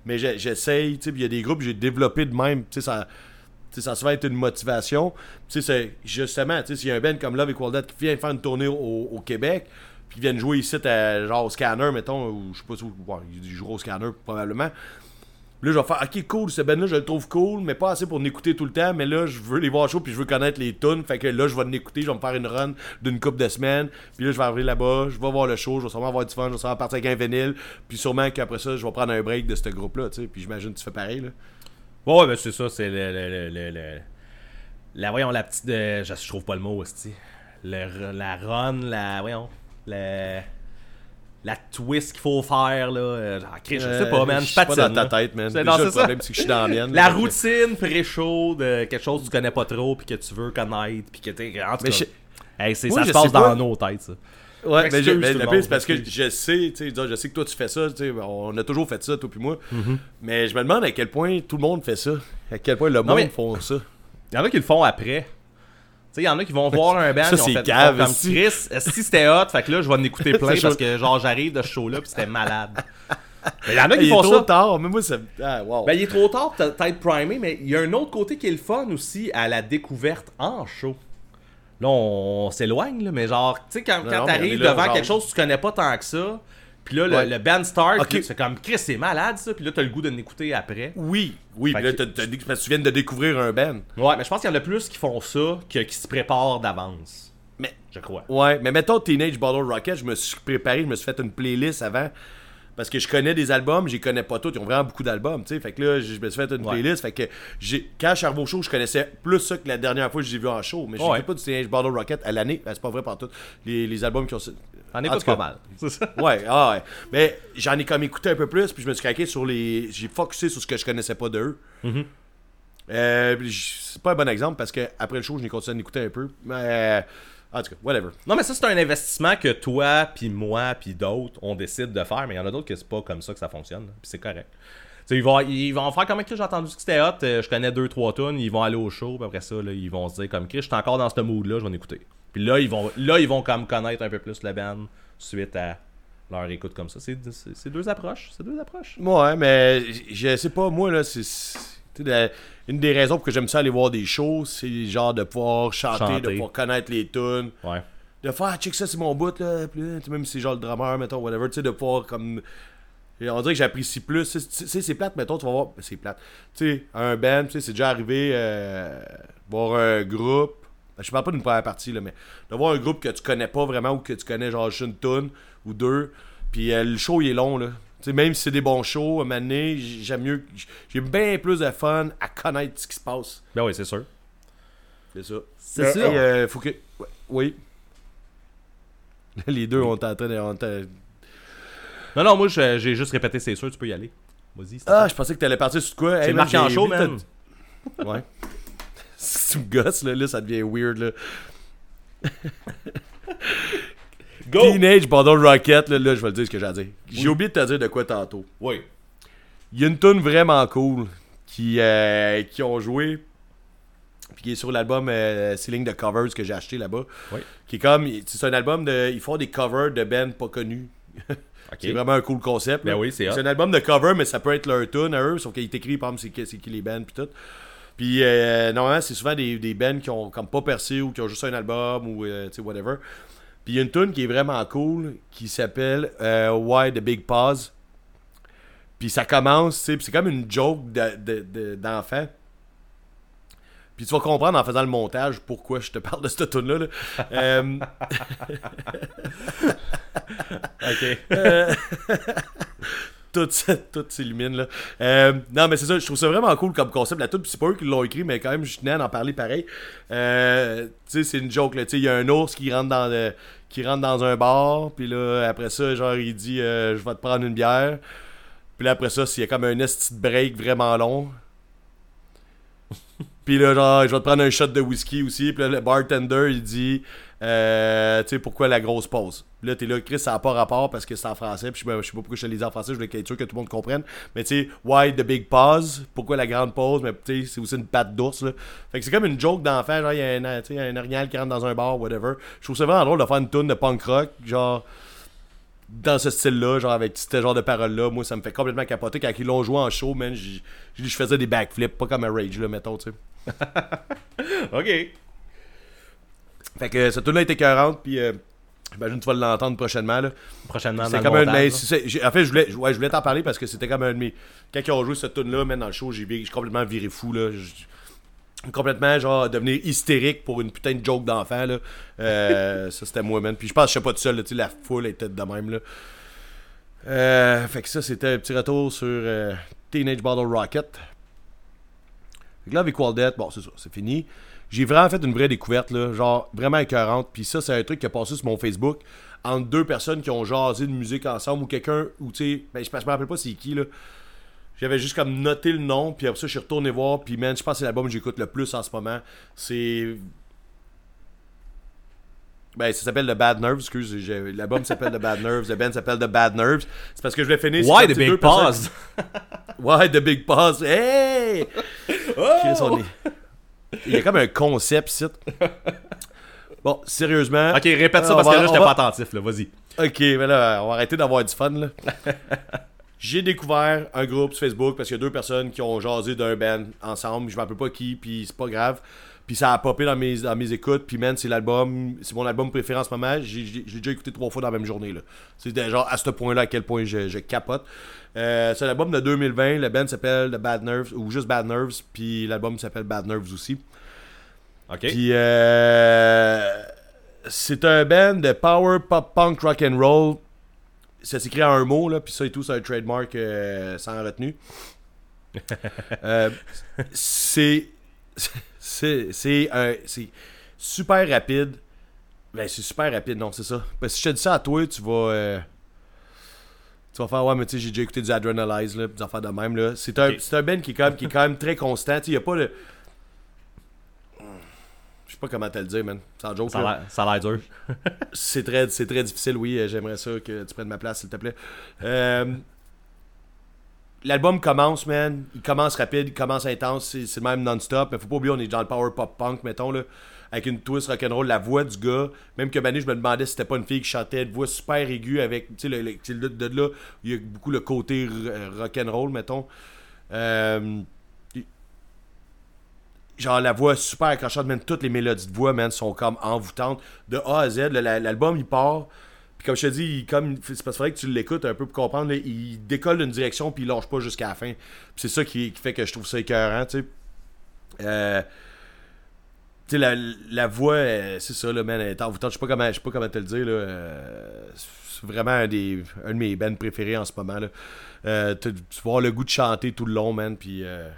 mais j'essaye, il y a des groupes que j'ai développé de même, ça. tu sais, ça été une motivation. C'est justement, s'il y a un band comme Love Equal Death qui vient faire une tournée au, Québec, puis ils viennent jouer ici, genre au scanner, mettons, ou je sais pas si ouais, ils joueront au scanner probablement. Là, je vais faire, ok, cool, ce band-là, je le trouve cool, mais pas assez pour l'écouter tout le temps. Mais là, je veux les voir chaud, puis je veux connaître les tunes. Fait que là, je vais l'écouter, je vais me faire une run d'une couple de semaines. Puis là, je vais arriver là-bas, je vais voir le show, je vais sûrement avoir du fun, je vais sûrement partir avec un vinyle. Puis sûrement qu'après ça, je vais prendre un break de ce groupe-là, tu sais. Puis j'imagine que tu fais pareil, là. Ouais, ben c'est ça, c'est le, le, le, le- La, voyons, la petite. euh, je, je trouve pas le mot, aussi. Le, la run, la. Voyons. La. La twist qu'il faut faire, là. euh, genre, je sais pas, man. Je suis pas dans ta tête, man. C'est- Déjà, non, c'est le ça. problème, c'est que je suis dans la mienne. La routine pré-show de quelque chose que tu connais pas trop, puis que tu veux connaître, puis que t'es. En tout Mais cas. je- Hey, c'est- Moi, ça se passe dans nos têtes, ça. Ouais, mais, le pire, c'est parce que je sais, tu sais, je sais que toi tu fais ça, tu sais, on a toujours fait ça, toi puis moi. Mm-hmm. Mais je me demande à quel point tout le monde fait ça. À quel point le monde mais- font ça. Il y en a qui le font après. Tu sais, il y en a qui vont voir un band, Ça, ils ont c'est fait cave, comme esti. Chris. Si c'était hot, fait que là, je vais en écouter plein parce que genre j'arrive de ce show-là, puis c'était malade. Mais il y en a qui Il est font trop ça. tard, mais moi ça. Ah, wow. Ben, il est trop tard pour peut-être primé, mais il y a un autre côté qui est le fun aussi à la découverte en show. Là, on, s'éloigne, là, mais genre, tu sais, quand, quand t'arrives devant genre. quelque chose que tu connais pas tant que ça, puis là, le, Ouais. le band start, Ok. puis là, c'est comme, Chris, c'est malade ça, puis là, t'as le goût de l'écouter après. Oui, oui, puis là, que- t'as- t'as tu viens de découvrir un band. Ouais, mais je pense qu'il y en a plus qui font ça que qui se préparent d'avance. Mais, Je crois. ouais, mais mettons Teenage Bottle Rocket, je me suis préparé, je me suis fait une playlist avant. Parce que je connais des albums, je les connais pas tous, ils ont vraiment beaucoup d'albums, tu sais. Fait que là, je me suis fait une Ouais. playlist. Fait que j'ai, quand au show, je connaissais plus ça que la dernière fois que j'ai vu en show. Mais je Ouais. pas du Teenage Bottle Rocket à l'année. Ben, c'est pas vrai par tout. Les, les albums qui ont. T'en En écoutes pas mal. C'est ça. Ouais, ah ouais. Mais j'en ai comme écouté un peu plus, puis je me suis craqué sur les. J'ai focusé sur ce que je connaissais pas d'eux. Mm-hmm. Euh, c'est pas un bon exemple parce que après le show, je n'ai continué à écouter un peu. Mais. euh, en tout cas, whatever. Non, mais ça, c'est un investissement que toi, puis moi, puis d'autres, on décide de faire, mais il y en a d'autres que c'est pas comme ça que ça fonctionne, puis c'est correct. ils vont, ils vont faire comme Chris, j'ai entendu que c'était hot, euh, je connais deux trois tunes, ils vont aller au show, puis après ça, là, ils vont se dire comme Chris, je suis encore dans ce mood-là, je vais en écouter. Puis là, ils vont, là, ils vont comme connaître un peu plus la band suite à leur écoute comme ça. C'est, c'est, deux approches, c'est deux approches. Ouais, mais je sais pas, moi, là, c'est. la- une des raisons pour que j'aime ça aller voir des shows, c'est genre de pouvoir chanter, Chanter. de pouvoir connaître les tunes, Ouais. de faire, ah, check ça, c'est mon bout, là. Puis même si c'est genre le drummer, mettons, whatever, tu sais, de pouvoir comme. On dirait que j'apprécie plus. Tu sais, c'est plate, mettons, tu vas voir. C'est plate. Tu sais, un band, tu sais, c'est déjà arrivé euh, voir un groupe. Je parle pas d'une première partie, là, mais de voir un groupe que tu connais pas vraiment ou que tu connais genre juste une tune ou deux. Puis euh, le show, il est long, là. Tu sais, même si c'est des bons shows, à un j'aime mieux. J'ai bien plus de fun à connaître ce qui se passe. Ben oui, c'est sûr. C'est ça. C'est Euh, sûr. hey, euh, faut que. ouais, oui. Les deux, de. on est en- Non, non, moi, je- j'ai juste répété, c'est sûr, tu peux y aller. Vas-y, c'est Ah, je pensais que t'allais partir sur quoi? C'est Hey, en vu man. Ouais. tu me gosses, là, là, ça devient weird, là. Go! Teenage Bottle Rocket, là, là, je vais le dire ce que j'ai à dire. J'ai oublié de te dire de quoi tantôt. Oui. Il y a une tune vraiment cool qui, euh, qui ont joué, puis qui est sur l'album euh, Ceiling de Covers que j'ai acheté là-bas. Oui. Qui est comme, c'est un album de, ils font des covers de bands pas connus. C'est vraiment un cool concept. Ben oui, c'est un album de cover, mais ça peut être leur tune à eux, sauf qu'il est écrit, par exemple, c'est qui, c'est qui les bands, puis tout. Puis, euh, normalement, c'est souvent des, des bands qui ont comme pas percé ou qui ont juste un album ou, euh, tu sais, whatever. Puis, il y a une tune qui est vraiment cool qui s'appelle euh, Why the Big Pause. Puis, ça commence, tu sais, c'est comme une joke de- de- de- d'enfant. Puis, tu vas comprendre en faisant le montage pourquoi je te parle de cette tune-là. là. Euh, Ok. tout, tout s'illumine là. Euh, non mais c'est ça, je trouve ça vraiment cool comme concept la toute, c'est pas eux qui l'ont écrit mais quand même je tenais à en parler pareil. Euh, tu sais c'est une joke là, tu sais il y a un ours qui rentre dans le- qui rentre dans un bar, puis là après ça genre il dit euh, je vais te prendre une bière. Puis là après ça, s'il y a comme un esti de break vraiment long. Puis là, genre, je vais te prendre un shot de whisky aussi. Puis là, le bartender, il dit, euh, tu sais, pourquoi la grosse pause? Là, t'es là, Chris, ça n'a pas rapport parce que c'est en français. Puis je, sais pas pourquoi je te dit en français, je voulais être sûr que tout le monde comprenne. Mais tu sais, why the big pause? Pourquoi la grande pause? Mais tu sais, c'est aussi une patte d'ours, là. Fait que c'est comme une joke d'enfant, genre, il y a un, un qui rentre dans un bar, whatever. Je trouve ça vraiment drôle de faire une tune de punk rock, genre dans ce style-là, genre avec ce genre de paroles-là, moi ça me fait complètement capoter. Quand ils l'ont joué en show, man, je faisais des backflips, pas comme un Rage, là, mettons, tu sais. Ok. Fait que cette tune-là était écœurante, puis euh, j'imagine que tu vas l'entendre prochainement, là. Prochainement, dans C'était le comme un En fait, je voulais, ouais, je voulais t'en parler parce que c'était comme un de mes. Quand ils ont joué cette tune-là, man, dans le show, j'ai complètement viré fou, là. Complètement, genre, devenir hystérique pour une putain de joke d'enfant, là. Euh, ça, c'était moi, man. Puis je pense que je suis pas tout seul, là, sais, la foule était de même, là. Euh, fait que ça, c'était un petit retour sur euh, Teenage Bottle Rocket. Fait que là, avec bon, c'est ça, c'est fini. J'ai vraiment fait une vraie découverte, là, genre vraiment écœurante. Puis ça, c'est un truc qui a passé sur mon Facebook entre deux personnes qui ont jasé de musique ensemble ou quelqu'un, ou tu sais, ben, je je me rappelle pas c'est qui, là. J'avais juste comme noté le nom, puis après ça, je suis retourné voir, puis man, je pense que c'est l'album que j'écoute le plus en ce moment. C'est. Ben, ça s'appelle The Bad Nerves, excuse, l'album s'appelle The Bad Nerves, le band s'appelle The Bad Nerves. C'est parce que je vais finir Why the big personnes- pause? Ouais, The Big Pause? Hey! Est- Il y a comme un concept, site. Bon, sérieusement. Ok, répète ça parce va- que là, j'étais va- pas attentif, là. Vas-y. Ok, mais là, on va arrêter d'avoir du fun, là. J'ai découvert un groupe sur Facebook parce qu'il y a deux personnes qui ont jasé d'un band ensemble. Je me rappelle pas qui, puis c'est pas grave. Puis ça a popé dans mes, dans mes écoutes. Puis man, c'est l'album, c'est mon album préféré en ce moment. J'ai, déjà écouté trois fois dans la même journée. là. C'est déjà à ce point-là à quel point je, je capote. Euh, c'est l'album de 2020. Le band s'appelle The Bad Nerves, ou juste Bad Nerves. Puis l'album s'appelle Bad Nerves aussi. Ok. Puis euh, c'est un band de power pop punk rock and roll. Ça s'écrit en un mot là, puis ça et tout, c'est un trademark euh, sans retenue. C'est c'est c'est un- c'est super rapide. Ben c'est super rapide, non c'est ça. Parce que si je te dis ça à toi, tu vas euh, tu vas faire ouais mais tu sais j'ai déjà écouté du Adrenalize là, des affaires de même là. C'est un Ok. c'est un band qui est quand même qui est quand même très constant. Tu sais, y a pas le je sais pas comment te le dire, man. Sans joke. Ça a l'air- dur. C'est très, c'est très difficile, oui. euh, J'aimerais ça que tu prennes ma place, s'il te plaît. Euh, l'album commence, man. Il commence rapide, il commence intense, c'est même non-stop. Mais faut pas oublier, on est dans le power pop punk, mettons, là. Avec une twist rock'n'roll, la voix du gars. Même que Manu, je me demandais si c'était pas une fille qui chantait de voix super aiguë avec. Tu sais, le- le- de, là, il y a beaucoup le côté r- rock'n'roll, mettons. Euh, genre la voix super accrochante, même toutes les mélodies de voix, man, sont comme envoûtantes. De A à Z, l'album il part. Puis comme je te dis, il- comme c'est parce qu'il faudrait que tu l'écoutes un peu pour comprendre, là, il décolle d'une direction puis il lâche pas jusqu'à la fin. C'est ça qui, qui fait que je trouve ça écœurant, tu sais. Euh, tu sais, la, la voix, euh, c'est ça, là, man, elle est envoûtante. Je sais pas comment, je sais pas comment te le dire, là. euh, c'est vraiment un, des, un de mes bands préférés en ce moment, là. Euh, tu vas le goût de chanter tout le long, man, puis... je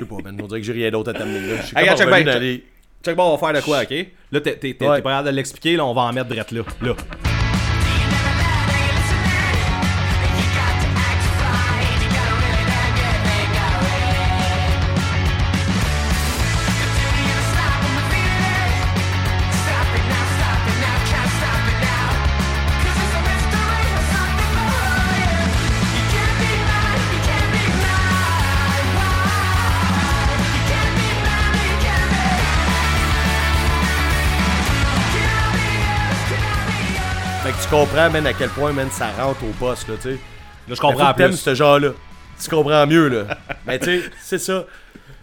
sais pas, man, on dirait que j'ai rien d'autre à t'amener, là. Je suis Hey, comme revenu dans les- Check bon, on va faire de quoi, ok? Là, t'es pas capable de l'expliquer, là, on va en mettre drette là. Là. Comprends, man, à quel point, man, ça rentre au poste, là, tu sais. Là, je comprends plus. ce genre-là. Tu comprends mieux, là. Mais tu sais, c'est ça.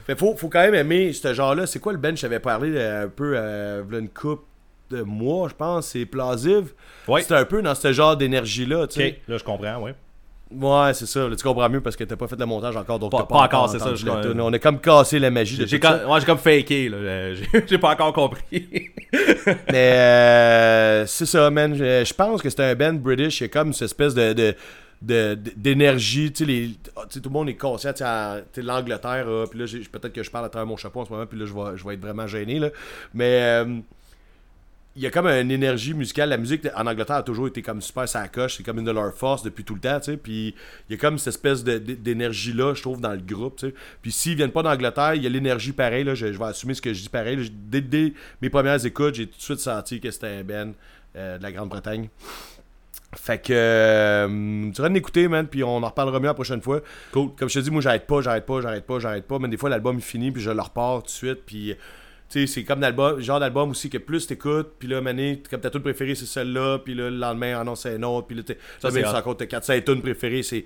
Fait faut, faut quand même aimer ce genre-là. C'est quoi le Ben J'avais parlé euh, un peu euh, une coupe de mois, je pense. C'est plausive. Ouais. C'est un peu dans ce genre d'énergie-là, tu sais. là, je comprends, ouais. Ouais, c'est ça. Là, tu comprends mieux parce que t'as pas fait le montage encore. Donc Pas- t'as pas encore, c'est ça, je la. On a comme cassé la magie de J'ai comme, ouais, j'ai comme faké, là. Euh, J'ai pas encore compris. Mais euh, c'est ça, man. Je, pense que c'est un band British. Il y a comme cette espèce de. de d'énergie, tu sais, les- ah, tu sais, tout le monde est conscient, tu l'Angleterre, puis là, peut-être que je parle à travers mon chapeau en ce moment, puis là, je vais, je vais être vraiment gêné, là, mais euh, il y a comme une énergie musicale, la musique en Angleterre a toujours été comme super sa coche, c'est comme une de leurs forces depuis tout le temps, tu sais, puis il y a comme cette espèce d'énergie-là, je trouve, dans le groupe, tu sais, puis s'ils viennent pas d'Angleterre, il y a l'énergie pareil, là, je, je vais assumer ce que je dis pareil, là. dès, dès mes premières écoutes, j'ai tout de suite senti que c'était un euh, de la Grande-Bretagne. Fait que euh, tu vas l'écouter, man, puis on en reparlera mieux la prochaine fois. Cool. Comme je te dis, moi j'arrête pas, j'arrête pas, j'arrête pas, j'arrête pas. Mais des fois l'album est fini, puis je le repars tout de suite, puis sais, c'est comme l'album, genre d'album aussi que plus t'écoutes, puis là, mané, comme ta tune préférée c'est celle-là, puis là, le lendemain, ah non, c'est un autre, puis là, Ça, même encore t'as 400 tunes préférées, c'est.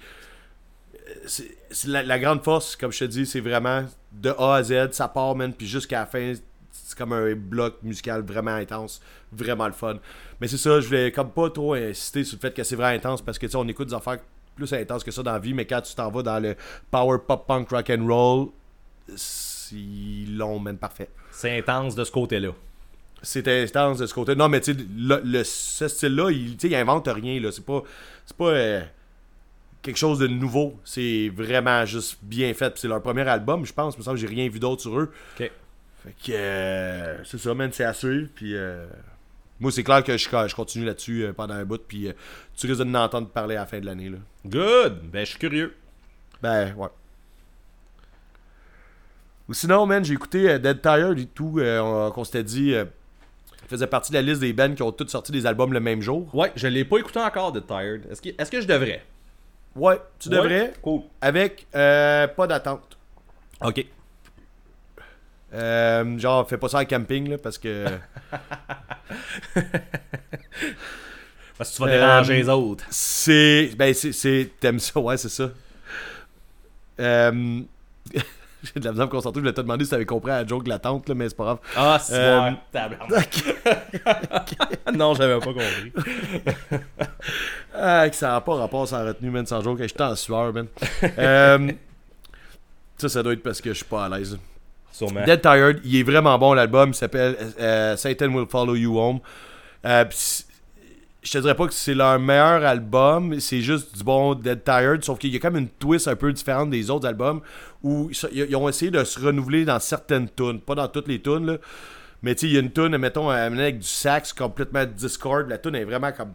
c'est- la, la grande force, comme je te dis, c'est vraiment de A à Z, ça part, man, puis jusqu'à la fin, c'est comme un bloc musical vraiment intense, vraiment le fun. Mais c'est ça, je voulais comme pas trop insister sur le fait que c'est vraiment intense parce que tu sais, on écoute des affaires plus intenses que ça dans la vie, mais quand tu t'en vas dans le power pop punk rock and roll, c'est- ils l'ont, man, parfait. C'est intense de ce côté-là. C'est intense de ce côté. Non, mais tu sais, le, le- ce style-là, il, il invente rien, là. C'est pas, c'est pas euh, quelque chose de nouveau. C'est vraiment juste bien fait. Puis c'est leur premier album, je pense. Il me semble que j'ai rien vu d'autre sur eux. Ok. Fait que euh, c'est ça, man, c'est à suivre. Puis euh, moi, c'est clair que je, je continue là-dessus pendant un bout. Puis tu risques de m'entendre parler à la fin de l'année. là. Good! Ben, je suis curieux. Ben, ouais. Ou sinon, man, j'ai écouté euh, Dead Tired et tout, euh, on- qu'on s'était dit, euh, faisait partie de la liste des bands qui ont toutes sorti des albums le même jour. Ouais, je l'ai pas écouté encore de Tired. Est-ce que, est-ce que je devrais? Ouais, tu Ouais? devrais, Cool. avec euh, pas d'attente. Ok. Euh, genre, fais pas ça en camping, là, parce que... Parce que tu vas Euh, déranger les autres. C'est. Ben, c'est- c'est. T'aimes ça, ouais, c'est ça. Euh... J'ai de la misère à me concentrer. Je voulais te demander si t'avais compris la joke de la tante, là, mais c'est pas grave. Ah, c'est Euh, non, j'avais pas compris. Ah, que ça n'a pas rapport sans retenue, man, sans joke. J'étais en sueur, man. Euh, Ça, ça doit être parce que je suis pas à l'aise. Sûrement. Dead Tired, il est vraiment bon l'album. Il s'appelle euh, Satan Will Follow You Home. Euh, je te dirais pas que c'est leur meilleur album, c'est juste du bon Dead Tired, sauf qu'il y a comme une twist un peu différente des autres albums où ils ont essayé de se renouveler dans certaines tunes, pas dans toutes les tunes là. Mais tu il y a une tune, mettons, avec du sax complètement Discord. La tune est vraiment comme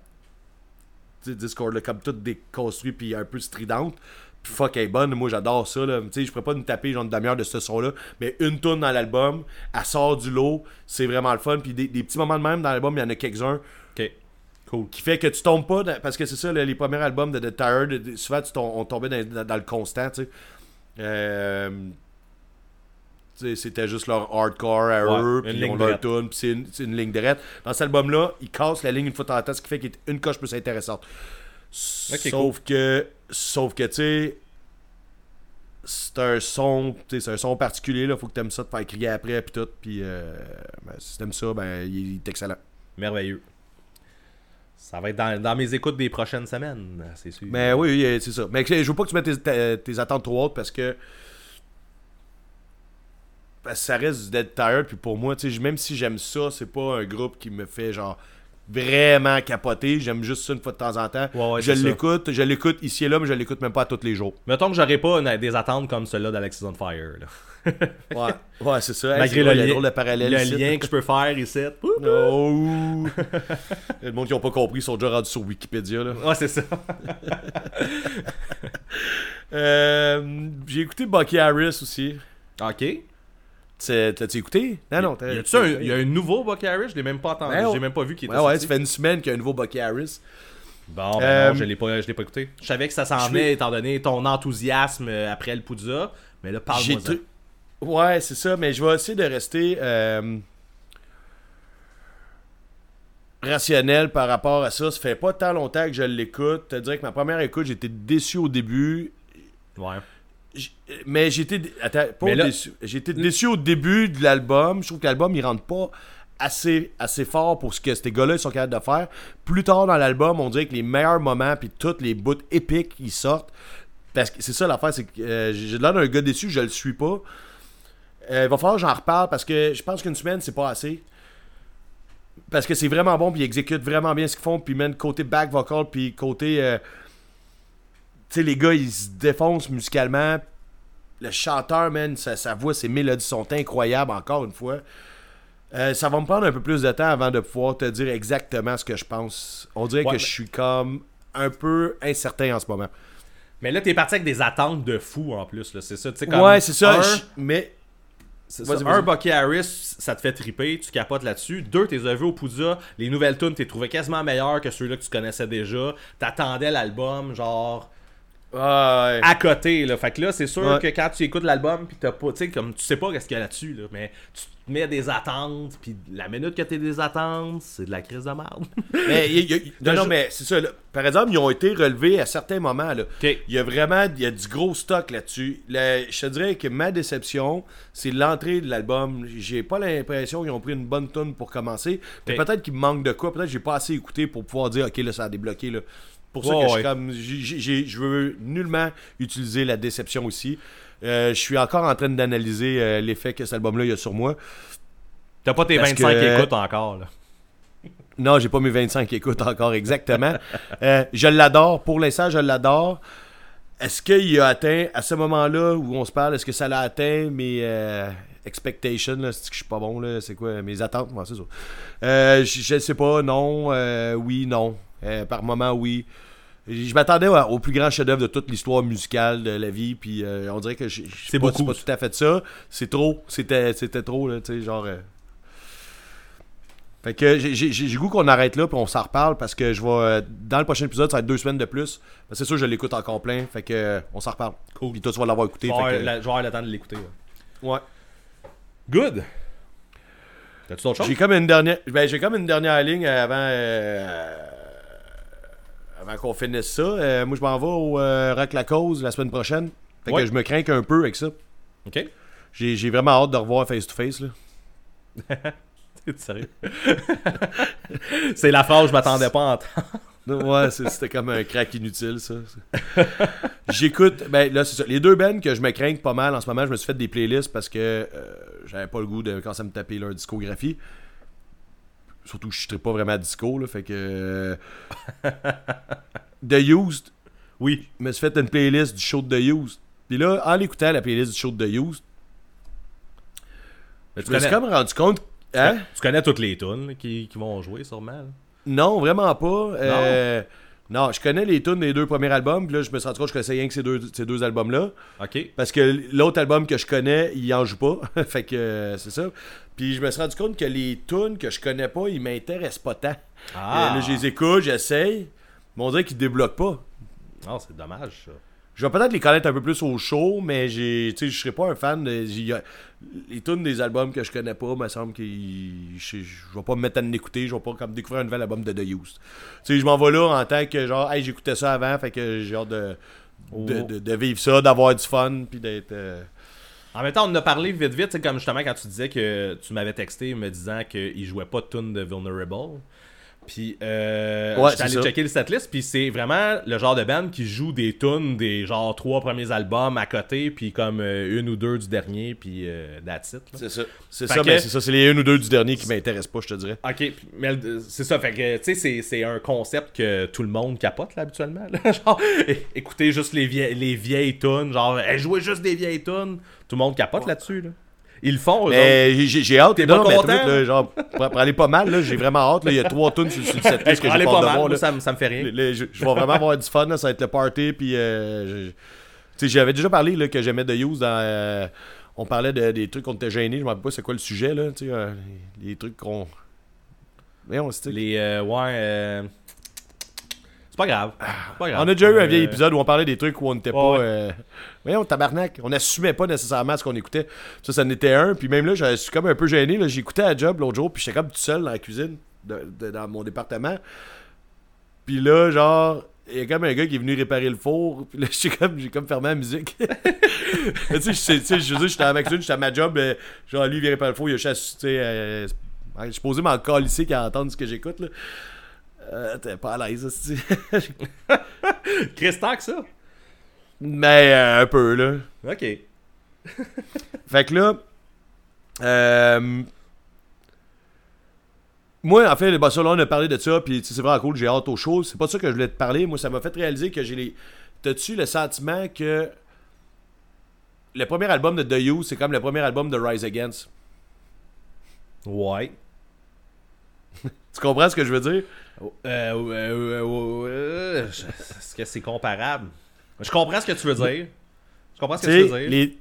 tu Discord, là, comme toute déconstruite puis un peu stridente. Puis fuck, elle est bonne. Moi, j'adore ça. Là. Tu sais, je pourrais pas me taper genre une demi-heure de ce son-là. Mais une tune dans l'album, elle sort du lot. C'est vraiment le fun. Puis des, des petits moments de même dans l'album, il y en a quelques-uns. Cool. Qui fait que tu tombes pas dans- parce que c'est ça le- les premiers albums de The Tired souvent tu on tombait dans, dans- dans le constant tu sais. Euh, tu sais, c'était juste leur hardcore à Ouais, eux puis on leur tune puis c'est une, ligne droite. Dans cet album là ils cassent la ligne une fois de temps en temps ce qui fait qu'il est une coche plus intéressante. Sauf que sauf que tu sais c'est un son c'est un son particulier là. Faut que t'aimes ça te faire crier après puis tout puis euh, ben, si t'aimes ça ben il est excellent. Merveilleux. Ça va être dans, dans mes écoutes des prochaines semaines, c'est sûr. Mais oui, oui, c'est ça. Mais je veux pas que tu mettes tes, attentes trop hautes parce que. Parce que ça reste du Dead Tired. Puis pour moi, même si j'aime ça, c'est pas un groupe qui me fait genre vraiment capoter. J'aime juste ça une fois de temps en temps. Ouais, ouais, je l'écoute, je l'écoute ici et là, mais je l'écoute même pas tous les jours. Mettons que j'aurais pas une- des attentes comme celle-là d'Alexis on Fire. Là. Ouais, ouais c'est ça. Malgré le, il y lien- parallèle le ici. lien que je peux faire ici. Ouh! Oh. le monde qui n'a pas compris sont déjà rendus sur Wikipédia. Là. Ouais, c'est ça. Euh, J'ai écouté Bucky Harris aussi. ok. Y T'as-tu écouté? Non, non. t'as- a-tu un, y a un nouveau Bucky Harris? Je l'ai même pas entendu. Ouais, ouais. J'ai même pas vu qu'il était Ouais, ouais, ça fait une semaine qu'il y a un nouveau Bucky Harris. Bon, ben Euh, non, je l'ai pas, je l'ai pas écouté. Je savais que ça s'en venait étant donné ton enthousiasme euh, après le Poudza. Mais là, parle-moi Ouais, c'est ça, mais je vais essayer de rester euh, rationnel par rapport à ça. Ça fait pas tant longtemps que je l'écoute. Te dire que ma première écoute, j'étais déçu au début. Ouais. J- Mais j'étais. Attends, pas là- déçu. J'étais déçu au début de l'album. Je trouve que l'album, il rentre pas assez, assez fort pour ce que ces gars-là sont capables de faire. Plus tard dans l'album, on dirait que les meilleurs moments, puis tous les bouts épiques, ils sortent. Parce que c'est ça l'affaire, c'est que euh, j'ai l'air d'un gars déçu, je le suis pas. Euh, il va falloir que j'en reparle parce que je pense qu'une semaine, c'est pas assez. Parce que c'est vraiment bon, puis ils exécutent vraiment bien ce qu'ils font, puis même côté back vocal, puis côté. euh, tu sais, les gars, ils se défoncent musicalement. Le chanteur, man, sa, sa voix, ses mélodies sont incroyables, encore une fois. Euh, ça va me prendre un peu plus de temps avant de pouvoir te dire exactement ce que je pense. On dirait Ouais, que mais- je suis comme un peu incertain en ce moment. Mais là, t'es parti avec des attentes de fou en plus. là. C'est ça, tu sais, comme. ouais, c'est ça. un, je- mais ça. Un. Bucky Harris, ça te fait triper, tu capotes là-dessus. Deux, t'es vu au Poudza, les nouvelles tunes, t'es trouvé quasiment meilleures que ceux-là que tu connaissais déjà. T'attendais l'album, genre, Ouais. à côté, là. Fait que là, c'est sûr Ouais. que quand tu écoutes l'album, pis t'as pas, tu sais, comme, tu sais pas qu'est-ce qu'il y a là-dessus, là, mais tu te mets des attentes, puis la minute que t'es des attentes, c'est de la crise de merde. Mais il y a- il y a- non, non, mais c'est ça. là. Par exemple, ils ont été relevés à certains moments. Là. Il y a vraiment il y a du gros stock là-dessus. Je te dirais que ma déception, c'est l'entrée de l'album. J'ai pas l'impression qu'ils ont pris une bonne tonne pour commencer. Peut-être qu'il me manque de quoi. Peut-être que j'ai pas assez écouté pour pouvoir dire, OK, là, ça a débloqué. Là. Pour ça que je suis comme. j'ai- j'ai- j'ai- Je veux nullement utiliser la déception aussi. Euh, je suis encore en train d'analyser euh, l'effet que cet album-là y a sur moi. T'as pas tes Parce 25 que- écoutes encore, là. Non, j'ai pas mes 25 écoutes encore exactement. Euh, je l'adore. Pour l'instant, je l'adore. Est-ce qu'il a atteint, à ce moment-là où on se parle, est-ce que ça l'a atteint mes euh, expectations? là? C'est que je suis pas bon, là? C'est quoi? Mes attentes? Moi, c'est ça. Euh, je, je sais pas. Non. euh, oui, non. Euh, par moment, oui. Je m'attendais au au plus grand chef-d'œuvre de toute l'histoire musicale de la vie, puis euh, on dirait que je- je- C'est pas- beaucoup, pas tout à fait ça. C'est trop. C'était c'était trop, là, tu sais, genre... euh, fait que j'ai- goût qu'on arrête là puis on s'en reparle parce que je vais euh, dans le prochain épisode ça va être deux semaines de plus. Ben, c'est sûr je l'écoute encore plein fait que euh, on s'en reparle. Cool. Puis toi tu vas l'avoir écouté. Je fait que- la- de l'écouter, ouais. Good! T'as-tu d'autres choses? J'ai comme une dernière ben, j'ai comme une dernière ligne avant euh, avant qu'on finisse ça. Euh, moi je m'en vais au euh, Rock la cause la semaine prochaine. Fait Ouais. que je me crains un peu avec ça. Ok. J'ai vraiment hâte de revoir face to face là. T'es sérieux? c'est la phrase que je m'attendais pas à entendre. Ouais, c'était comme un crack inutile, ça. J'écoute, ben là, c'est ça. Les deux bands que je me crains pas mal en ce moment, je me suis fait des playlists parce que euh, j'avais pas le goût de quand ça me taper leur discographie. Surtout que je ne pas vraiment à disco, là, fait que. euh, The Used, Oui. je me suis fait une playlist du show de The Used. Puis là, en écoutant la playlist du show de The Used, je tu, me suis connais, comme rendu compte. Hein? tu connais toutes les tunes qui, qui vont jouer sûrement. là? Non, vraiment pas. Euh, Non, je connais les tunes des deux premiers albums, puis là, je me suis rendu compte que je connaissais rien que ces deux, ces deux albums-là. Ok. Parce que l'autre album que je connais, il en joue pas. fait que euh, c'est ça. Puis je me suis rendu compte que les tunes que je connais pas, ils m'intéressent pas tant. Ah. Euh, là, je les écoute, j'essaye. Mais on dirait qu'ils débloquent pas. Non, c'est dommage, ça. Je vais peut-être les connaître un peu plus au show, mais j'ai, je serais pas un fan de. les tunes des albums que je connais pas, me semble que je, vais pas me mettre à en écouter, je vais pas comme découvrir un nouvel album de The Used. Je m'en vais là en tant que genre, hey, j'écoutais ça avant, fait que j'ai hâte de, de, de- de vivre ça, d'avoir du fun, puis d'être. euh, En même temps, on en a parlé vite vite, comme justement quand tu disais que tu m'avais texté me disant qu'il jouait pas de tune de Vulnerable. Puis euh, Ouais, j'étais c'est allé ça. checker le setlist, puis c'est vraiment le genre de band qui joue des tunes des genre trois premiers albums à côté, puis comme euh, une ou deux du dernier, puis euh, that's it. là. C'est ça. C'est Fait ça, que- mais c'est ça. C'est les une ou deux du dernier qui m'intéressent pas, je te dirais. Ok, mais euh, c'est ça, fait que tu sais, c'est- c'est un concept que tout le monde capote là habituellement. là. genre, é- écoutez juste les, vieilles les vieilles tunes, genre, hey, jouez juste des vieilles tunes. Tout le monde capote là-dessus. Là. Ils le font, eux. Mais j'ai- hâte. T'es pas mais content, là? genre, pour, aller pas mal, j'ai vraiment hâte. là. Il y a trois tunes sur, sur le setlist que j'ai pas de mal, voir. moi, là. ça, me- ça me fait rien. Je, vais vraiment avoir du fun, là, ça va être le party, puis euh, j'avais déjà parlé là, que j'aimais The Use dans... euh, on parlait de- des trucs qu'on était gênés, je me rappelle pas c'est quoi le sujet, là, tu sais, euh, les, trucs qu'on... Voyons, c'est Les, euh, ouais, c'est pas grave. Pas grave. On a déjà eu un vieil épisode où on parlait des trucs où on n'était pas... ouais. euh, Voyons, tabarnak, on assumait pas nécessairement ce qu'on écoutait. Ça, ça en était un, puis même là, je suis comme un peu gêné, j'écoutais à job l'autre jour, puis j'étais comme tout seul dans la cuisine, dans mon département. Puis là, genre, il y a comme un gars qui est venu réparer le four. Puis là, j'ai comme, j'ai comme fermé la musique. Mais tu sais, je veux dire, j'étais à ma cuisine, j'étais à ma job. mais genre, lui, il vient réparer le four. Il a chassé, tu sais. euh, je suis posé m'en calisser qu'à entendre ce que j'écoute, là. Euh, t'es pas à l'aise, hostie. Chris, tant que ça? Mais euh, un peu, là. Ok. Fait que là, euh, moi, en fait, bah, ça, là, on a parlé de ça, puis c'est vraiment cool, j'ai hâte aux choses. C'est pas ça que je voulais te parler. Moi, ça m'a fait réaliser que j'ai les. T'as-tu le sentiment que le premier album de The You, c'est comme le premier album de Rise Against? Ouais. Tu comprends ce que je veux dire? Euh, euh, euh, euh, Est-ce que c'est comparable? Je comprends ce que tu veux dire. Je comprends ce que Tu veux dire. les.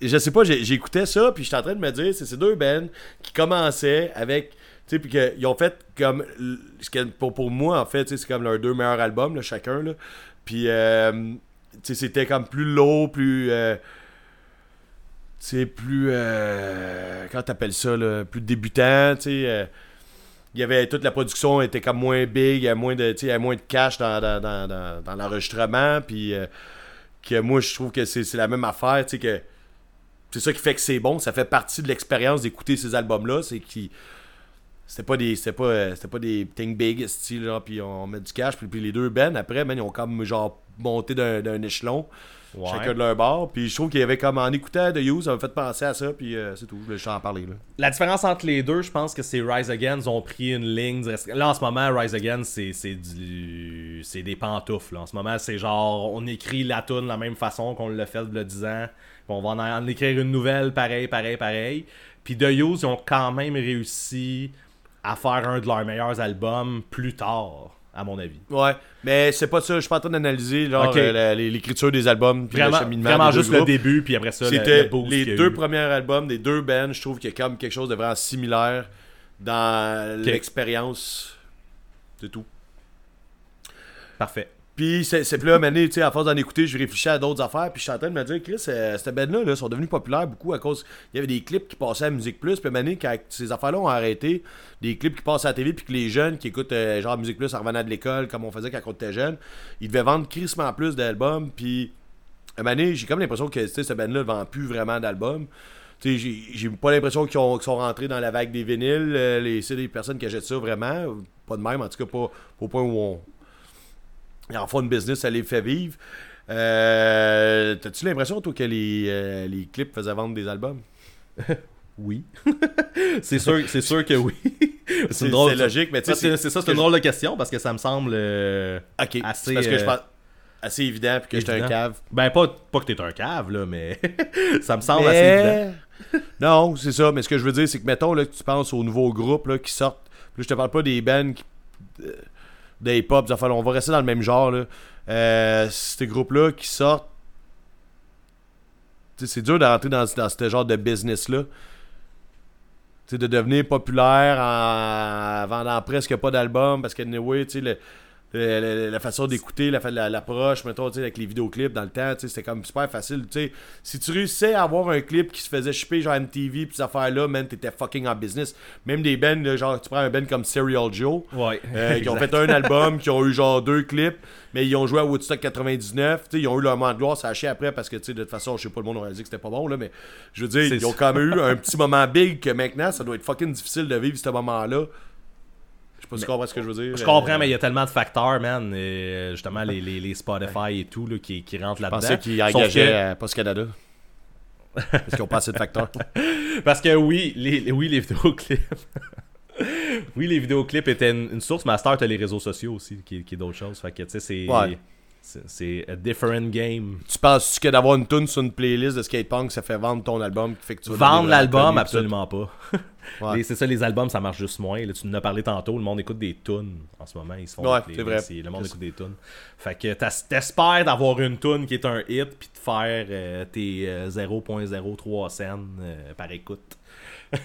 Je sais pas, j'écoutais ça, puis j'étais en train de me dire, c'est ces deux bands qui commençaient avec. Tu sais, puis qu'ils ont fait comme. l- ce que Pour, pour moi, en fait, c'est comme leurs deux meilleurs albums, là, chacun. Là. Puis, euh, tu sais, c'était comme plus low, plus. euh, tu sais, plus. Euh, comment t'appelles ça, là? Plus débutant, tu sais. Il y avait toute la production était comme moins big, il y avait moins de, il y moins de cash dans, dans, dans, dans, l'enregistrement, puis euh, que moi je trouve que c'est la même affaire, tu sais que c'est ça qui fait que c'est bon, ça fait partie de l'expérience d'écouter ces albums là, c'est qui c'était pas des c'était pas euh, c'était pas des thing big style puis on met du cash puis, puis les deux Ben après ils ont comme genre monté d'un échelon Ouais. chacun de leur bord puis je trouve qu'il y avait comme en écoutant The Use ça m'a fait penser à ça puis euh, c'est tout je voulais juste en parler là. La différence entre les deux, je pense que c'est Rise Against ont pris une ligne. Là, en ce moment, Rise Against, c'est c'est du... c'est des pantoufles. là. En ce moment, c'est genre, on écrit la tune de la même façon qu'on l'a fait a 10 ans. Puis on va en, en écrire une nouvelle, pareil, pareil, pareil. Puis The Use, ils ont quand même réussi à faire un de leurs meilleurs albums plus tard, à mon avis. Ouais, mais c'est pas ça, je suis pas en train d'analyser genre Ok. euh, l'écriture des albums puis le Vraiment, cheminement vraiment des juste le début, puis après ça, le- C'était le boost les deux eu. premiers albums des deux bands, je trouve qu'il y a comme quelque chose de vraiment similaire dans l'expérience. C'est tout. Parfait. Puis c'est plus là, tu sais, à force d'en écouter, je réfléchis à d'autres affaires, puis je suis en train de me dire, Chris, euh, cette band-là, là, sont devenus populaires beaucoup à cause. Il y avait des clips qui passaient à Musique Plus, puis mané, quand ces affaires-là ont arrêté, des clips qui passent à la télé, puis que les jeunes qui écoutent euh, genre Musique Plus en revenant de l'école, comme on faisait quand on était jeune, ils devaient vendre crissement plus d'albums, puis à j'ai comme l'impression que tu sais, cette band-là ne vend plus vraiment d'albums. Tu sais, j'ai- pas l'impression qu'ils ont- qu'ils sont rentrés dans la vague des vinyles. euh, les, c'est des personnes qui achètent ça vraiment. Pas de même, en tout cas, pas au point où on, en font une business, ça les fait vivre. Euh, T'as-tu l'impression, toi, que les, euh, les clips faisaient vendre des albums? Oui. c'est sûr, sûr que oui. C'est drôle- logique, mais tu sais, C'est ça, c'est une drôle de question parce que ça me semble. euh, assez, parce que je pense assez évident puis que j'étais un cave. Ben, pas, pas que t'es un cave, là, mais ça me semble assez évident. Non, c'est ça. Mais ce que je veux dire, c'est que, mettons, là, que tu penses aux nouveaux groupes là, qui sortent. Là, je te parle pas des bands qui. euh, de hip-hop, des affaires, on va rester dans le même genre. Là. Euh, ces groupes-là qui sortent, c'est dur de rentrer dans, ce genre de business-là. De devenir populaire en vendant presque pas d'albums parce que, anyway, tu sais, le- la façon d'écouter, la la- l'approche, mettons, avec les vidéoclips dans le temps, c'était comme super facile. Si tu réussissais à avoir un clip qui se faisait shipper genre MTV pis ces affaires-là, man, t'étais fucking en business. Même des bands, genre, tu prends un band comme Serial Joe, Ouais. euh, qui ont fait un album, qui ont eu genre deux clips, mais ils ont joué à Woodstock 99. tu sais, Ils ont eu leur moment de gloire, ça a chier après parce que tu sais, de toute façon, je sais pas, le monde aurait dit que c'était pas bon, là, mais je veux dire, ils ont quand même eu un petit moment big que maintenant, ça doit être fucking difficile de vivre ce moment-là. Je sais pas si tu comprends ce que je veux dire. Je comprends, euh, mais il y a tellement de facteurs, man. et, euh, justement, les, les, les Spotify et tout là, qui, qui rentrent Je là-dedans. pensais qu'ils engageaient que- à Post Canada. Parce qu'ils ont pas assez de facteurs. Parce que oui, les, oui, les vidéoclips. oui, les vidéoclips étaient une, une source, mais à heure, t'as les réseaux sociaux aussi, qui, qui est d'autres choses. Fait que, tu sais, c'est. Ouais. C'est- a different game. tu penses que d'avoir une tune sur une playlist de skatepunk, ça fait vendre ton album qui fait que tu vas Vendre l'album, absolument pas. Ouais. C'est ça, les albums, ça marche juste moins. Là, tu nous as parlé tantôt, le monde écoute des tunes en ce moment. Ils se font Ouais, vrai. Le monde écoute des tunes. Fait que t'espères d'avoir une tune qui est un hit, puis de faire euh, tes euh, 0.03 cents euh, par écoute.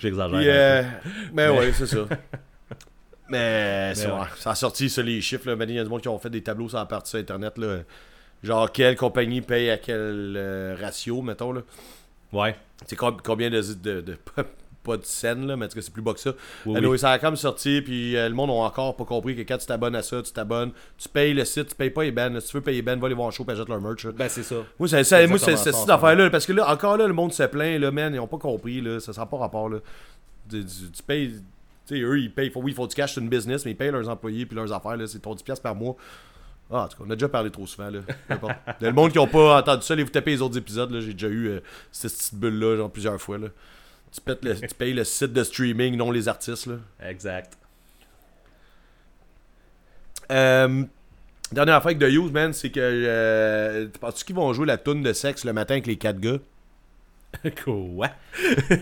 J'exagère. Euh, peu. ben ouais, c'est ça. Mais c'est ouais, ça a sorti ça, les chiffres. Là. Ben, Il y a du monde qui ont fait des tableaux sur la partie sur Internet. Là. Genre, quelle compagnie paye à quel euh, ratio, mettons. Là. Ouais. C'est com- combien de, de, de- Pas de scène, là, mais en tout cas, c'est plus bas que ça. Oui. Ça a comme sorti, puis euh, le monde n'a encore pas compris que quand tu t'abonnes à ça, tu t'abonnes, tu payes le site, tu payes pas les bands. Si tu veux payer bands, va les voir en show, achète leur merch. là. Ben, c'est ça. Moi, c'est cette affaire-là. Parce que là, encore là, le monde se plaint, là, man. Ils ont pas compris, là. Ça sera pas rapport, là. Tu, tu- tu payes. Tu sais, eux, ils payent. Faut, oui, il faut du cash, c'est une business, mais ils payent leurs employés puis leurs affaires, là. C'est ton 10$ par mois. Ah, en tout cas, on a déjà parlé trop souvent, là. Le monde qui ont pas entendu ça, allez vous taper les autres épisodes, là. J'ai déjà eu euh, cette petite bulle-là, genre plusieurs fois, là. Tu, pètes le- tu payes le site de streaming, non les artistes, là. Exact. Euh, dernière affaire avec The Use, man, c'est que. Euh, tu penses qu'ils vont jouer la toune de sexe le matin avec les quatre gars? Quoi?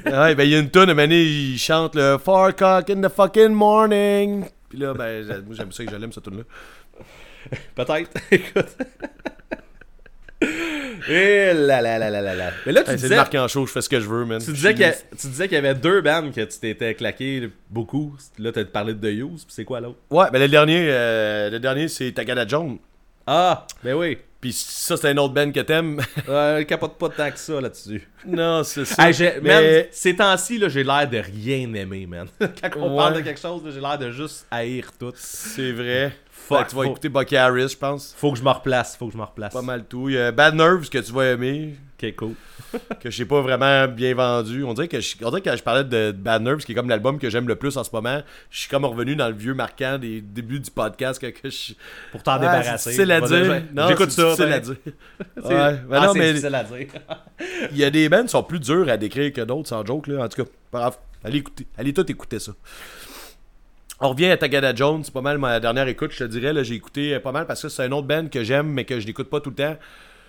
ouais, ben il y a une tonne, à donné, il chante le Four o'clock in the fucking morning. Puis là, ben, moi j'aime ça que j'aime cette tune là Peut-être. Écoute. Et là là là là là là. Mais là, tu c'est disais, marque en show, je fais ce que je veux, man. tu disais, qu'il y qu'il y avait deux bands que tu t'étais claqué beaucoup. Là, t'as parlé de The Use, puis c'est quoi l'autre? Ouais, ben le dernier, euh, le dernier c'est Tagada Jones. Ah, ben oui. Puis ça, c'est un autre band que t'aimes. Euh, capote pas tant que ça là-dessus. non, c'est ça. Hey, j'ai- mais... man, ces temps-ci, là, j'ai l'air de rien aimer, man. Quand on Ouais. parle de quelque chose, j'ai l'air de juste haïr tout. C'est vrai. Fuck, Fait que tu vas faut- écouter Bucky Harris, je pense. Faut que je me replace, faut que je me replace. Pas mal tout. Il y a Bad Nerves que tu vas aimer. Ok, cool. que j'ai pas vraiment bien vendu. On dirait que je, on dirait que quand je parlais de Bad Nerves, qui est comme l'album que j'aime le plus en ce moment, je suis comme revenu dans le vieux marquant des débuts du podcast que, que je. Pour t'en Ah, débarrasser. C'est Vas-y, dire. J'écoute ça. dire. C'est- non, mais à dire. il y a des bands qui sont plus durs à décrire que d'autres, sans joke. Là. En tout cas, pas grave. Allez écouter. Allez tout écouter ça. On revient à Tagada Jones, c'est pas mal ma dernière écoute, je te dirais. J'ai écouté euh, pas mal parce que c'est un autre band que j'aime, mais que je n'écoute pas tout le temps.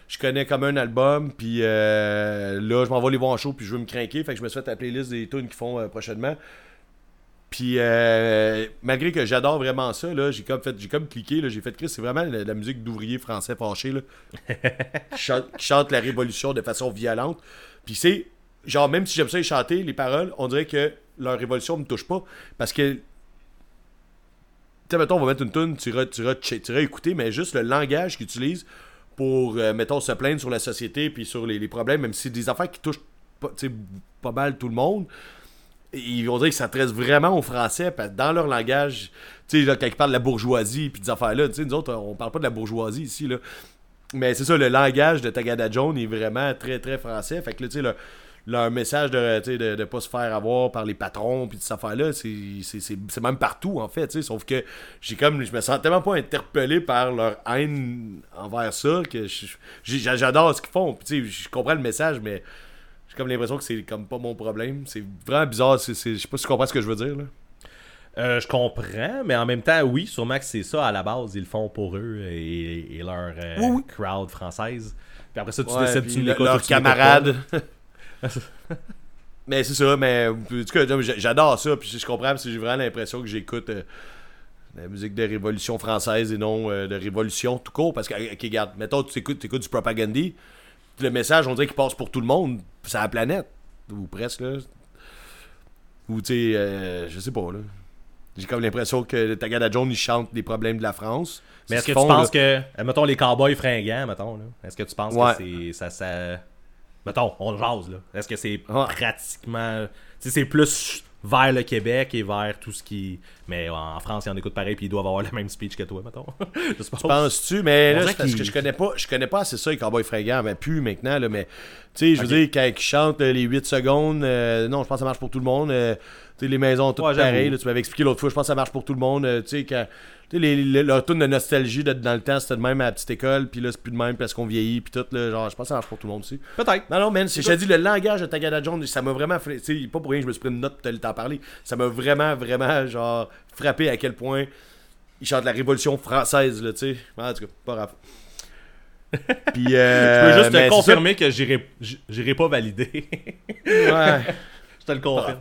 Je connais comme un album, puis euh, là, je m'en vais les voir en show, puis je veux me craquer. Fait que je me suis fait la playlist des tunes qu'ils font euh, prochainement. Puis euh, malgré que j'adore vraiment ça, là, j'ai comme fait, j'ai comme cliqué, là, j'ai fait Chris, c'est vraiment la, la musique d'ouvriers français fâchés, là, qui, chante, qui chante la révolution de façon violente. Puis c'est, genre, même si j'aime ça les chanter, les paroles, on dirait que leur révolution me touche pas. Parce que, tu sais, mettons, on va mettre une tune, tu iras, tu tu iras écouter, mais juste le langage qu'ils utilisent pour, euh, mettons, se plaindre sur la société puis sur les, problèmes, même si c'est des affaires qui touchent pas, mal tout le monde. Et on dirait que ça s'adresse vraiment aux Français, dans leur langage, tu sais, quand ils parlent de la bourgeoisie puis des affaires-là, tu sais, nous autres, on parle pas de la bourgeoisie ici, là. Mais c'est ça, le langage de Tagada Jones est vraiment très, très français. Fait que là, tu sais, leur message de, sais, de, de pas se faire avoir par les patrons puis de cette affaire-là, c'est, même partout, en fait. Sauf que j'ai comme, je me sens tellement pas interpellé par leur haine envers ça que j'adore ce qu'ils font. Je comprends le message, mais j'ai comme l'impression que c'est comme pas mon problème. C'est vraiment bizarre. Je sais pas si tu comprends ce que je veux dire, là. Euh, je comprends, mais en même temps, oui, sûrement que c'est ça à la base, ils le font pour eux et, et leur euh, Oui, oui. crowd française. Puis après ça, tu Ouais, décides tu le- leurs camarades. mais c'est ça, mais en tout cas, j'a- j'adore ça, puis je comprends, parce que j'ai vraiment l'impression que j'écoute. euh, la musique de révolution française et non euh, de révolution tout court. Parce que, ok, regarde, mettons, tu écoutes, tu écoutes du propagandie, le message, on dirait qu'il passe pour tout le monde, c'est la planète, ou presque, là. Ou, tu sais, euh, je sais pas, là. J'ai comme l'impression que Tagada Jones, il chante des problèmes de la France. Mais est-ce ce que tu penses là. que, euh, mettons, les cowboys fringants, mettons, là, est-ce que tu penses Ouais. que c'est, ça, ça... Mettons, on jase, là. Est-ce que c'est pratiquement... Tu sais, c'est plus vers le Québec et vers tout ce qui... Mais en France, ils en écoutent pareil, puis ils doivent avoir le même speech que toi, mettons. je suppose. Penses-tu, mais On là, parce que je connais pas, je connais pas assez ça, les cowboys fringants, mais plus maintenant, là, mais, tu sais, je veux dire, quand ils chantent euh, les 8 secondes, euh, non, je pense que ça marche pour tout le monde, euh, tu sais, les maisons toutes Ouais, j'avoue. pareilles, là, tu m'avais expliqué l'autre fois, je pense que ça marche pour tout le monde, euh, tu sais, quand, tu sais, leur tune de nostalgie de- dans le temps, c'était de même à la petite école, puis là, c'est plus de même parce qu'on vieillit, puis tout, là, genre, je pense que ça marche pour tout le monde aussi. Peut-être. Non, non, man, je te dis, le langage de Tagada Jones, ça m'a vraiment. Tu sais, pas pour rien que je me suis pris une note pour t'en parler. Ça m'a vraiment, vraiment, genre, frappé à quel point il chante la Révolution française, là, tu sais. En tout cas, pas grave. Puis, euh, Je peux juste te confirmer que j'irai pas valider. Ouais. te le confirme.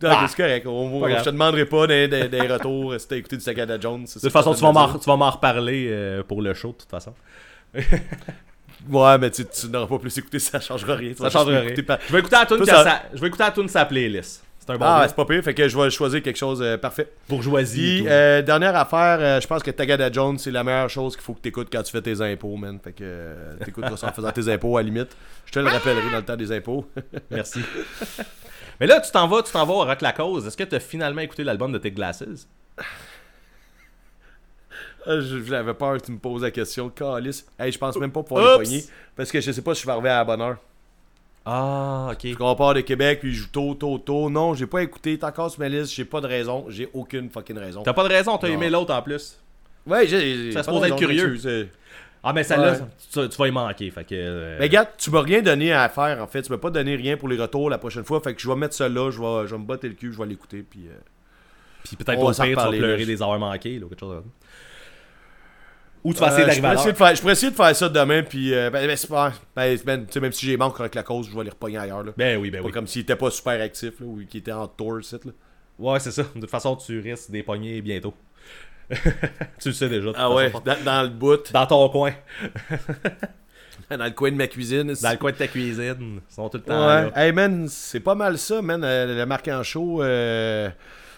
Donc, Ah. c'est correct. On- je te demanderai pas des, des- des retours si t'as écouté du Tagada Jones. De toute façon, tu vas m'en reparler euh, pour le show, de toute façon. Ouais, mais tu, tu n'auras pas plus écouté, ça changera rien. Ça vas change juste rien. par- Je vais écouter tune Toi, que ça- sa- je vais écouter tune de sa playlist. C'est un bon Ah, c'est pas pire, fait que je vais choisir quelque chose euh, parfait. bourgeoisie. et tout. euh, dernière affaire, euh, je pense que Tagada Jones, c'est la meilleure chose qu'il faut que tu écoutes quand tu fais tes impôts, man. Fait que euh, t'écouteras ça en faisant tes impôts à la limite. Je te le rappellerai dans le temps des impôts. Merci. Mais là, tu t'en vas, tu t'en vas au Rock la Cause. Est-ce que tu as finalement écouté l'album de Tes Glasses? Ah, J'avais peur que tu me poses la question. Calice. Hey, je pense même pas pouvoir les pogner. Parce que je sais pas si je vais arriver à la bonne heure. Ah, ok. Je compare de Québec, puis je joue tôt, tôt, tôt. Non, j'ai pas écouté. T'es encore sur ma liste. J'ai pas de raison. J'ai aucune fucking raison. T'as pas de raison, t'as aimé l'autre en plus. Ouais, j'ai. Ça se pose être curieux. Ah, mais celle-là, Ouais. tu, tu vas y manquer. Fait que. euh, Mais regarde, tu m'as rien donné à faire en fait. Tu m'as pas donné rien pour les retours la prochaine fois. Fait que je vais mettre ça là. Je vais, je vais me botter le cul. Je vais l'écouter. Puis. euh, Puis peut-être au pire, tu vas pleurer là. des heures manquées, là, ou quelque chose comme ça. Ou tu vas Euh, essayer d'arriver à l'heure. je pourrais essayer de faire ça demain, puis euh, ben, ben, c'est pas. Ben, ben, tu sais, même si j'ai manque avec la cause, je vais les repogner ailleurs. Là. Ben oui, ben Pas oui. comme s'il était pas super actif, là, ou qu'il était en tour, site, là. Ouais, c'est ça. De toute façon, tu risques des poignées bientôt. tu le sais déjà. Ah ouais, dans, dans le bout, Dans ton coin. dans le coin de ma cuisine. Dans le coin de ta cuisine. Ils sont tout le temps Ouais. là. Hey man, c'est pas mal ça, man. euh, le marque en show, euh,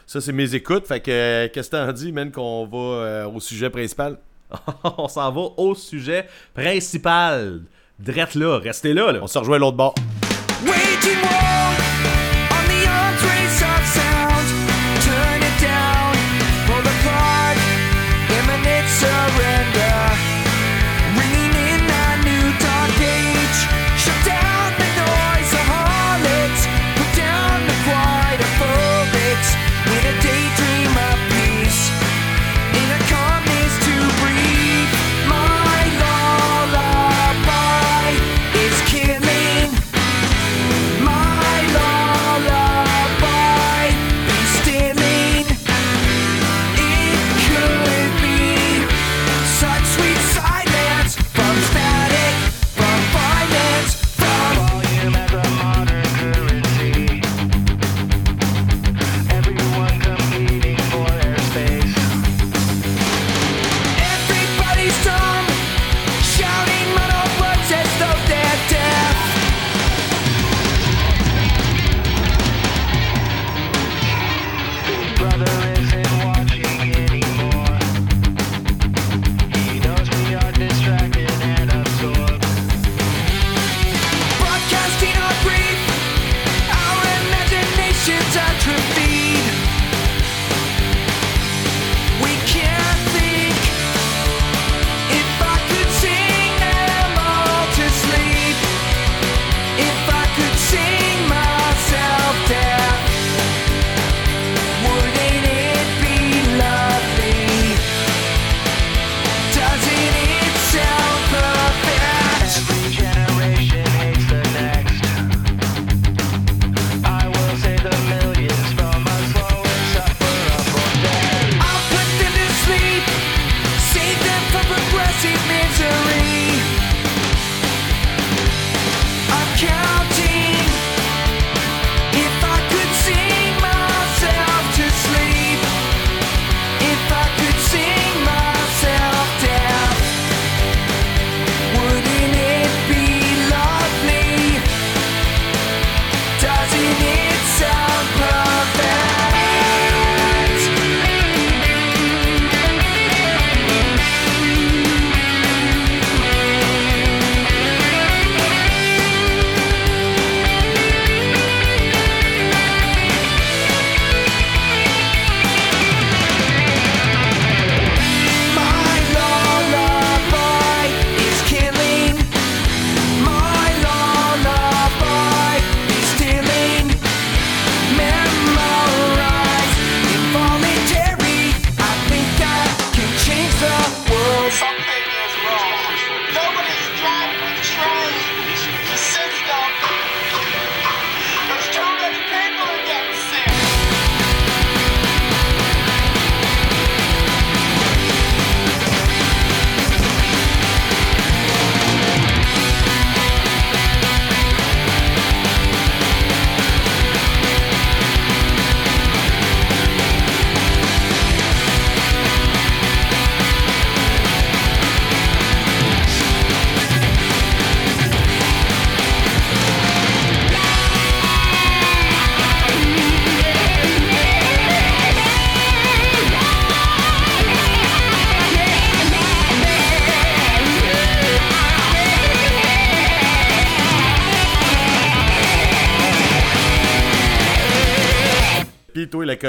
ça c'est mes écoutes. Fait que, euh, qu'est-ce que t'en dis, man, qu'on va euh, au sujet principal? On s'en va au sujet principal. Drette là, restez là, là. On se rejoint à l'autre bord.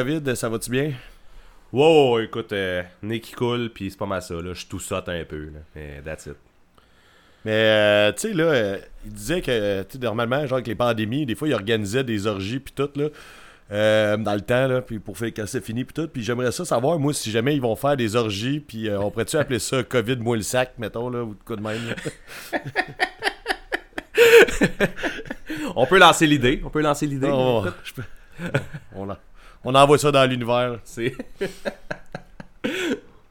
COVID, ça va-tu bien? Wow, écoute, euh, nez qui coule, puis c'est pas mal ça, là. Je tout saute un peu, là. Mais that's it. Mais, euh, tu sais, là, euh, il disait que, euh, tu sais, normalement, genre, avec les pandémies, des fois, il organisait des orgies, puis tout, là, euh, dans le temps, là, puis pour faire quand c'est fini, puis tout. Puis j'aimerais ça savoir, moi, si jamais ils vont faire des orgies, puis euh, on pourrait-tu appeler ça COVID moi le sac, mettons, là, ou de quoi de même? On peut lancer l'idée. On peut lancer l'idée. Peux- on, on envoie ça dans l'univers. C'est.